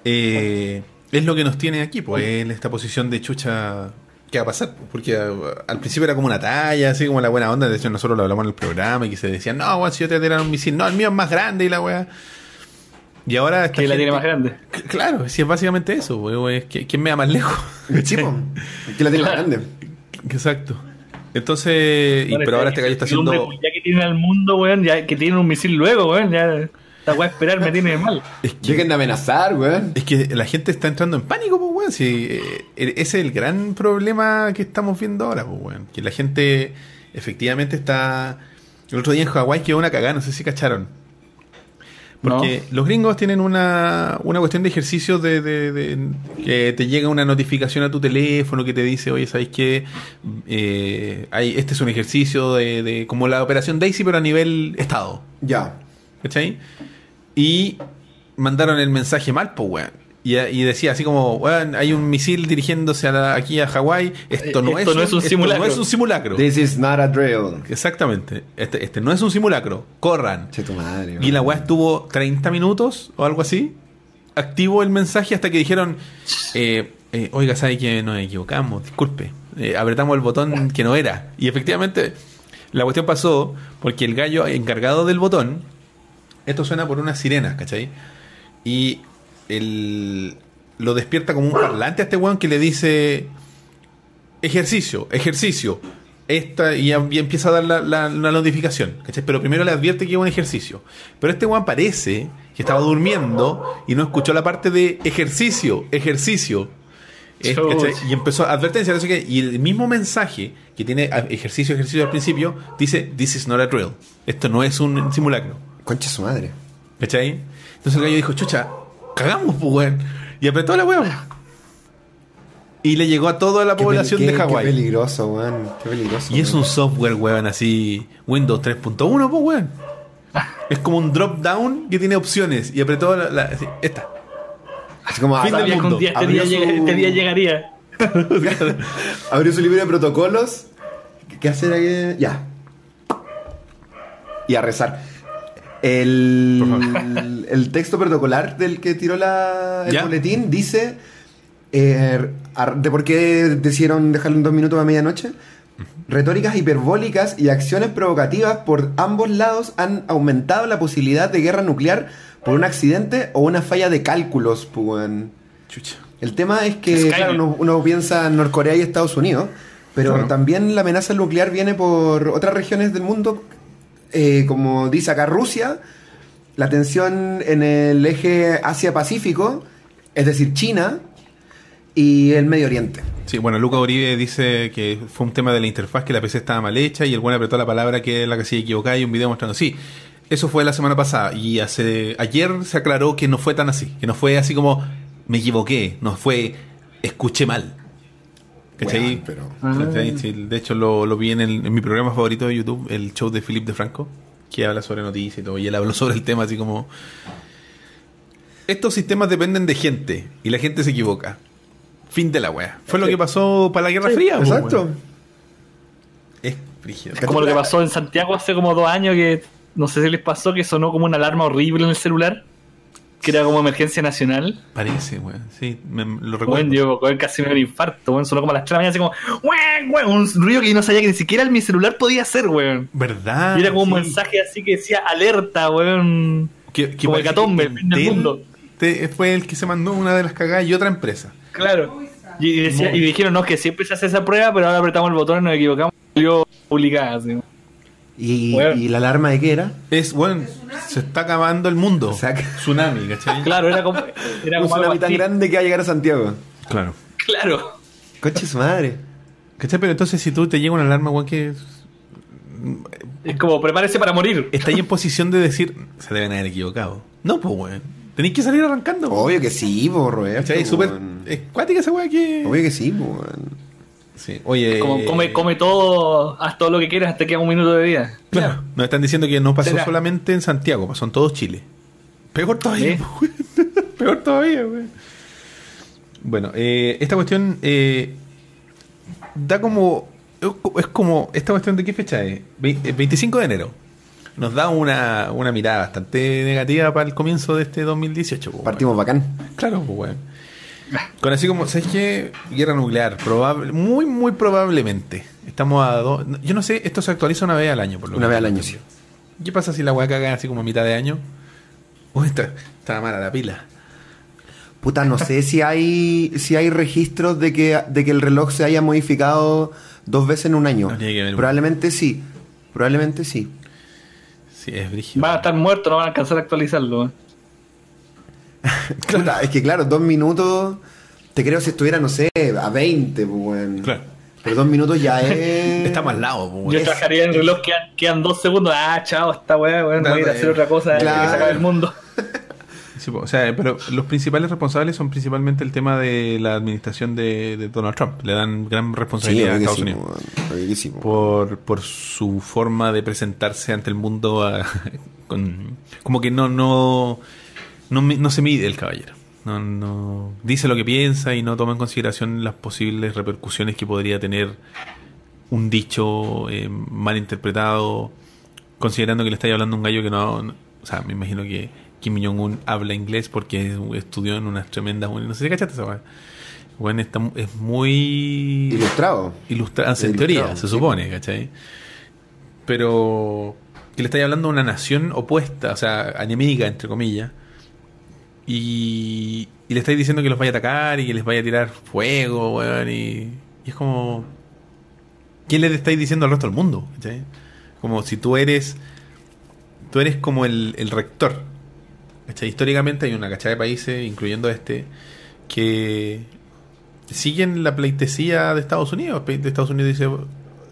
eh, es lo que nos tiene aquí, pues, en esta posición de chucha. ¿Qué va a pasar? Porque al principio era como una talla, así como la buena onda. De hecho, nosotros lo hablamos en el programa y que se decía, no, weón, si yo te tirar un misil, no, el mío es más grande y la weá. Y ahora. Que la tiene más grande. Claro, si es básicamente eso, weón, ¿quién me da más lejos? (laughs) Chipo. (laughs) Que la tiene más grande. Exacto. Entonces, y- pero ahora este gallo está el haciendo. Ya que tiene al mundo, weón, ya que tiene un misil luego, weón, ya. Esta weá esperar me tiene (laughs) mal. Es que, Dejen de amenazar, weón. es que la gente está entrando en pánico, pues, weón. Si, eh, ese es el gran problema que estamos viendo ahora, pues, weón. Que la gente efectivamente está. El otro día en Hawái quedó una cagada, no sé si cacharon. Porque los gringos tienen una, una cuestión de ejercicio de, de- de- que te llega una notificación a tu teléfono que te dice, oye, ¿sabéis qué? Eh, hay, este es un ejercicio de, de- como la operación Daisy, pero a nivel estado. Ya. ¿Cachai? Y mandaron el mensaje mal, pues, weón. Y, y decía así como, weón, hay un misil dirigiéndose a la- aquí a Hawái. Esto, no, Esto es, no es un esto simulacro". no es un simulacro. This is not a drill. Exactamente. Este, este no es un simulacro. Corran. Che, tu madre. Y la weón. weá estuvo 30 minutos o algo así. Activo el mensaje hasta que dijeron: eh, eh, Oiga, ¿sabe que nos equivocamos? Disculpe. Eh, apretamos el botón que no era. Y efectivamente, la cuestión pasó porque el gallo encargado del botón. Esto suena por unas sirenas, ¿cachai? Y el, lo despierta como un parlante a este weón que le dice: Ejercicio, ejercicio. Esta, y, ya- empieza a dar la, la- la notificación, ¿cachai? Pero primero le advierte que es un ejercicio. Pero este weón parece que estaba durmiendo y no escuchó la parte de ejercicio, ejercicio. Y empezó advertencia, y el mismo mensaje que tiene ejercicio, ejercicio al principio, dice, this is not a drill. Esto no es un simulacro. Concha su madre. ¿Cachai? Entonces el gallo dijo, chucha, cagamos, pues, weón. Y apretó la weón. Y le llegó a toda la Qué población de qué- Qué Hawái. peligroso, weón. Qué peligroso. Y es un software, weón, así, Windows 3.1, pues, weón. Es como un drop down que tiene opciones. Y apretó la, la- así, esta. Así como Fin del mundo. un día este, su- este día llegaría. (laughs) abrió su libro de protocolos. ¿Qué hacer aquí? Ya. Y a rezar. El, (laughs) el texto protocolar del que tiró la, el Ya. boletín dice eh, de por qué decidieron dejarlo en dos minutos a medianoche. Retóricas hiperbólicas y acciones provocativas por ambos lados han aumentado la posibilidad de guerra nuclear por un accidente o una falla de cálculos. pues. Chucha. El tema es que, Skynet. claro, uno, uno piensa en Norcorea y Estados Unidos, pero Claro. también la amenaza nuclear viene por otras regiones del mundo, eh, como dice acá Rusia, la tensión en el eje Asia-Pacífico, es decir, China y el Medio Oriente. Sí, bueno, Luca Uribe dice que fue un tema de la interfaz, que la PC estaba mal hecha y el buen apretó la palabra que es la que se equivocaba y un video mostrando. Sí, eso fue la semana pasada y hace ayer se aclaró que no fue tan así, que no fue así como me equivoqué, no fue escuché mal. ¿Cachai? Weón, pero- ¿Cachai? Sí, de hecho lo, lo vi en, el- en mi programa favorito de YouTube, el show de Philip de Franco, que habla sobre noticias y todo, y él habló (laughs) sobre el tema así como... Estos sistemas dependen de gente y la gente se equivoca. Fin de la wea. Fue lo que pasó para la Guerra Sí, Fría. po, exacto. Es brígido. Como lo que pasó en Santiago hace como dos años que no sé si les pasó que sonó como una alarma horrible en el celular. Que era como emergencia nacional. Parece, weón. Sí, me- lo recuerdo. Bueno, yo weón, casi me dio un infarto, weón. Sonó como a las 3 de la mañana, así como, weón, weón, un ruido que yo no sabía que ni siquiera mi celular podía hacer, weón. ¿Verdad? y era como un mensaje así que decía alerta, weón. Que, que como el fin del Intel mundo. te- fue el que se mandó una de las cagadas y otra empresa. Claro. Y, decía- y dijeron, no, que siempre se hace esa prueba, pero ahora apretamos el botón y nos equivocamos. Y salió publicada, así. ¿Y, la alarma de qué era? Es, bueno, se está acabando el mundo. O sea, Tsunami, ¿cachai? (laughs) Claro, era como. Era Un como tsunami tan grande que va a llegar a Santiago. Claro. Claro. Concha su madre. ¿Cachai? Pero entonces si tú te llega una alarma, weón, que Es como, prepárese para morir. está ahí en posición de decir, se deben haber equivocado. No, pues, weón. Tenéis que salir arrancando. Obvio que sí, Roberto. ¿Cachai? Es súper es cuática esa weá que. Obvio que sí, weón. Sí. Oye. Como come, come todo, haz todo lo que quieras hasta que haga un minuto de vida. Claro. Nos están diciendo que no pasó Será. solamente en Santiago, pasó en todo Chile. Peor todavía, weón. (laughs) Peor todavía, weón. Bueno, eh, esta cuestión eh, da como. Es como. ¿Esta cuestión de qué fecha es? Ve- eh, 25 de enero. nos da una, una mirada bastante negativa para el comienzo de este 2018. pues, Partimos bacán. Claro, pues, weón. Con así como, ¿sabes qué? Guerra nuclear, probable, muy, muy probablemente. Estamos a dos. Yo no sé, esto se actualiza una vez al año, por lo Una que vez al año, sí. ¿Qué pasa si la weá caga así como a mitad de año? Uy, está, está mala la pila. Puta, no sé si hay si hay registros de que, de que el reloj se haya modificado dos veces en un año. No tiene que ver. Probablemente sí. Probablemente sí. Sí, es brígido. Van a estar muertos, no van a alcanzar a actualizarlo. (laughs) weón. Puta, es que claro, dos minutos. Te creo si estuviera, no sé, a 20, pues, weón. Claro. Pero dos minutos ya es. (laughs) Está más lado, pues, Yo weón. trabajaría en el reloj, quedan, quedan dos segundos. Ah, chao, esta weá, weón, voy a ir a hacer otra cosa Claro. que se acabe el mundo. (laughs) Sí, o sea, pero los principales responsables son principalmente el tema de la administración de, de Donald Trump. Le dan gran Sí, responsabilidad a obvio que Estados sí, Unidos. sí, por, por su forma de presentarse ante el mundo a- con, como que no no, no no se mide el caballero no, no dice lo que piensa y no toma en consideración las posibles repercusiones que podría tener un dicho eh, mal interpretado considerando que le estáis hablando a un gallo que no, no- o sea me imagino que Kim Jong-un habla inglés porque estudió en unas tremendas no sé si cachaste esa. Bueno, está, es muy Ilustrado. ilustrada en Ilustrado, teoría, se supone, ¿cachai? Pero que le estáis hablando a una nación opuesta, o sea, enemiga, entre comillas, y, y le estáis diciendo que los vaya a atacar y que les vaya a tirar fuego, weón, y, y es como... ¿Qué le estáis diciendo al resto del mundo? Como si tú eres... Tú eres como el, el rector. ¿cachai? Históricamente hay una cachada de países, incluyendo este, que siguen la pleitesía de Estados Unidos. De Estados Unidos dice,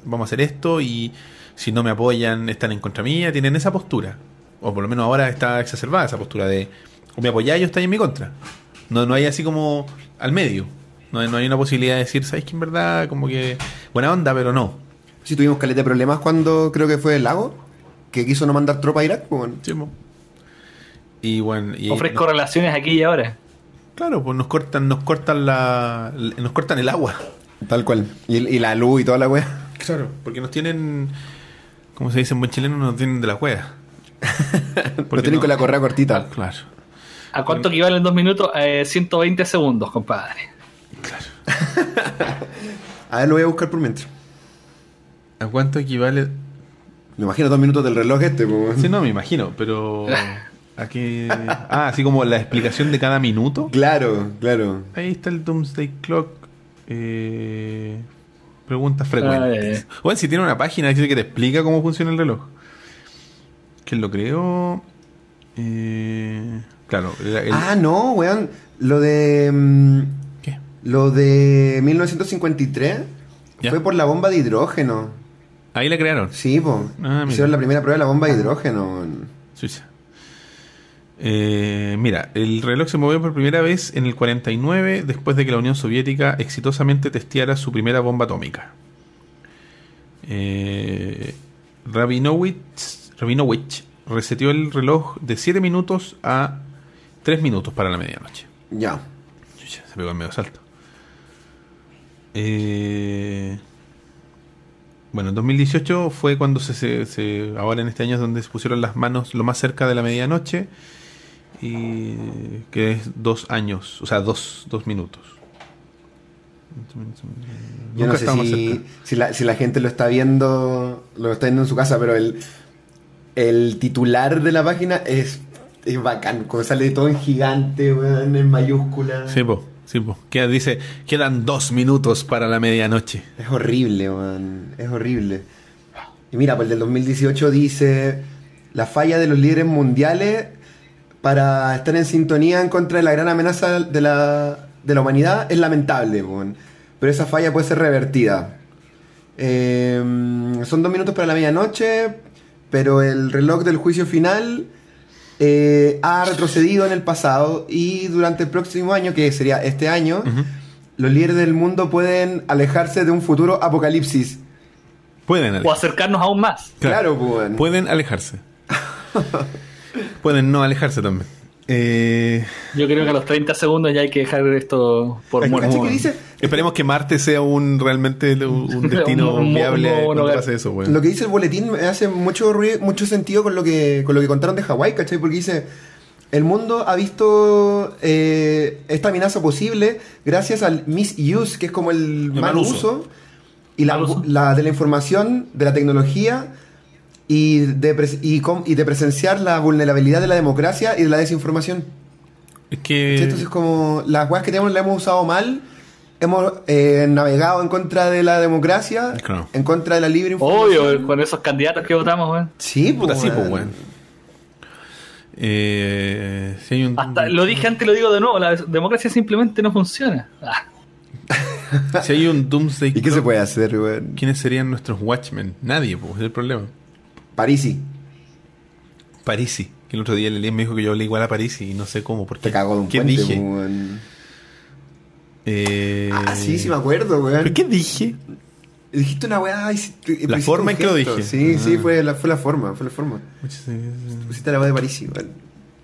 vamos a hacer esto y si no me apoyan están en contra mía. Tienen esa postura. O por lo menos ahora está exacerbada esa postura de o me apoyáis o estáis en mi contra. No, no hay así como al medio. No, hay- no hay una posibilidad de decir, ¿sabes que en verdad como que buena onda, pero no? Sí, tuvimos caleta de problemas cuando creo que fue el lago, que quiso no mandar tropa a Irak, pues, weón. Sí, po. Y bueno, y, Ofrezco relaciones aquí y ahora. claro, pues nos cortan, nos cortan la, nos cortan el agua. Tal cual. Y, y la luz y toda la wea. Claro, porque nos tienen, como se dice en buen chileno, nos tienen de la cueva. (laughs) Lo tienen con la correa cortita. Claro, ¿A cuánto equivale en dos minutos? Eh, 120 segundos, compadre. claro. (laughs) A ver, lo voy a buscar por mientras. ¿A cuánto equivale? Me imagino dos minutos del reloj este, pues. Sí, no, me imagino, pero... (laughs) Aquí... Ah, así como la explicación de cada minuto. Claro, claro. Ahí está el Doomsday Clock. Eh, preguntas Ah, frecuentes. ya, Bueno, si tiene una página dice que te explica cómo funciona el reloj. ¿Quién lo creó? Eh, claro. el- el- Ah, no, weón. Lo de. mm, ¿Qué? Lo de 1953 Ya. fue por la bomba de hidrógeno. Ahí la crearon. Sí, pues. Ah. Hicieron la primera prueba de la bomba de hidrógeno. Suiza. Eh, mira, el reloj se movió por primera vez en el 49 después de que la Unión Soviética exitosamente testeara su primera bomba atómica. Eh, Rabinovich reseteó el reloj de 7 minutos a 3 minutos para la medianoche. Ya. Chucha, se pegó en medio salto. Eh, bueno, en 2018 fue cuando se, se- se- Ahora en este año es donde se pusieron las manos lo más cerca de la medianoche. Y que es dos años, o sea, dos, dos minutos. Yo Nunca no sé si, la, si la gente lo está viendo, lo está viendo en su casa, pero el, el titular de la página es, es bacán, como sale todo en gigante, weón, en mayúscula. Sí, po, sí, po. Queda- dice, quedan dos minutos para la medianoche. Es horrible, weón, es horrible. Y mira, pues el del 2018 dice, la falla de los líderes mundiales para estar en sintonía en contra de la gran amenaza de la, de la humanidad es lamentable, weón. pero esa falla puede ser revertida. Eh, son dos minutos para la medianoche, pero el reloj del juicio final eh, ha retrocedido en el pasado y durante el próximo año, que sería este año, los líderes del mundo pueden alejarse de un futuro apocalipsis. Pueden O alejarse. acercarnos aún más. Claro, weón. Pueden alejarse. (laughs) Pueden no alejarse también. Eh, Yo creo que a los 30 segundos ya hay que dejar esto por muerto. ¿Cachai que dice? esperemos que Marte sea un realmente un, (laughs) destino Un- viable un- un cuando hogar. pase eso, weón. Lo que dice el boletín me hace mucho ruido- mucho sentido con lo que con lo que contaron de Hawái, ¿cachai? Porque dice el mundo ha visto eh, esta amenaza posible gracias al misuse, que es como el, mal mal uso. uso, y la, Mal uso. la- de la información, de la tecnología y de, pres- y, com- y de presenciar la vulnerabilidad de la democracia y de la desinformación. Es que ¿Sí? Entonces, como las weas que tenemos las hemos usado mal, hemos eh, navegado en contra de la democracia, Claro. en contra de la libre información. Obvio, con esos candidatos que votamos, weón. Sí, puta sí, pues, weón. Eh, si hay un Hasta lo dije antes y lo digo de nuevo, la democracia simplemente no funciona. Ah, si hay un Doomsday ¿Y qué se puede hacer, weón? ¿Quiénes serían nuestros Watchmen? Nadie, pues, es el problema. Parisi, Parisi, que el otro día Lelín me dijo que yo hablé igual a Parisi y no sé cómo, porque te de un ¿Qué puente, dije? weón. Eh, Ah, sí, sí me acuerdo, weón. ¿Pero qué dije? Dijiste una weá. La forma en que lo dije. Sí, sí, Ah. fue la, fue la forma, fue la forma. Pusiste la weá de Parisi, weón.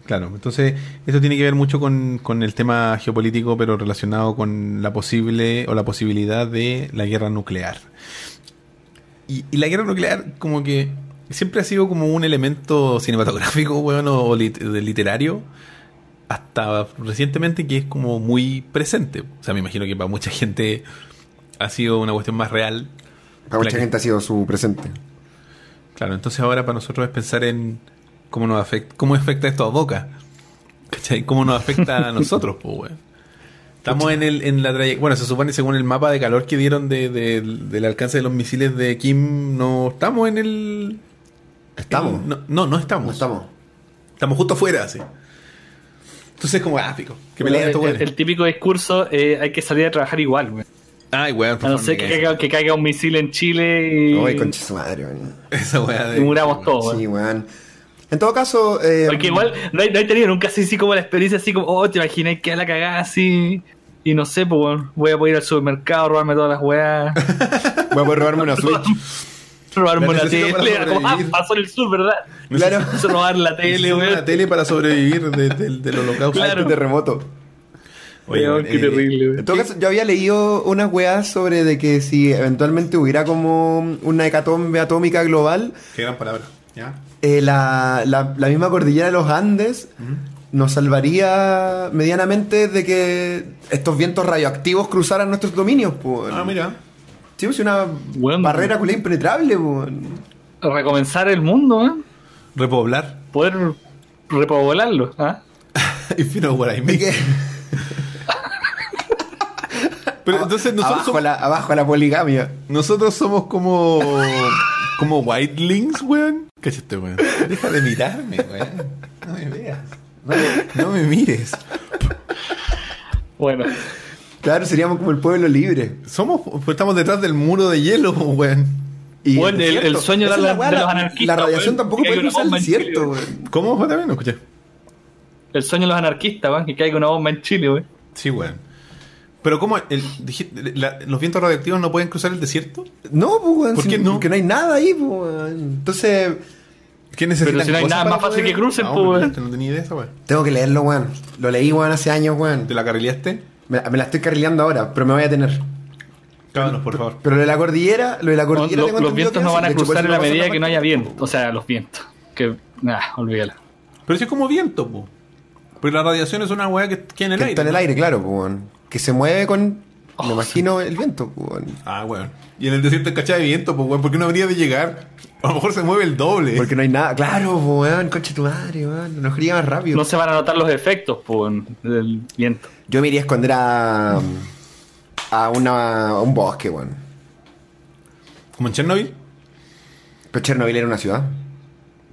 Claro, entonces esto tiene que ver mucho con, con el tema geopolítico, pero relacionado con la posible o la posibilidad de la guerra nuclear. Y, y la guerra nuclear como que siempre ha sido como un elemento cinematográfico, bueno, o lit- literario, hasta recientemente que es como muy presente. O sea, me imagino que para mucha gente ha sido una cuestión más real. Para mucha que- gente ha sido su presente. Claro, entonces ahora para nosotros es pensar en cómo nos afecta, cómo afecta esto a Boca. ¿Cachai? ¿Cómo nos afecta a nosotros, pues? Estamos en, el, en la trayectoria. Bueno, se supone, según el mapa de calor que dieron de, de- del alcance de los misiles de Kim, no estamos en el. ¿Estamos? No, no, no estamos. No estamos. Estamos justo afuera, así. Entonces, como gráfico. Que Bueno, pelean estos el, weones. el típico discurso, eh, hay que salir a trabajar igual, weón. Ay, weón, por A no ser me que caiga, que caiga un misil en Chile y, Ay, concha su madre, weón. Esa weá de. y muramos todos, weón. Sí, weón. En todo caso, eh, Porque igual no hay, no hay tenido nunca así, así como la experiencia así como, oh, te imaginas que a la cagada así. Y no sé, pues weón, voy a poder ir al supermercado, robarme todas las weas, (laughs) voy a poder robarme una (laughs) Switch. Robarme La una necesito para tele, ah, pasó en el sur, ¿verdad? Claro. Eso robar la tele, Necesito weón. una tele para sobrevivir de- del- del holocausto. Claro. Este terremoto. Oye, qué eh, terrible, En weón. todo caso, yo había leído unas weas sobre de que si eventualmente hubiera como una hecatombe atómica global, Qué gran palabra. ¿Ya? eh, la, la- la misma cordillera de los Andes nos salvaría medianamente de que estos vientos radioactivos cruzaran nuestros dominios. Pues. Ah, mira. Sí, pues una Bueno. barrera culé impenetrable. Pues. Recomenzar el mundo, weón. Repoblar. Poder repoblarlo, ¿ah? If you know what I mean. Pero entonces nosotros abajo, somos, la, abajo la poligamia. nosotros somos como como whitelings, weón. Cállate, weón. Deja de mirarme, weón. No me veas. No me mires. Bueno, Claro, seríamos como el pueblo libre. Somos, pues estamos detrás del muro de hielo, (laughs) weón. Y Bueno, el- sueño de la- wea, de la- los anarquistas, La radiación weón. tampoco puede cruzar el desierto, weón. weón. ¿Cómo? Jota, no escuché. el sueño de los anarquistas, weón, que caiga una bomba en Chile, weón. Sí, weón. Pero ¿cómo? El, dijiste, la- ¿Los vientos radioactivos no pueden cruzar el desierto? No, pues, weón. ¿Por si- qué no? Porque no hay nada ahí, pues, weón. Entonces, ¿Qué necesitan Pero si no hay nada más fácil poder- que crucen, no, pues, weón, weón. No tenía idea de esa, weón. tengo que leerlo, weón. Lo leí, weón, hace años, weón. ¿Te la carrileaste? Me, me la estoy carrileando ahora, pero me voy a tener. Cábanos, por favor. Pero lo de la cordillera, lo de la Los, cordillera. tengo los entendido vientos que no van a cruzar en la no medida que no haya viento. O sea, los vientos. Que, nada, olvídalo. Pero si es como viento, po. Pero la radiación es una weá que queda en el Que aire. está en el ¿no? aire, claro, weón. Que se mueve con. Oh, me imagino el viento, pues, weón. Ah, weón. Y en el desierto es cachada de viento, pues, weón. ¿Por qué no habría de llegar? A lo mejor se mueve el doble. Porque no hay nada. Claro, pues, weón, concha tu madre, weón. Nos iría más rápido. No se van a notar los efectos pues, del viento. Yo me iría a esconder a. a, una, a un bosque, weón. Como en Chernobyl. Pero Chernobyl era una ciudad.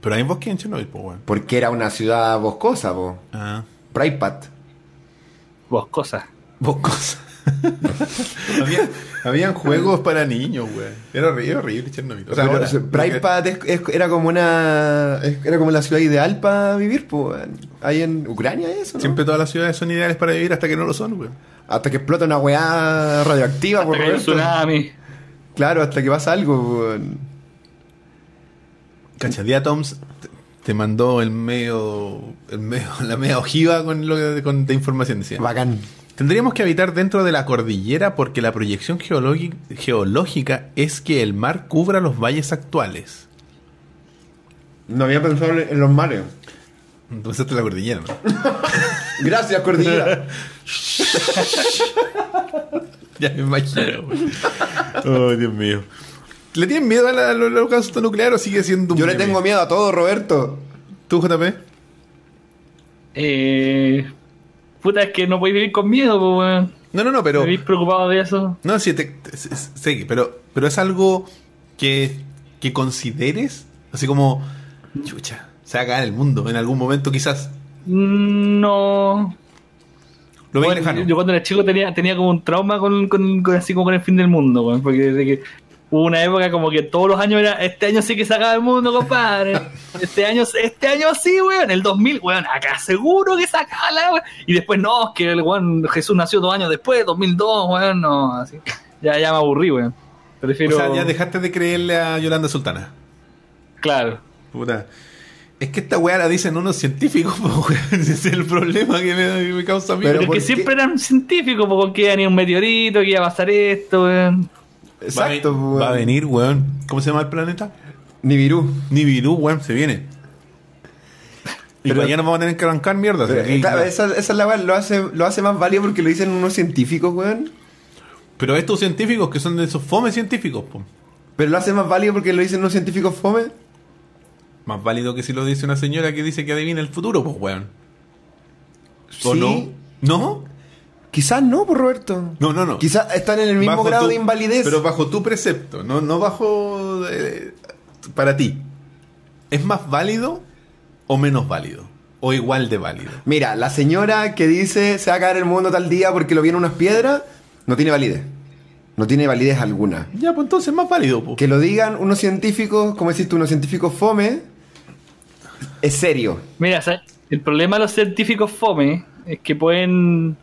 Pero hay bosque en Chernobyl, pues, weón. Porque era una ciudad boscosa, po. Ah. Pripyat. Boscosas. Boscosa. (laughs) (laughs) Había, habían juegos para niños, weón. Era horrible, horrible Chernobyl. O sea, Pero, ahora, es- es- era como una. es- era como la ciudad ideal para vivir, pues. Ahí en Ucrania eso, ¿no? Siempre todas las ciudades son ideales para vivir hasta que no lo son, weón. Hasta que explota una weá radioactiva, Hasta por que hay un Roberto. tsunami. Claro, hasta que pasa algo, weón. Cacha, The Atoms. te mandó el medio, el medio (laughs) la media ojiva con, lo, con de información. Decía. Bacán. Tendríamos que habitar dentro de la cordillera porque la proyección geológi- geológica es que el mar cubra los valles actuales. No había pensado en los mares. Entonces esta es la cordillera, ¿no? (laughs) Gracias, Cordillera. (laughs) Ya me imagino. güey. Oh, Dios mío. ¿Le tienen miedo al, holocausto nuclear o sigue siendo un Yo le tengo miedo a todo, Roberto. ¿Tú, JP? Eh, puta, es que no podéis vivir con miedo, pues, weón. No, no, no, pero... ¿Vivís preocupado de eso? No, sí, te, te- sí, pero, pero es algo que, que consideres, así como, chucha, se va a caer el mundo en algún momento quizás. No. Lo Bueno, lejano. Yo cuando era chico tenía, tenía como un trauma con, con- con- así como con el fin del mundo, weón. Porque desde que hubo una época como que todos los años era, este año sí que se acaba el mundo, compadre. (laughs) Este año, este año sí, weón. El 2000, weón, acá seguro que se acaba la weón. Y después no, es que el weón Jesús nació dos años después, 2002, weón, no, así. Ya, ya me aburrí, weón. Prefiero... O sea, ya dejaste de creerle a Yolanda Sultana. Claro. Puta. Es que esta weá la dicen unos científicos, (laughs) po, weón. Ese es el problema que me, que me causa a mí. Pero Pero es ¿por que qué? siempre eran científicos, porque iba a venir un meteorito, que iba a pasar esto, weón. Exacto, va, weón. va a venir, weón. ¿Cómo se llama el planeta? Nibiru. Nibiru, weón, se viene. Y Pero- mañana vamos a tener que arrancar mierda. Pero, claro, esa, esa es la weá, lo hace, lo hace más válido porque lo dicen unos científicos, weón. Pero estos científicos que son de esos fomes científicos, po. Pero lo hace más válido porque lo dicen unos científicos fome. Más válido que si lo dice una señora que dice que adivina el futuro, pues, weón. ¿O Sí. no? ¿No? Quizás no, por Roberto. No, no, no. Quizás están en el mismo Bajo grado tu- de invalidez. Pero bajo tu precepto, no, no bajo. eh, para ti. ¿Es más válido o menos válido? ¿O igual de válido? Mira, la señora que dice se va a caer el mundo tal día porque lo vieron unas piedras, no tiene validez. No tiene validez alguna. Ya, pues entonces más válido, pues. Que lo digan unos científicos, como decís tú, unos científicos fome, es serio. Mira, ¿sabes? el problema de los científicos fome es que pueden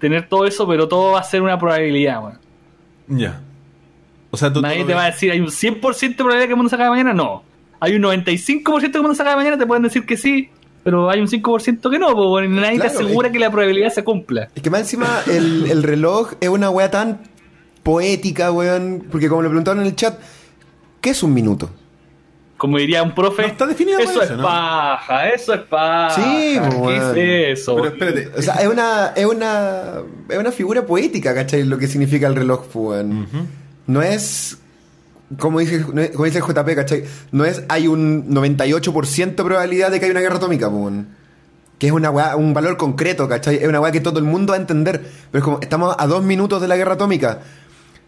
tener todo eso, pero todo va a ser una probabilidad, weón. Ya. O sea, tú. Nadie tú te lo va a ves- decir, ¿hay un 100% de probabilidad que el mundo se acabe mañana? No. Hay un 95% que el mundo se acabe mañana, te pueden decir que sí, pero hay un 5% que no, y nadie Claro, te asegura es- que la probabilidad se cumpla. Es que más encima el, el reloj es una wea tan poética, weón. Porque como le preguntaron en el chat, ¿qué es un minuto? Como diría un profe, No está definido eso es paja, eso es paja. Sí, ¿Qué weón. es eso? Pero espérate. O sea, es una, es una, es una figura poética, ¿cachai? Lo que significa el reloj, pues. No es, como dice, como dice el JP, ¿cachai? No es, hay un 98% de probabilidad de que haya una guerra atómica, pues, weón. Que es una weá, un valor concreto, ¿cachai? Es una weá que todo el mundo va a entender. Pero es como, estamos a dos minutos de la guerra atómica.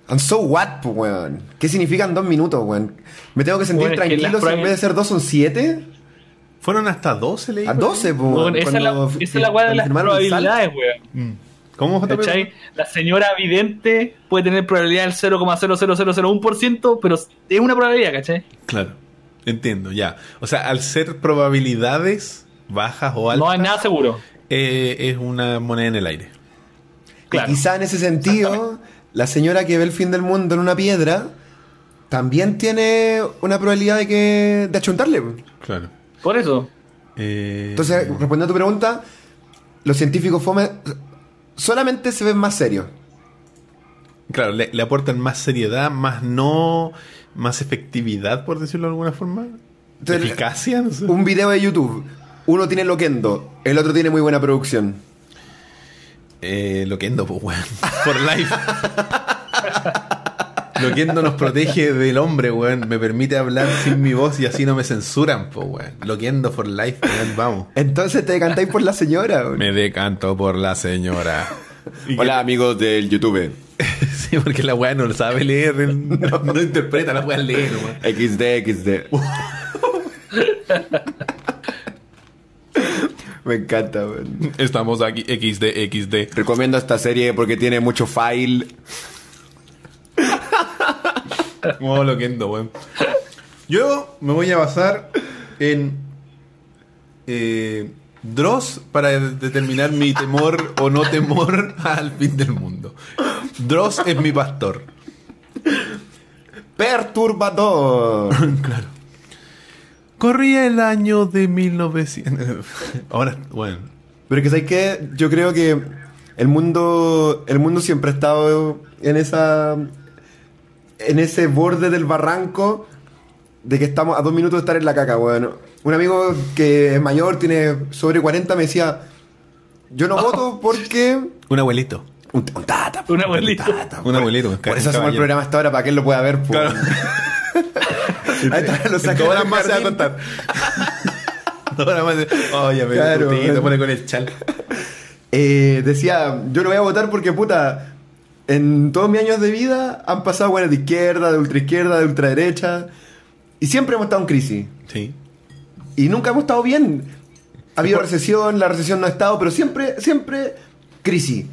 And so what, pues, weón? ¿Qué significan dos minutos, weón? ¿Me tengo que sentir Bueno, tranquilo si en vez de ser dos son siete? Fueron hasta 12, leí. A por ahí. 12, pues, Weón, esa, es la, esa es la weá de las probabilidades, weón. Mm. ¿Cómo, JP? ¿Cachai? La señora vidente puede tener probabilidad del 0,00001%, pero es una probabilidad, ¿cachai? Claro. Entiendo, ya. O sea, al ser probabilidades bajas o No altas, hay nada seguro. eh, es una moneda en el aire. Claro. Y quizá en ese sentido, la señora que ve el fin del mundo en una piedra también tiene una probabilidad de que de achuntarle. Claro. Por eso. Eh, Entonces, respondiendo a tu pregunta, los científicos fome solamente se ven más serios. Claro, le, le aportan más seriedad, más no. más efectividad, por decirlo de alguna forma. Entonces, Eficacia, no sé. Un video de YouTube, uno tiene Loquendo, el otro tiene muy buena producción. Eh, Loquendo, pues, weón. Por life. Loquendo nos protege del hombre, weón. Me permite hablar sin mi voz y así no me censuran, pues, weón. Loquendo for life, weón. Vamos. Entonces te decantáis por la señora. weón. Me decanto por la señora. Hola amigos del YouTube. (laughs) sí, porque la weá no lo sabe leer, no, no interpreta la weá leer, weón. XD, XD. (laughs) Me encanta, weón. Estamos aquí, XD, XD. Recomiendo esta serie porque tiene mucho file. Oh, Loquendo, weón. Yo me voy a basar en eh, Dross para de- determinar mi temor o no temor (laughs) al fin del mundo. Dross es mi pastor. Perturbador. (laughs) claro. Corría el año de 1900. (laughs) Ahora, bueno. Pero es que sabes que yo creo que el mundo el mundo siempre ha estado en esa en ese borde del barranco de que estamos a dos minutos de estar en la caca, bueno. Un amigo que es mayor, tiene sobre 40, me decía, yo no (laughs) voto porque... Un abuelito. Un, un tata. Un abuelito. tata, Un abuelito. Por eso hacemos el programa hasta ahora, para que él lo pueda ver. pues. Claro. (laughs) Ahí está, lo saca del más se va a contar. (laughs) Dos horas más. de- Oye, me Claro. te pone con el chal. Eh, decía, yo no voy a votar porque, puta, en todos mis años de vida han pasado buenas de izquierda, de ultraizquierda, de ultraderecha, y siempre hemos estado en crisis. Sí. Y nunca hemos estado bien. Ha habido recesión, la recesión no ha estado, pero siempre, siempre crisis.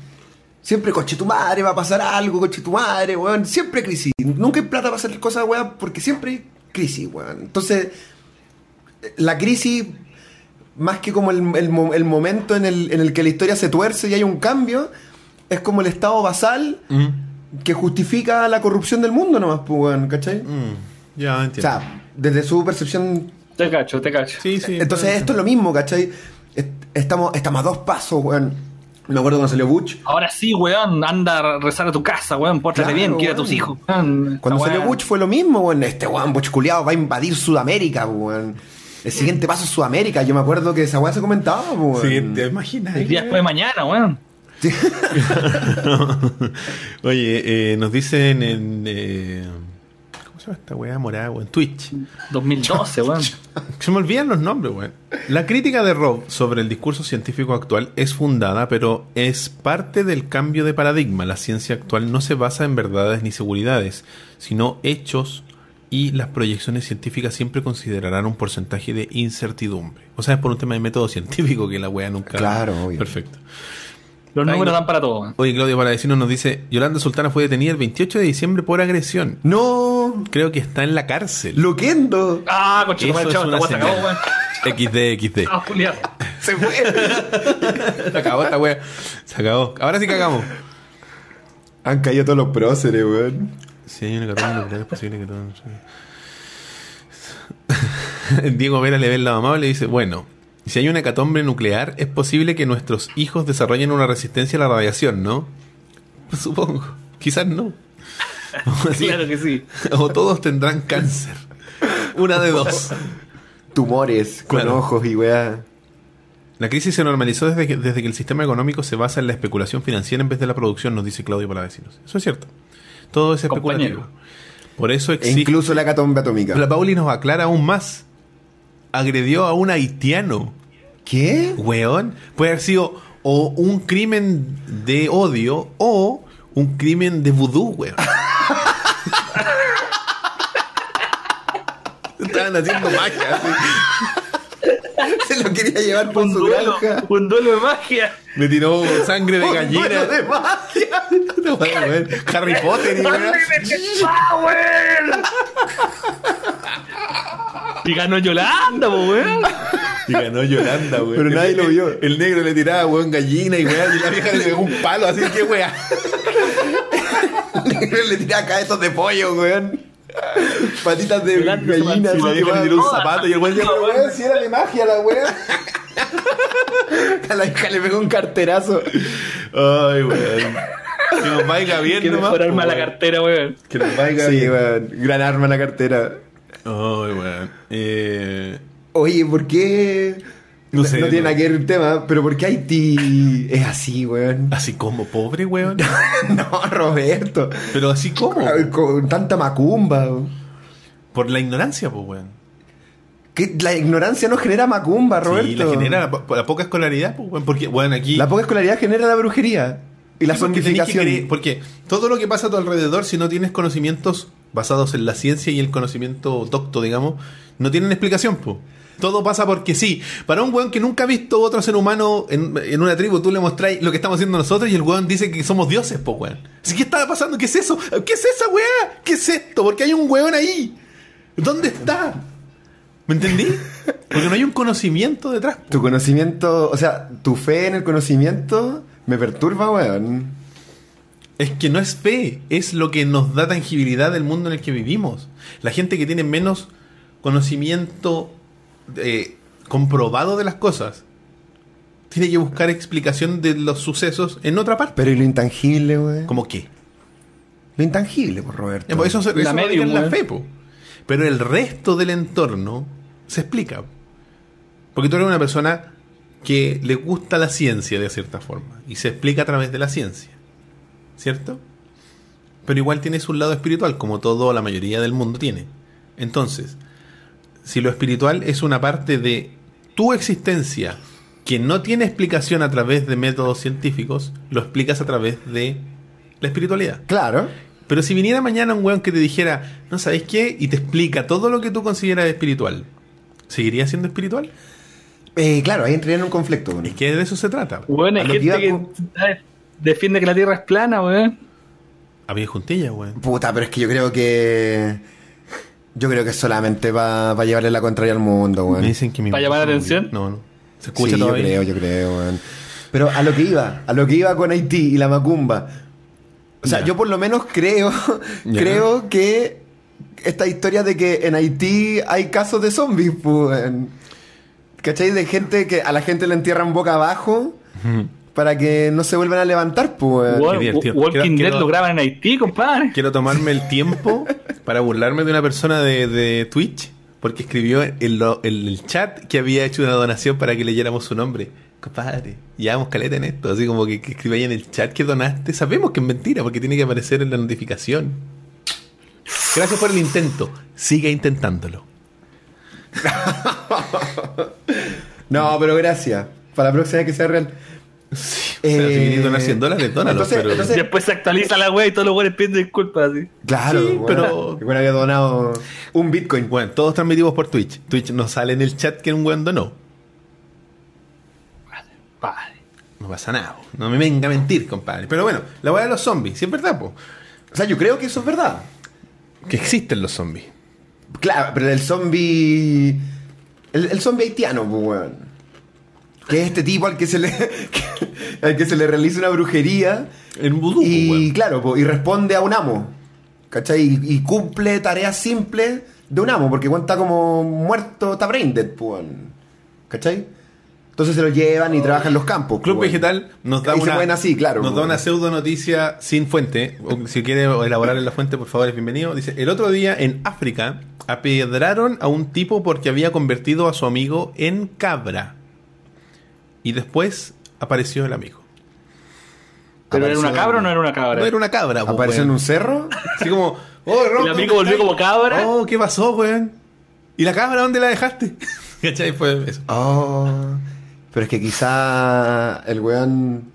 Siempre, coche tu madre, va a pasar algo, coche tu madre, weón. Siempre crisis. Nunca hay plata para hacer cosas, weón, porque siempre hay crisis, weón. Entonces, la crisis, más que como el, el mo- el momento en el, en el que la historia se tuerce y hay un cambio, es como el estado basal Mm. que justifica la corrupción del mundo nomás, pues, weón, ¿cachai? Mm. Ya O entiendo. sea, desde su percepción Te cacho, te cacho. sí, sí. entonces esto es lo mismo, ¿cachai? Est- Estamos, estamos a dos pasos, weón. Me acuerdo cuando salió Butch. Ahora sí, weón, anda a rezar a tu casa, weón, pórtate Claro, bien, quiere a tus hijos. weón. Cuando salió Butch fue lo mismo, weón. Este weón, Butch culiado, va a invadir Sudamérica, weón. El siguiente paso es Sudamérica. Yo me acuerdo que esa weá se comentaba, weón. Sí, te imaginas. El día después de mañana, weón. (laughs) Oye, eh, nos dicen en. eh, ¿Cómo se llama esta weá morada, weón? Twitch. 2012, weón. Se me olvidan los nombres, weón. La crítica de Rob sobre el discurso científico actual es fundada, pero es parte del cambio de paradigma. La ciencia actual no se basa en verdades ni seguridades, sino hechos y las proyecciones científicas siempre considerarán un porcentaje de incertidumbre. O sea, es por un tema de método científico que la weá nunca... Claro, obvio. Perfecto. Los Ay, números no. dan para todo, weón. Oye, Claudio Paradesino nos dice, Yolanda Sultana fue detenida el 28 de diciembre por agresión. No, Creo que está en la cárcel. Loquendo. Ah, coche, Eso es chao, una esta weá se acabó, señal. weón. XD, XD. Ah, Julián. Se fue. (laughs) Se acabó esta wea. Se acabó. Ahora sí cagamos. Han caído todos los próceres, weón. Si hay una catombe nuclear, es posible que todo. (laughs) Diego Vera le ve el lado amable y dice: Bueno, si hay una catombe nuclear, es posible que nuestros hijos desarrollen una resistencia a la radiación, ¿no? (laughs) Supongo. Quizás no. Claro que sí. O todos tendrán cáncer. Una de dos. Tumores con Claro. ojos y weá. La crisis se normalizó desde que, desde que el sistema económico se basa en la especulación financiera en vez de la producción, nos dice Claudio Palavecinos. Eso es cierto. Todo es especulativo. Compañero. Por eso E existe. incluso la catombe atómica. La Pauli nos aclara aún más. Agredió a un haitiano. ¿Qué? Weón. Puede haber sido o un crimen de odio o un crimen de vudú, weón. Estaban haciendo magia. así. (laughs) Se lo quería llevar por Un su duelo, granja. un duelo de magia. Me tiró sangre de Un gallina. duelo de magia. Harry Potter y. ¡Power! Y ganó Yolanda, weón. Y ganó Yolanda, weón. Pero nadie lo vio. El negro le tiraba, weón, gallina y weón, y la vieja le pegó un palo, así que weón. (laughs) Le tiraba cabezas de pollo, weón. (laughs) Patitas de gallina. Así, vieja le tiró un zapato y el weón Pero, weón, si era de magia la weón. A (laughs) la hija le pegó un carterazo. Ay, weón. Que nos vaya (laughs) bien, Que nomás, mejor arma la cartera, weón. Que nos vaya Sí, bien. weón. Gran arma en la cartera. Ay, weón. Eh, Oye, ¿por qué? No sé, tiene no. nada que ver el tema, pero ¿por qué Haití es así, weón? así como pobre, weón. (laughs) no, Roberto. Pero así como. Ver, Con tanta macumba. weón. Por la ignorancia, pues, weón. Que la ignorancia no genera macumba, Roberto. Sí, la genera la, po- la poca escolaridad, pues, weón. Porque, weón, aquí. La poca escolaridad genera la brujería. Y la Sí, porque zombificación. todo lo que pasa a tu alrededor, si no tienes conocimientos basados en la ciencia y el conocimiento docto, digamos, no tienen explicación, po. Todo pasa porque sí. Para un weón que nunca ha visto otro ser humano en, en una tribu, tú le mostrás lo que estamos haciendo nosotros y el weón dice que somos dioses, po, weón. Así que estaba pasando, ¿qué es eso? ¿Qué es esa weá? ¿Qué es esto? Porque hay un weón ahí. ¿Dónde está? ¿Me entendí? Porque no hay un conocimiento detrás. po. Tu conocimiento, o sea, tu fe en el conocimiento me perturba, weón. Es que no es fe, es lo que nos da tangibilidad del mundo en el que vivimos. La gente que tiene menos conocimiento eh, comprobado de las cosas, tiene que buscar explicación de los sucesos en otra parte. Pero ¿y lo intangible, güey? ¿Como qué? Lo intangible, por Roberto. Eh, pues eso La eso medium, la weón. fe, po. Pero el resto del entorno se explica. Porque tú eres una persona que le gusta la ciencia de cierta forma. Y se explica a través de la ciencia. ¿Cierto? Pero igual tienes un lado espiritual, como todo la mayoría del mundo tiene. Entonces, si lo espiritual es una parte de tu existencia que no tiene explicación a través de métodos científicos, lo explicas a través de la espiritualidad. Claro. Pero si viniera mañana un weón que te dijera, no sabéis qué, y te explica todo lo que tú consideras espiritual, ¿seguiría siendo espiritual? Eh, claro, ahí entraría en un conflicto. Es que de eso se trata. A hay que con- defiende que la Tierra es plana, weón. Había juntilla, weón. Puta, pero es que yo creo que. Yo creo que solamente va a llevarle la contraria al mundo, Me weón. dicen que mi ¿Para llamar la atención? No, no. ¿Se escucha Sí, yo creo, yo creo, weón. Pero a lo que iba, a lo que iba con Haití y la macumba. O sea, yo por lo menos creo, (laughs) creo que esta historia de que en Haití hay casos de zombies, pues. weón. ¿Cachai? De gente que a la gente le entierran boca abajo Ujú. Para que no se vuelvan a levantar, pues. Walking Quiero- Dead quiero- lo graban en Haití, compadre. Quiero tomarme el tiempo (laughs) para burlarme de una persona de, de Twitch porque escribió en, lo- en el chat que había hecho una donación para que leyéramos su nombre. Compadre, llevamos caleta en esto. Así como que, que escribí ahí en el chat que donaste. Sabemos que es mentira porque tiene que aparecer en la notificación. Gracias por el intento. Siga intentándolo. (laughs) No, pero gracias. Para la próxima vez que sea real. Sí, (laughs) o sea, si donar 100 dólares, dónalos. pero entonces- Después se actualiza la wea y todos los weones piden disculpas así. Claro, Sí, pero- Que bueno había donado un Bitcoin. Bueno, todos transmitimos por Twitch. Twitch nos sale en el chat que un weón donó. Padre. No pasa nada. po. No me venga a mentir, compadre. Pero bueno, la weá de los zombies, sí es verdad, po. O sea, yo creo que eso es verdad. Que existen los zombies. Claro, pero el zombie. El, el zombie haitiano, pues, weón. Que es este tipo al que se le. (laughs) que- al que se le realiza una brujería. En vudú, Y weón. claro, po, y responde a un amo. ¿Cachai? Y, y cumple tareas simples de un amo, porque está como muerto, está brain dead, pues. ¿Cachai? Entonces se lo llevan y trabajan en los campos. Club pues. Vegetal nos da una, así, claro, nos da una pseudo noticia sin fuente. O si quiere elaborar en la fuente, por favor, es bienvenido. Dice, el otro día en África apedraron a un tipo porque había convertido a su amigo en cabra. Y después apareció el amigo. ¿Pero era una cabra o no era una cabra? No era una cabra, po, ¿Apareció en un cerro? (laughs) Así como, oh, Ron, El amigo ¿dónde volvió como cabra. Oh, ¿qué pasó, weón? ¿Y la cabra dónde la dejaste? (laughs) ¿Cachai? Fue eso. Oh, pero es que quizá el weón.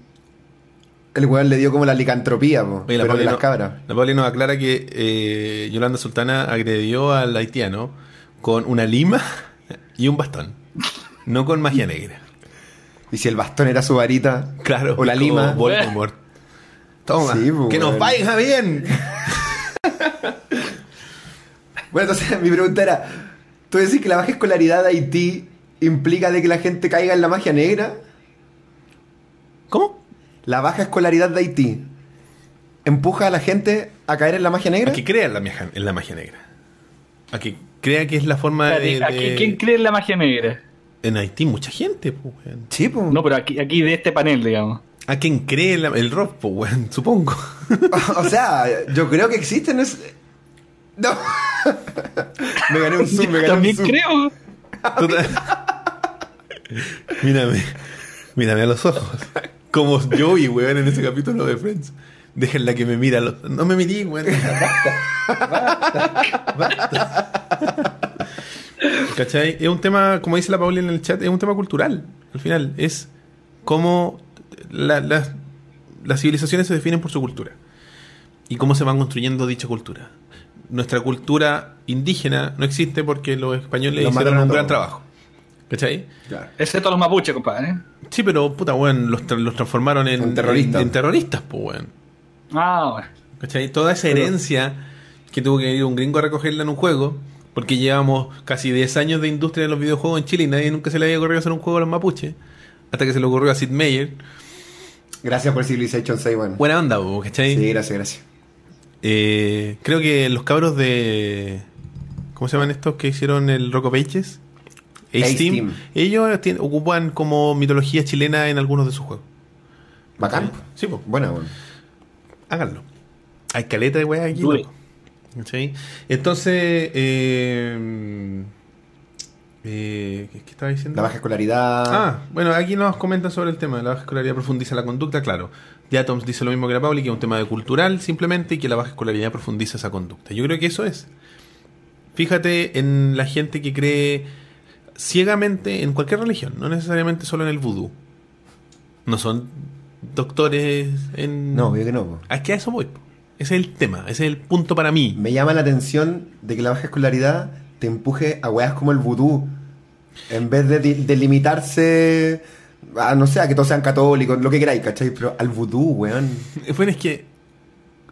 El weón le dio como la licantropía, po, Oye, la pero de las no- cabras. La Pauli nos aclara que eh, Yolanda Sultana agredió al haitiano con una lima (laughs) y un bastón. No con magia negra. Y si el bastón era su varita, Claro. o la lima. Voldemort. (laughs) Toma. Sí, pues, que nos vaya bien. (laughs) Bueno, entonces mi pregunta era: ¿tú decís que la baja escolaridad de Haití implica de que la gente caiga en la magia negra? ¿Cómo? ¿La baja escolaridad de Haití empuja a la gente a caer en la magia negra? A que crea en la, magia, en la magia negra. A que crea que es la forma de. De- aquí, ¿Quién cree en la magia negra? En Haití, mucha gente, pues, weón. Sí, po. No, pero aquí, aquí de este panel, digamos. A quien cree en la- el rock, pues, weón, (laughs) supongo. o sea, yo creo que existen. Es... No. (laughs) me gané un zoom, me gané También un zoom. creo. Total- mírame, mírame a los ojos. Como Joey, weón, en ese capítulo de Friends. Déjenla que me mira. a los- No me mirí, weón. Basta. Basta. ¿Cachai? Es un tema, como dice la Pauli en el chat, es un tema cultural. Al final, es cómo la- las- las civilizaciones se definen por su cultura. Y cómo se van construyendo dicha cultura. Nuestra cultura indígena no existe porque los españoles Los hicieron un gran trabajo. ¿Cachai? Claro. Excepto los mapuches, compadre. Sí, pero puta, weón, los, tra- los transformaron en, En terroristas. En, en terroristas, pues, weón. Ah, bueno. ¿Cachai? Toda esa herencia que tuvo que ir un gringo a recogerla en un juego, porque llevamos casi 10 años de industria de los videojuegos en Chile y nadie nunca se le había ocurrido hacer un juego a los mapuches, hasta que se le ocurrió a Sid Meier. Gracias por Civilization 6, bueno. Buena onda, ¿cachai? Sí, gracias, gracias. Eh, creo que los cabros de. ¿Cómo se llaman estos que hicieron el Rocco Pages? Ace Team, Team. ellos ocupan como mitología chilena en algunos de sus juegos. Bacán. Sí, pues, Buena, bueno. háganlo. Hay caleta de weas aquí. Loco. Entonces, eh, eh, ¿qué, estaba diciendo? La baja escolaridad. Ah, bueno, aquí nos comentan sobre el tema. La baja escolaridad profundiza la conducta, claro. Ya Toms dice lo mismo que la Pauli, que es un tema de cultural simplemente y que la baja escolaridad profundiza esa conducta. Yo creo que eso es. Fíjate en la gente que cree ciegamente en cualquier religión, no necesariamente solo en el vudú. No son doctores en... No, obvio que no. que a eso voy. Ese es el tema, ese es el punto para mí. Me llama la atención de que la baja escolaridad te empuje a weas como el vudú. En vez de, di- de limitarse a, no sé, a que todos sean católicos, lo que queráis, ¿cachai? Pero al vudú, weón. Bueno, es que...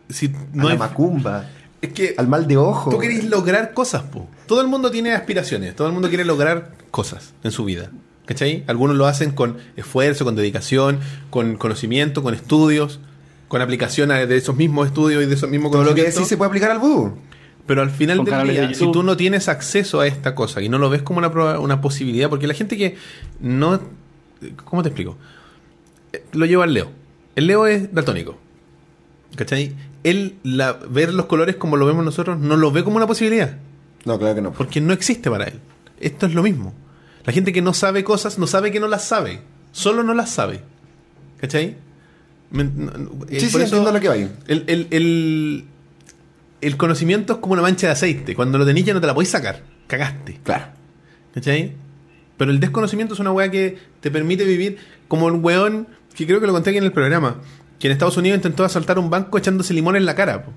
Si a no la es, macumba. es que Al mal de ojo. Tú querés lograr cosas, po. Todo el mundo tiene aspiraciones, todo el mundo quiere lograr cosas en su vida. ¿Cachai? Algunos lo hacen con esfuerzo, con dedicación, con conocimiento, con estudios, con aplicación de esos mismos estudios y de esos mismos Todo lo que decís se puede aplicar al vudú. Pero al final del día, de si tú no tienes acceso a esta cosa y no lo ves como una, una posibilidad, porque la gente que no... ¿Cómo te explico? Eh, Lo lleva al Leo. El Leo es daltónico. ¿Cachai? Él, la, ver los colores como lo vemos nosotros, no lo ve como una posibilidad. No, claro que no. Porque no existe para él. Esto es lo mismo. La gente que no sabe cosas, no sabe que no las sabe. Solo no las sabe. ¿Cachai? Me- eh, Sí, sí, eso entiendo lo que. El, el- el- el conocimiento es como una mancha de aceite. Cuando lo tenís ya no te la podéis sacar. Cagaste. Claro. ¿Cachai? Pero el desconocimiento es una weá que te permite vivir como un weón, que creo que lo conté aquí en el programa, que en Estados Unidos intentó asaltar un banco echándose limón en la cara. po.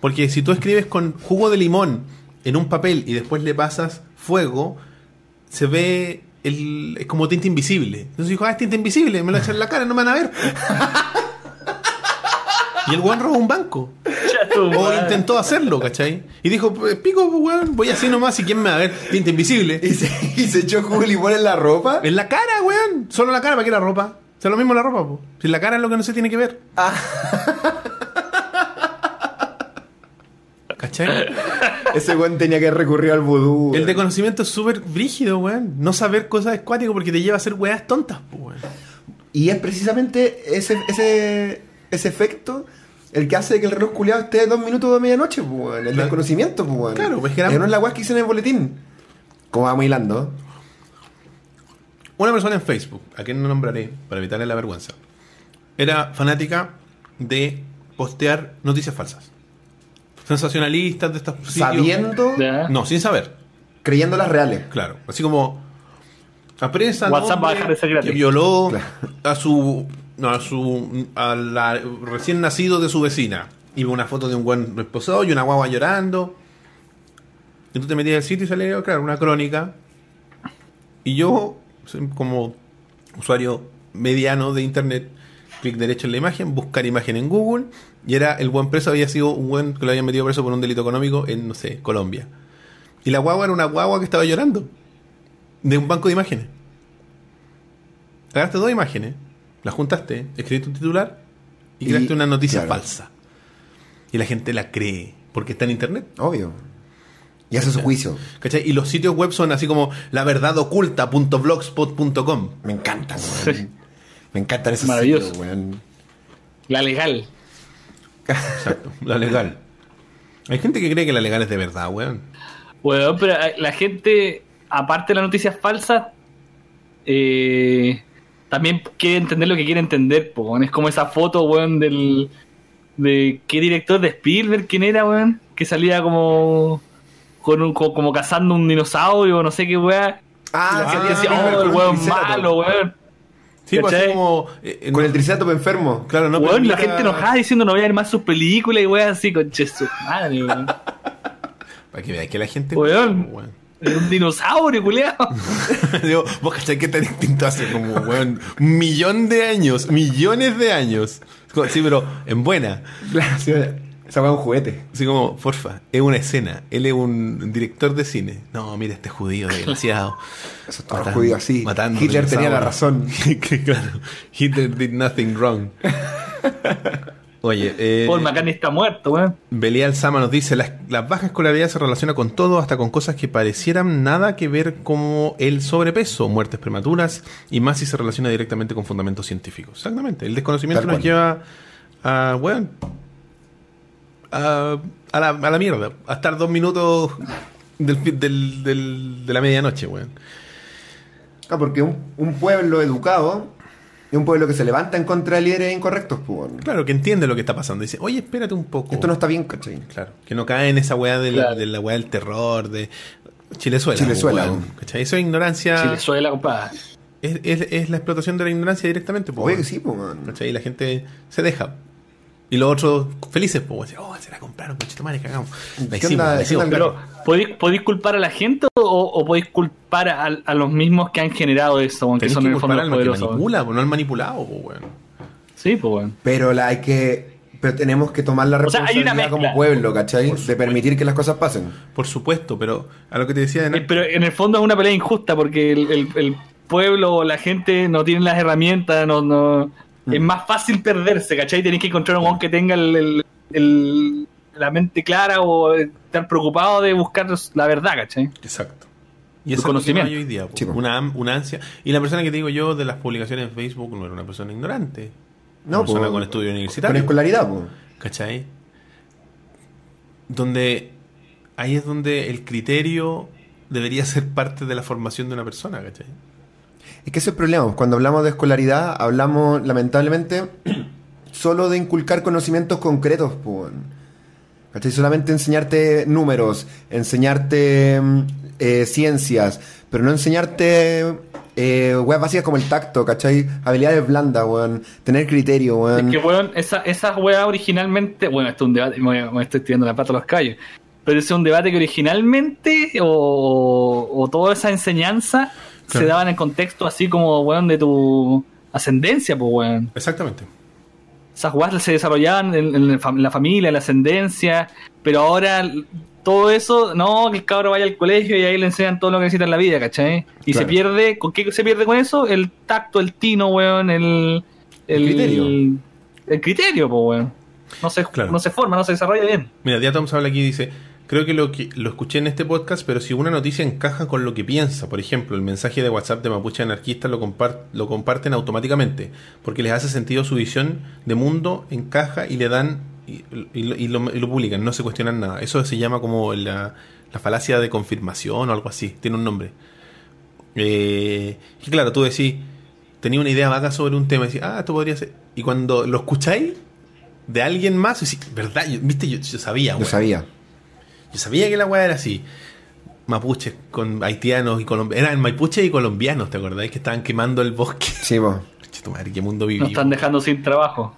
Porque si tú escribes con jugo de limón en un papel y después le pasas fuego, se ve el, es como tinta invisible. Entonces dijo, ah, es tinta invisible, me lo echan en la cara, no me van a ver. (laughs) y el weón robó un banco. O intentó hacerlo, ¿cachai? Y dijo, pues, pico, weón, voy así nomás y quién me va a ver tinta invisible. ¿Y se, y se echó en la ropa. En la cara, weón. Solo la cara, ¿para qué la ropa? O sea, lo mismo la ropa, po. Si la cara es lo que no se tiene que ver. (laughs) ¿Cachai? (laughs) Ese weón tenía que recurrir al vudú. El de conocimiento es súper brígido, weón. No saber cosas es cuático porque te lleva a hacer weas tontas, po, weón. Y es precisamente ese, ese, ese efecto el que hace que el reloj culiado esté dos minutos de medianoche, pues, weón. El Claro. desconocimiento, pues, weón. Claro, pues, que era- no es la weá que hice en el boletín. Como vamos hilando. Una persona en Facebook, a quien no nombraré para evitarle la vergüenza, era fanática de postear noticias falsas. Sensacionalistas de sitios. Sabiendo. No, sin saber. creyendo las reales. Claro, así como apresa WhatsApp va a dejar de ser gratis. que violó Claro. a su no, a su a la recién nacido de su vecina. Y una foto de un buen esposado y una guagua llorando. Y tú te metías al sitio y salía, claro, una crónica. Y yo, como usuario mediano de internet, clic derecho en la imagen, buscar imagen en Google, y era el buen preso había sido un buen que lo habían metido preso por un delito económico en, no sé, Colombia. Y la guagua era una guagua que estaba llorando. De un banco de imágenes. Agarraste dos imágenes, las juntaste, escribiste un titular y Y- creaste una noticia claro. falsa. Y la gente la cree, porque está en internet. Obvio. Y hace su juicio. ¿Cachai? Y los sitios web son así como la verdad oculta.blogspot.com. Me encantan, weón. Me encantan esos Maravilloso. sitios, weón. La legal. Exacto, la legal. Hay gente que cree que la legal es de verdad, weón. Bueno, pero eh, la gente, aparte de las noticias falsas, eh, también quiere entender lo que quiere entender, po, weón. Es como esa foto, weón, del... De qué director de Spielberg, quién era, weón, que salía como con un, co- como cazando un dinosaurio, no sé qué weá. Ah, Ah, decía, oh, el weón malo, weón. Sí, pues así como. eh, eh, Con no- el triceratops enfermo. Claro, no weón, la gente enojada diciendo no voy a ver más sus películas y weón así, con su madre, weón. (laughs) Para que veáis que la gente. Weón. weón. Es un dinosaurio, culeado. (laughs) Digo, vos cachai que tan distinto hace como, weón, un millón de años, millones de años. Sí, pero en buena. Claro, sí, Esa weá es un juguete. Así como, porfa, es una escena. Él es un director de cine. No, mira este judío desgraciado. (laughs) Eso estaba Matando- judío así. matando Hitler tenía la razón. (laughs) Claro, Hitler did nothing wrong. (laughs) Oye, eh, Paul McCartney está muerto, weón. Belial Sama nos dice, la, la baja escolaridad se relaciona con todo, hasta con cosas que parecieran nada que ver como el sobrepeso, muertes prematuras, y más si se relaciona directamente con fundamentos científicos. Exactamente, el desconocimiento Tal nos cual. lleva a, weón, a, a la, a la mierda, a estar dos minutos del, del- del- de la medianoche, weón. Ah, porque un, un pueblo educado es un pueblo que se levanta en contra de líderes incorrectos, pues. bueno. Claro, que entiende lo que está pasando. Dice, oye, espérate un poco. Esto no está bien, ¿cachai? Claro, que no cae en esa weá de la, Claro. de la weá del terror, de Chilezuela. Chilezuela, weón. ¿cachai? Eso es ignorancia. Chilezuela, compadre. Es, es- es la explotación de la ignorancia directamente. po, Oye, que sí, pues. bueno. ¿Cachai? Y la gente se deja. Y los otros felices, pues, oh, se la compraron, conchito madre, cagamos. La ¿Qué hicimos, onda- la qué hicimos, onda el pero- ¿podéis, podéis culpar a la gente o, o podéis culpar a, a los mismos que han generado eso, aunque Tenés son que en el fondo culpar los que poderosos? manipula, po, no al manipulado, po, weón. Sí, pues, weón. Pero la hay que. Pero tenemos que tomar la O sea, hay responsabilidad como pueblo, ¿cachai? De permitir que las cosas pasen. Por supuesto, pero a lo que te decía de Eh, Pero en el fondo es una pelea injusta porque el, el- el pueblo o la gente no tiene las herramientas, no, no Mm. es más fácil perderse, ¿cachai? Tenéis que encontrar un weón que tenga el, el- el- la mente clara o estar preocupado de buscar la verdad, ¿cachai? Exacto. Y eso es lo que no conocimiento. hay hoy día, po. Sí, po. una, am- una ansia. Y la persona que te digo yo de las publicaciones en Facebook no era una persona ignorante. No, una persona po, con estudio Con universitario. escolaridad, pues. ¿Cachai? Donde ahí es donde el criterio debería ser parte de la formación de una persona, ¿cachai? Es que ese es el problema. Cuando hablamos de escolaridad, hablamos, lamentablemente, (clears throat) solo de inculcar conocimientos concretos, pues. ¿Cachai? Solamente enseñarte números, enseñarte mm, eh, ciencias, pero no enseñarte eh, weas básicas como el tacto, ¿cachai? Habilidades blandas, weón. Tener criterio, weón. Es que, weón, esa, esas weas originalmente, bueno, esto es un debate, me, me estoy tirando la pata a los callos, pero ese es un debate que originalmente, o, o toda esa enseñanza, se daba en el contexto así como, weón, de tu ascendencia, pues, weón. Exactamente. Esas weas se desarrollaban en, en la fam- la familia, en la ascendencia, pero ahora todo eso, no, que el cabro vaya al colegio y ahí le enseñan todo lo que necesita en la vida, ¿cachai? Y Claro. se pierde, ¿con qué se pierde con eso? El tacto, el tino, weón, el... El criterio. El criterio, pues, weón. No se, Claro. no se forma, no se desarrolla bien. Mira, Dia Toms habla aquí y dice, creo que lo, que lo escuché en este podcast, pero si una noticia encaja con lo que piensa, por ejemplo, el mensaje de WhatsApp de Mapuche Anarquista lo, compar- lo comparten automáticamente, porque les hace sentido su visión de mundo, encaja y le dan y, y lo, y lo- y lo publican, no se cuestionan nada. Eso se llama como la, la falacia de confirmación o algo así, tiene un nombre. Eh, y claro, tú decís, tenía una idea vaga sobre un tema y decís, ah, esto podría ser. Y cuando lo escucháis de alguien más, decís, ¿verdad? Yo- ¿Viste? Yo, yo sabía, Yo weón. sabía. Yo sabía que la weá era así. Mapuches con haitianos y colombianos. Eran mapuches y colombianos, ¿te acordáis? Que estaban quemando el bosque. Sí, vos. (laughs) Madre, qué mundo Nos vivimos. están dejando sin trabajo.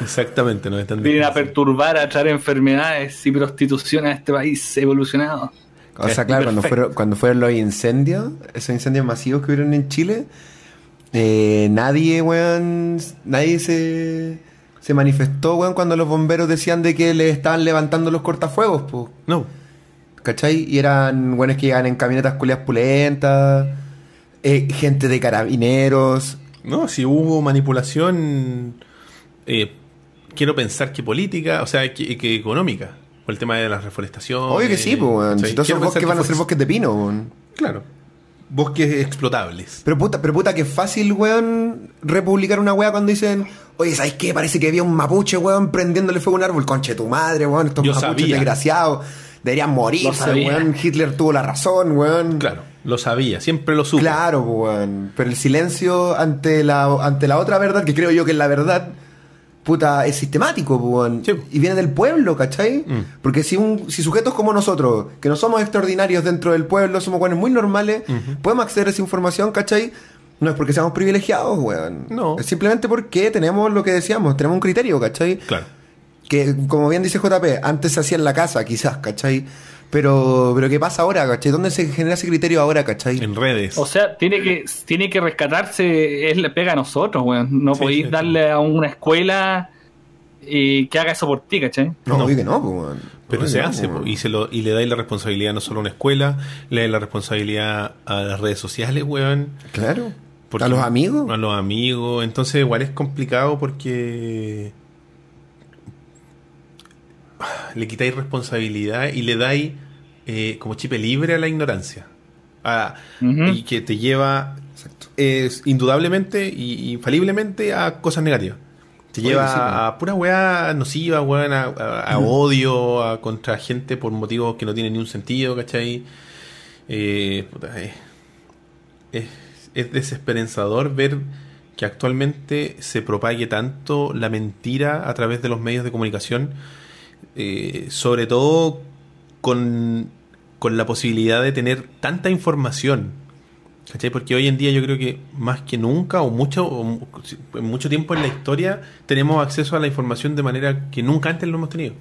Exactamente, nos están Vienen a perturbar, a traer enfermedades y prostitución a este país evolucionado. O sea, claro, cuando fueron, cuando fueron los incendios, esos incendios masivos que hubieron en Chile, eh, nadie, weón, nadie se, se manifestó, weón, cuando los bomberos decían de que le estaban levantando los cortafuegos, pues. No, ¿Cachai? Y eran buenos que llegaban en camionetas culias pulentas, eh, gente de carabineros. no, si hubo manipulación, eh, quiero pensar que política, o sea, que, que económica. Por el tema de la reforestación. Obvio que sí, pues, weón. Si todos esos bosques que van a ser bosques de pino, weón. Claro. Bosques explotables. Pero puta, pero puta, que fácil, weón, republicar una weá cuando dicen, oye, ¿sabes qué? Parece que había un mapuche, weón, prendiéndole fuego a un árbol. Conche tu madre, weón, estos Yo mapuches sabía. desgraciados. Deberían morirse, weón. Hitler tuvo la razón, weón. Claro, lo sabía, siempre lo supe. Claro, weón. Pero el silencio ante la, ante la otra verdad, que creo yo que es la verdad, puta, es sistemático, weón. Sí. Y viene del pueblo, ¿cachai? Mm. Porque si, un, si sujetos como nosotros, que no somos extraordinarios dentro del pueblo, somos weones muy normales, podemos acceder a esa información, ¿cachai? No es porque seamos privilegiados, weón. No. Es simplemente porque tenemos lo que decíamos, tenemos un criterio, ¿cachai? Claro. Que, como bien dice JP, antes se hacía en la casa, quizás, ¿cachai? Pero, pero ¿qué pasa ahora, cachai? ¿Dónde se genera ese criterio ahora, cachai? En redes. O sea, tiene que, tiene que rescatarse, es la pega a nosotros, weón. No Sí, podéis sí, darle a una escuela eh, que haga eso por ti, ¿cachai? No, No. obvio que no, pues, weón. Pero se no, hace, y, se lo, y le dais la responsabilidad no solo a una escuela, le dais la responsabilidad a las redes sociales, weón. Claro. Porque- ¿A los amigos? A los amigos. Entonces, igual es complicado porque le quitáis responsabilidad y le dais eh, como chip libre a la ignorancia. A-. Y que te lleva es, indudablemente y infaliblemente a cosas negativas. Te Oye, lleva sí, a pura weá nociva, a, a- a odio, a contra gente por motivos que no tienen ni un sentido, ¿cachai? Eh, puta, eh, es, es desesperanzador ver que actualmente se propague tanto la mentira a través de los medios de comunicación, eh, sobre todo con, con la posibilidad de tener tanta información. ¿Cachai? Porque hoy en día yo creo que más que nunca o mucho, o mucho tiempo en la historia tenemos acceso a la información de manera que nunca antes lo hemos tenido.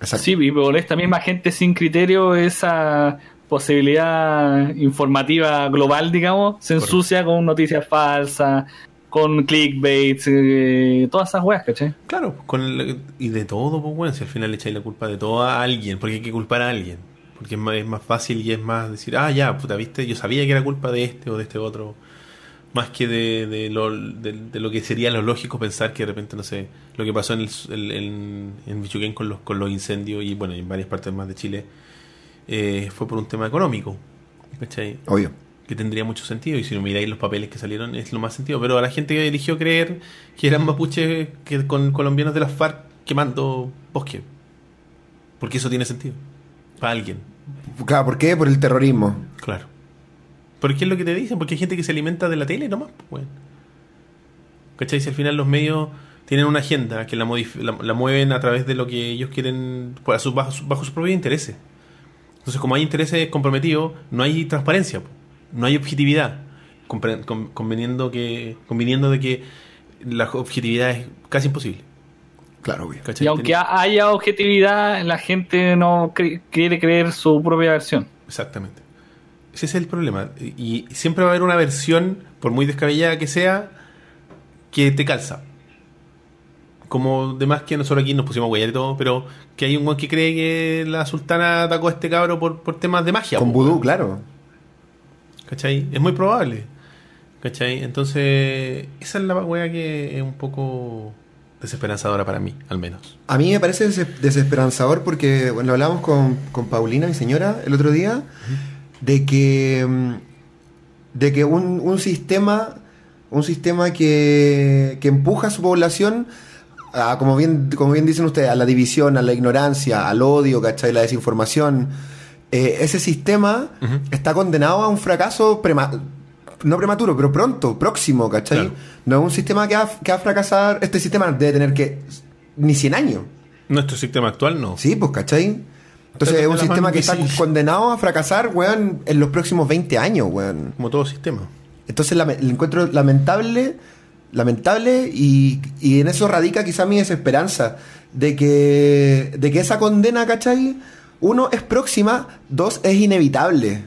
Exacto. Sí, y por esta misma gente sin criterio, esa posibilidad informativa global, digamos, se Correcto. ensucia con noticias falsas, con clickbait, eh, todas esas weas, ¿cachai? Claro, con el- y de todo, pues bueno, si al final le echáis la culpa de todo a alguien, porque hay que culpar a alguien. Porque es más, es más fácil y es más decir, ah, ya, puta, viste, yo sabía que era culpa de este o de este otro. Más que de, de lo, de, de lo que sería lo lógico pensar que de repente, no sé, lo que pasó en, el, el- en, en Michoacán con los, con los incendios y bueno, y en varias partes más de Chile, eh, fue por un tema económico. ¿Cachai? Obvio. que tendría mucho sentido y si no miráis los papeles que salieron es lo más sentido pero a la gente que eligió creer que eran mapuches que con colombianos de las FARC quemando bosque porque eso tiene sentido para alguien Claro, ¿por qué? Por el terrorismo. claro porque es lo que te dicen porque hay gente que se alimenta de la tele nomás pues, bueno. ¿cachai? si al final los medios tienen una agenda que la, la, la mueven a través de lo que ellos quieren pues, bajo, bajo sus propios intereses entonces como hay intereses comprometidos no hay transparencia no hay objetividad conveniendo que conviniendo de que la objetividad es casi imposible Claro, obvio. ¿cachai? Y aunque ha- haya objetividad, la gente no cre- quiere creer su propia versión. Exactamente. Ese es el problema. Y y siempre va a haber una versión, por muy descabellada que sea, que te calza. Como demás que nosotros aquí nos pusimos a huellar y todo, pero que hay un guan que cree que la sultana atacó a este cabro por, por temas de magia. Con vudú, claro. ¿Cachai? Es muy probable. ¿Cachai? Entonces, esa es la wea que es un poco desesperanzadora para mí, al menos. A mí me parece des- desesperanzador porque, bueno, lo hablamos con, con Paulina, mi señora, el otro día, de que, mm, de que un, un sistema, un sistema que, que empuja a su población a, como bien, como bien dicen ustedes, a la división, a la ignorancia, al odio, ¿cachai? La desinformación. eh, ese sistema Ujú. está condenado a un fracaso prema- no prematuro, pero pronto, próximo, ¿cachai? Claro. No es un sistema que va, que va a fracasar. Este sistema debe tener que. ni 100 años. Nuestro sistema actual no. Sí, pues, ¿cachai? Entonces es un la sistema que está difícil. condenado a fracasar, weón, en los próximos 20 años, weón. Como todo sistema. Entonces lame- lo encuentro lamentable, lamentable y, y en eso radica quizá mi desesperanza de que, de que esa condena, ¿cachai? Uno, es próxima, dos, es inevitable.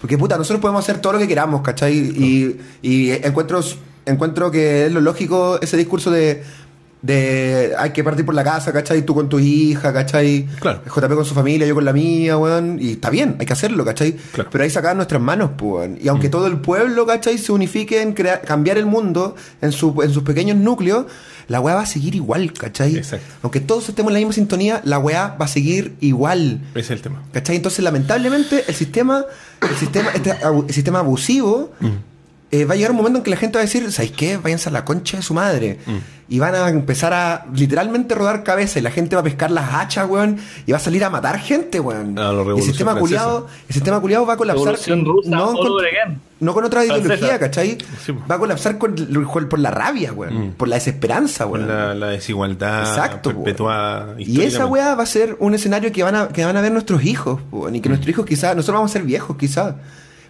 Porque puta, nosotros podemos hacer todo lo que queramos, ¿cachai? Y, y encuentro, encuentro que es lo lógico ese discurso de, de hay que partir por la casa, ¿cachai? Tú con tu hija, ¿cachai? Claro. JP con su familia, yo con la mía, weón. Y está bien, hay que hacerlo, ¿cachai? Claro. Pero ahí sacar nuestras manos, pues, weón. Y aunque todo el pueblo, ¿cachai? Se unifique en crear, cambiar el mundo en, su, en sus pequeños núcleos, la weá va a seguir igual, ¿cachai? Exacto. Aunque todos estemos en la misma sintonía, la weá va a seguir igual. Ese es el tema. ¿Cachai? Entonces, lamentablemente, el sistema, el sistema, este el sistema abusivo eh, va a llegar un momento en que la gente va a decir, ¿sabéis qué? Váyanse a la concha de su madre. Y van a empezar a literalmente rodar cabeza y la gente va a pescar las hachas, weón, y va a salir a matar gente, weón. A lo y el sistema culiado, el sistema culiado va a colapsar. Revolución rusa, no, con, no con otra Francesa. ideología, ¿cachai? Sí. Va a colapsar con, con- por la rabia, weón. Mm. Por la desesperanza, weón. la, la desigualdad Exacto, perpetuada. Y esa weá va a ser un escenario que van a, que van a ver nuestros hijos, po, y que nuestros hijos quizás, nosotros vamos a ser viejos quizás,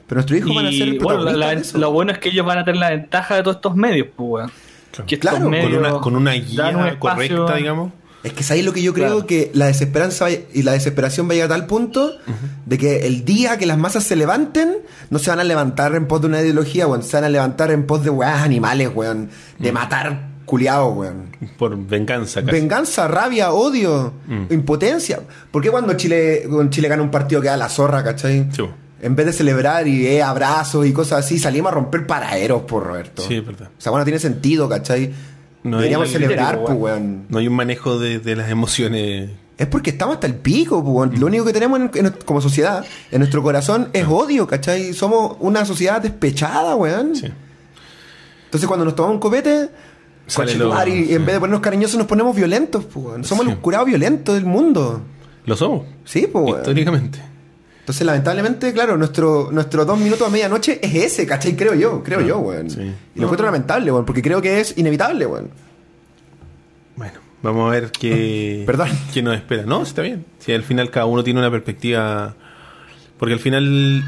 pero nuestros hijos van a ser bueno, la- la- lo bueno es que ellos van a tener la ventaja de todos estos medios, pues, weón. Claro. Que estos Claro, con una, con una un guía espacio- correcta, digamos. Es que es ahí lo que yo creo Claro. que la desesperanza y la desesperación va a llegar a tal punto de que el día que las masas se levanten, no se van a levantar en pos de una ideología, weón, se van a levantar en pos de weas animales, weón, de matar culiados, weón. Por venganza, casi. Venganza, rabia, odio, Mm. impotencia. ¿Por qué cuando Chile, cuando Chile gana un partido queda la zorra, cachai? Sí. En vez de celebrar y eh, abrazos y cosas así, salimos a romper paraderos, por Roberto. Sí, es verdad. O sea, bueno, tiene sentido, ¿cachai? No Deberíamos celebrar, pues, weón. No hay un manejo de, de las emociones es porque estamos hasta el pico, weón. Lo único que tenemos en- en- como sociedad, en nuestro corazón, es odio, ¿cachai? Somos una sociedad despechada, weón. Sí. Entonces cuando nos tomamos un copete, lo- y en vez de ponernos cariñosos nos ponemos violentos, weón. Somos Sí. los curados violentos del mundo. Lo somos. Sí, pues, weón. Históricamente. Entonces, lamentablemente, claro, nuestro, nuestro dos minutos a medianoche es ese, ¿cachai? Creo yo, creo yo, weón. sí. Y No. lo encuentro lamentable, weón, porque creo que es inevitable, weón. Bueno, vamos a ver qué, (laughs) Perdón. qué nos espera. No, está bien. Si al final cada uno tiene una perspectiva. Porque al final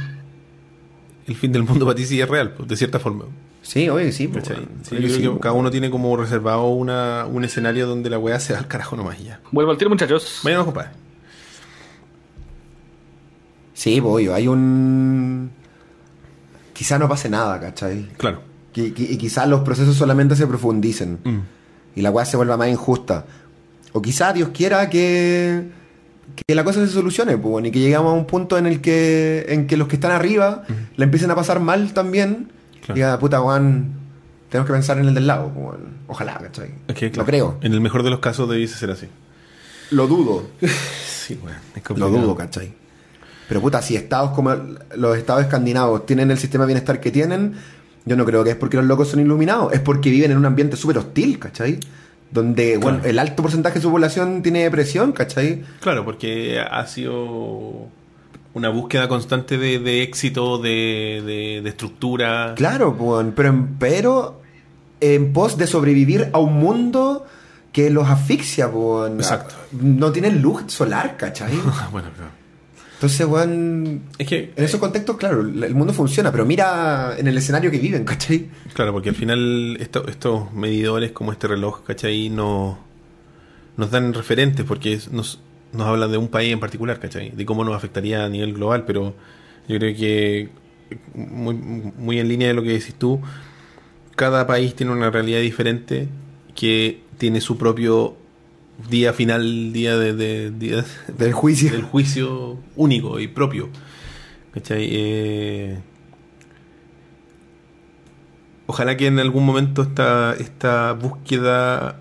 el fin del mundo (laughs) para ti sí es real, pues, de cierta forma. Sí, oye, sí, pues. Sí, Oye, yo creo sí, que weón. cada uno tiene como reservado una, un escenario donde la weá se va al carajo nomás y ya. Vuelvo al tiro, muchachos. Vayan, compadre. Sí, obvio, hay un... Quizá no pase nada, ¿cachai? Claro. Que- y quizás los procesos solamente se profundicen Mm. y la weá se vuelva más injusta. O quizá Dios quiera que, que la cosa se solucione, pues, bueno, y que lleguemos a un punto en el que, en que los que están arriba la empiecen a pasar mal también. Claro. Diga, puta, Juan, tenemos que pensar en el del lado, pues, bueno. Ojalá, ¿cachai? Es que, Lo creo. En el mejor de los casos debiese ser así. Lo dudo. (laughs) Sí, weón. es Lo dudo, ¿cachai? Pero puta, si estados como los estados escandinavos tienen el sistema de bienestar que tienen, yo no creo que es porque los locos son iluminados, es porque viven en un ambiente súper hostil, ¿cachai? Donde, bueno, el alto porcentaje de su población tiene depresión, ¿cachai? Claro, porque ha sido una búsqueda constante de, de éxito, de, de- de estructura. Claro, pues, pero, en, pero en pos de sobrevivir a un mundo que los asfixia, pues. Exacto. No tienen luz solar, ¿cachai? (laughs) bueno, claro. Entonces, weón, Es que, en esos contextos, claro, el mundo funciona, pero mira en el escenario que viven, ¿cachai? claro, porque al final esto- estos medidores como este reloj, ¿cachai? No, nos dan referentes porque nos, nos hablan de un país en particular, ¿cachai? De cómo nos afectaría a nivel global, pero yo creo que muy, muy en línea de lo que decís tú, cada país tiene una realidad diferente que tiene su propio día final, día de, de- día (laughs) Del juicio. del juicio único y propio. ¿Cachai? Eh, ojalá que en algún momento esta, esta búsqueda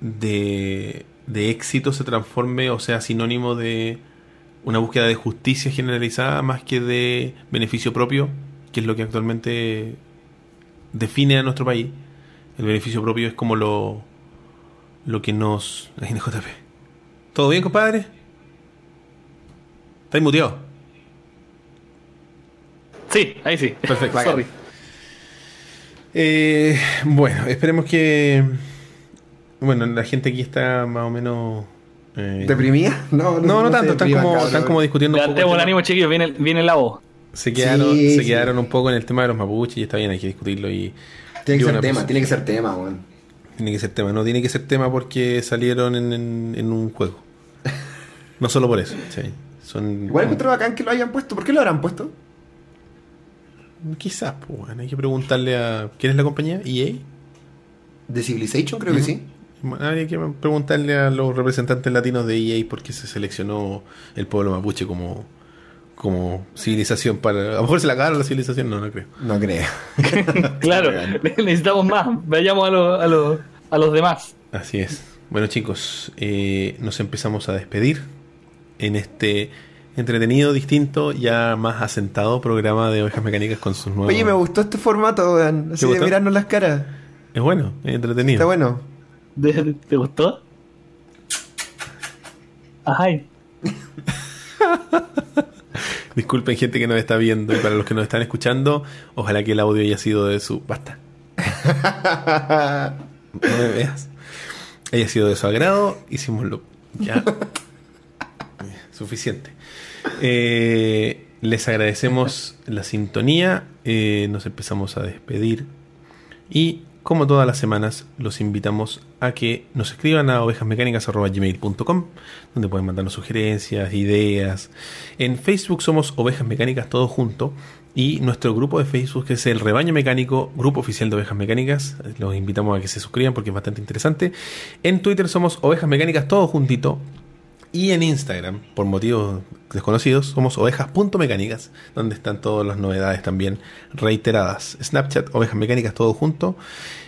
de, de éxito se transforme o sea sinónimo de una búsqueda de justicia generalizada más que de beneficio propio, que es lo que actualmente define a nuestro país. El beneficio propio es como lo, lo que nos... Ahí JP. ¿Todo bien, compadre? ¿Estáis muteado? Sí, ahí sí. Perfecto. (laughs) Sorry. Eh, bueno, esperemos que... Bueno, la gente aquí está más o menos... eh, ¿Deprimida? (laughs) No, No, no, se tanto, están como, cabrón. están como discutiendo un poco. El ánimo, chiquillos. Viene, viene la voz. Se quedaron, Sí, se sí. quedaron un poco en el tema de los mapuches y está bien, hay que discutirlo y... Tiene que y ser tema, tiene que ser tema, weón. Tiene que ser tema, no tiene que ser tema porque salieron en, en- en un juego. No solo por eso, ¿sí? Son... Igual encuentro bacán que lo hayan puesto. ¿Por qué lo habrán puesto? Quizás, pues, bueno, hay que preguntarle a... ¿Quién es la compañía? ¿EA? ¿De Civilization? Creo que sí. Bueno, Habría que preguntarle a los representantes latinos de EA por qué se seleccionó el pueblo mapuche como, como civilización para... A lo mejor se la cagaron la civilización, no, no creo. No creo. (laughs) Claro, (laughs) necesitamos más. Vayamos a, los- a, los, a los demás. Así es. Bueno chicos, eh, nos empezamos a despedir en este entretenido, distinto, ya más asentado programa de ovejas mecánicas con sus nuevos... Oye, me gustó este formato, weón. Así de gustó? mirarnos las caras. Es bueno, es entretenido. Está bueno. ¿Te te gustó? Ajá. (laughs) Disculpen gente que nos está viendo y para los que nos están escuchando, ojalá que el audio haya sido de su... Basta. (laughs) No me veas. Haya sido de su agrado, hicimos lo... Ya. (laughs) Suficiente. Eh, les agradecemos la sintonía, eh, nos empezamos a despedir y como todas las semanas los invitamos a que nos escriban a ovejasmecánicas.gmail.com donde pueden mandarnos sugerencias, ideas. En Facebook somos Ovejas Mecánicas todo junto y nuestro grupo de Facebook que es el Rebaño Mecánico, grupo oficial de Ovejas Mecánicas. Los invitamos a que se suscriban porque es bastante interesante. En Twitter somos Ovejas Mecánicas todo juntito y en Instagram, por motivos desconocidos, somos ovejas.mecánicas, donde están todas las novedades también reiteradas. Snapchat, ovejas mecánicas, todo junto.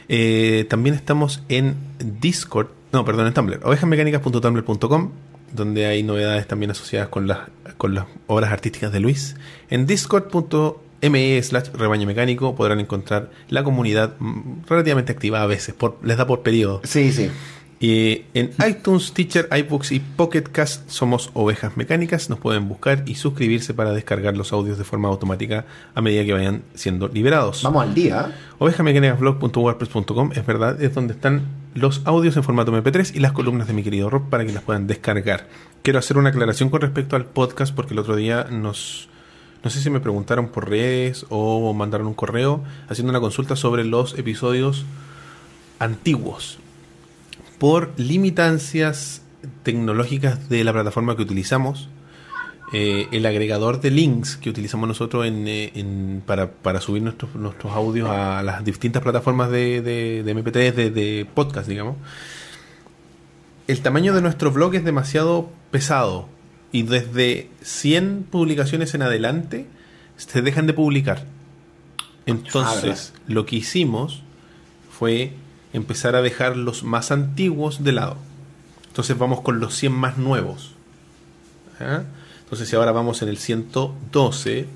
Eh, también estamos en Discord, No, perdón, en Tumblr. Ovejasmecánicas.tumblr.com, donde hay novedades también asociadas con las, con las obras artísticas de Luis. En discord.me slash rebaño mecánico podrán encontrar la comunidad mm, relativamente activa a veces. Por, les da por periodo. Sí, sí. En iTunes, Teacher, iBooks y Pocket Cast somos Ovejas Mecánicas. Nos pueden buscar y suscribirse para descargar los audios de forma automática a medida que vayan siendo liberados. Vamos al día. Ovejamecánicasblog.wordpress.com es verdad, es donde están los audios en formato MP3 y las columnas de mi querido Rob para que las puedan descargar. Quiero hacer una aclaración con respecto al podcast porque el otro día nos... No sé si me preguntaron por redes o mandaron un correo haciendo una consulta sobre los episodios antiguos por limitancias tecnológicas de la plataforma que utilizamos, eh, el agregador de links que utilizamos nosotros en, eh, en- para, para subir nuestros, nuestros audios a las distintas plataformas de, de, de MP3, de, de podcast, digamos, el tamaño de nuestro blog es demasiado pesado y desde 100 publicaciones en adelante se dejan de publicar. Entonces, lo que hicimos fue empezar a dejar los más antiguos de lado. Entonces vamos con los 100 más nuevos. ¿Ah? Entonces si ahora vamos en el 112,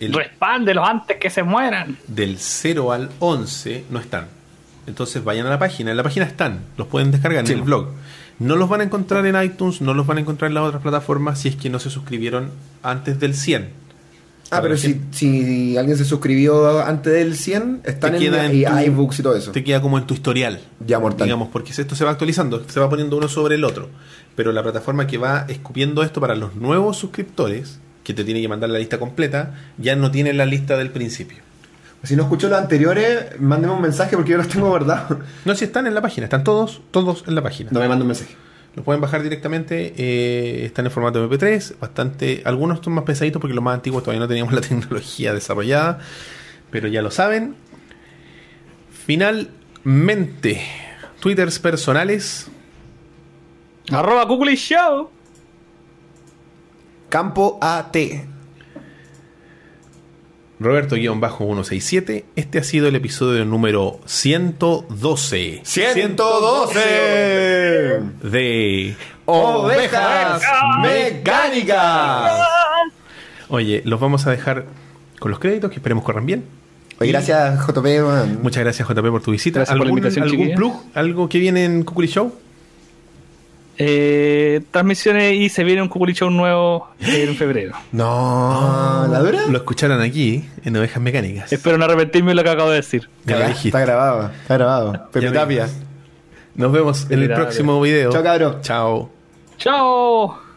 el, Respándelos antes que se mueran. del 0 al 11 no están. Entonces vayan a la página. En la página están. Los pueden descargar Sí. en el blog. No los van a encontrar en iTunes, no los van a encontrar en las otras plataformas si es que no se suscribieron antes del 100. Ah, pero si, si alguien se suscribió antes del 100, están en, tu- iBooks y todo eso. Te queda como en tu historial. Ya mortal. Digamos, porque esto se va actualizando, se va poniendo uno sobre el otro. Pero la plataforma que va escupiendo esto para los nuevos suscriptores, que te tiene que mandar la lista completa, ya no tiene la lista del principio. Si no escuchó los anteriores, mándeme un mensaje porque yo los tengo guardados. No, si están en la página, están todos, todos en la página. No me manda un mensaje. Lo pueden bajar directamente, eh, están en formato MP3, bastante, algunos son más pesaditos porque los más antiguos todavía no teníamos (laughs) la tecnología desarrollada, pero ya lo saben. Finalmente, twitters personales, Arroba Kukuli Show. Campo AT. Roberto-167, este ha sido el episodio número 112 ¡112! de ¡Ovejas Mecánicas! Oye, los vamos a dejar con los créditos que esperemos corran bien. Oye, gracias JP. man. Muchas gracias JP por tu visita. Gracias por la ¿Algún, invitación, algún plug? ¿Algo que viene en Cucuri Show? Eh, transmisiones y se viene un Kukuli Show nuevo en febrero. (laughs) No, ¿la dura? Lo escucharon aquí en Ovejas Mecánicas. Espero no arrepentirme de lo que acabo de decir. Ya lo Cagá, dijiste. Está grabado, está grabado. Pepe Tapia. Nos vemos en el próximo video. Chao, cabros. Chao. ¡Chao!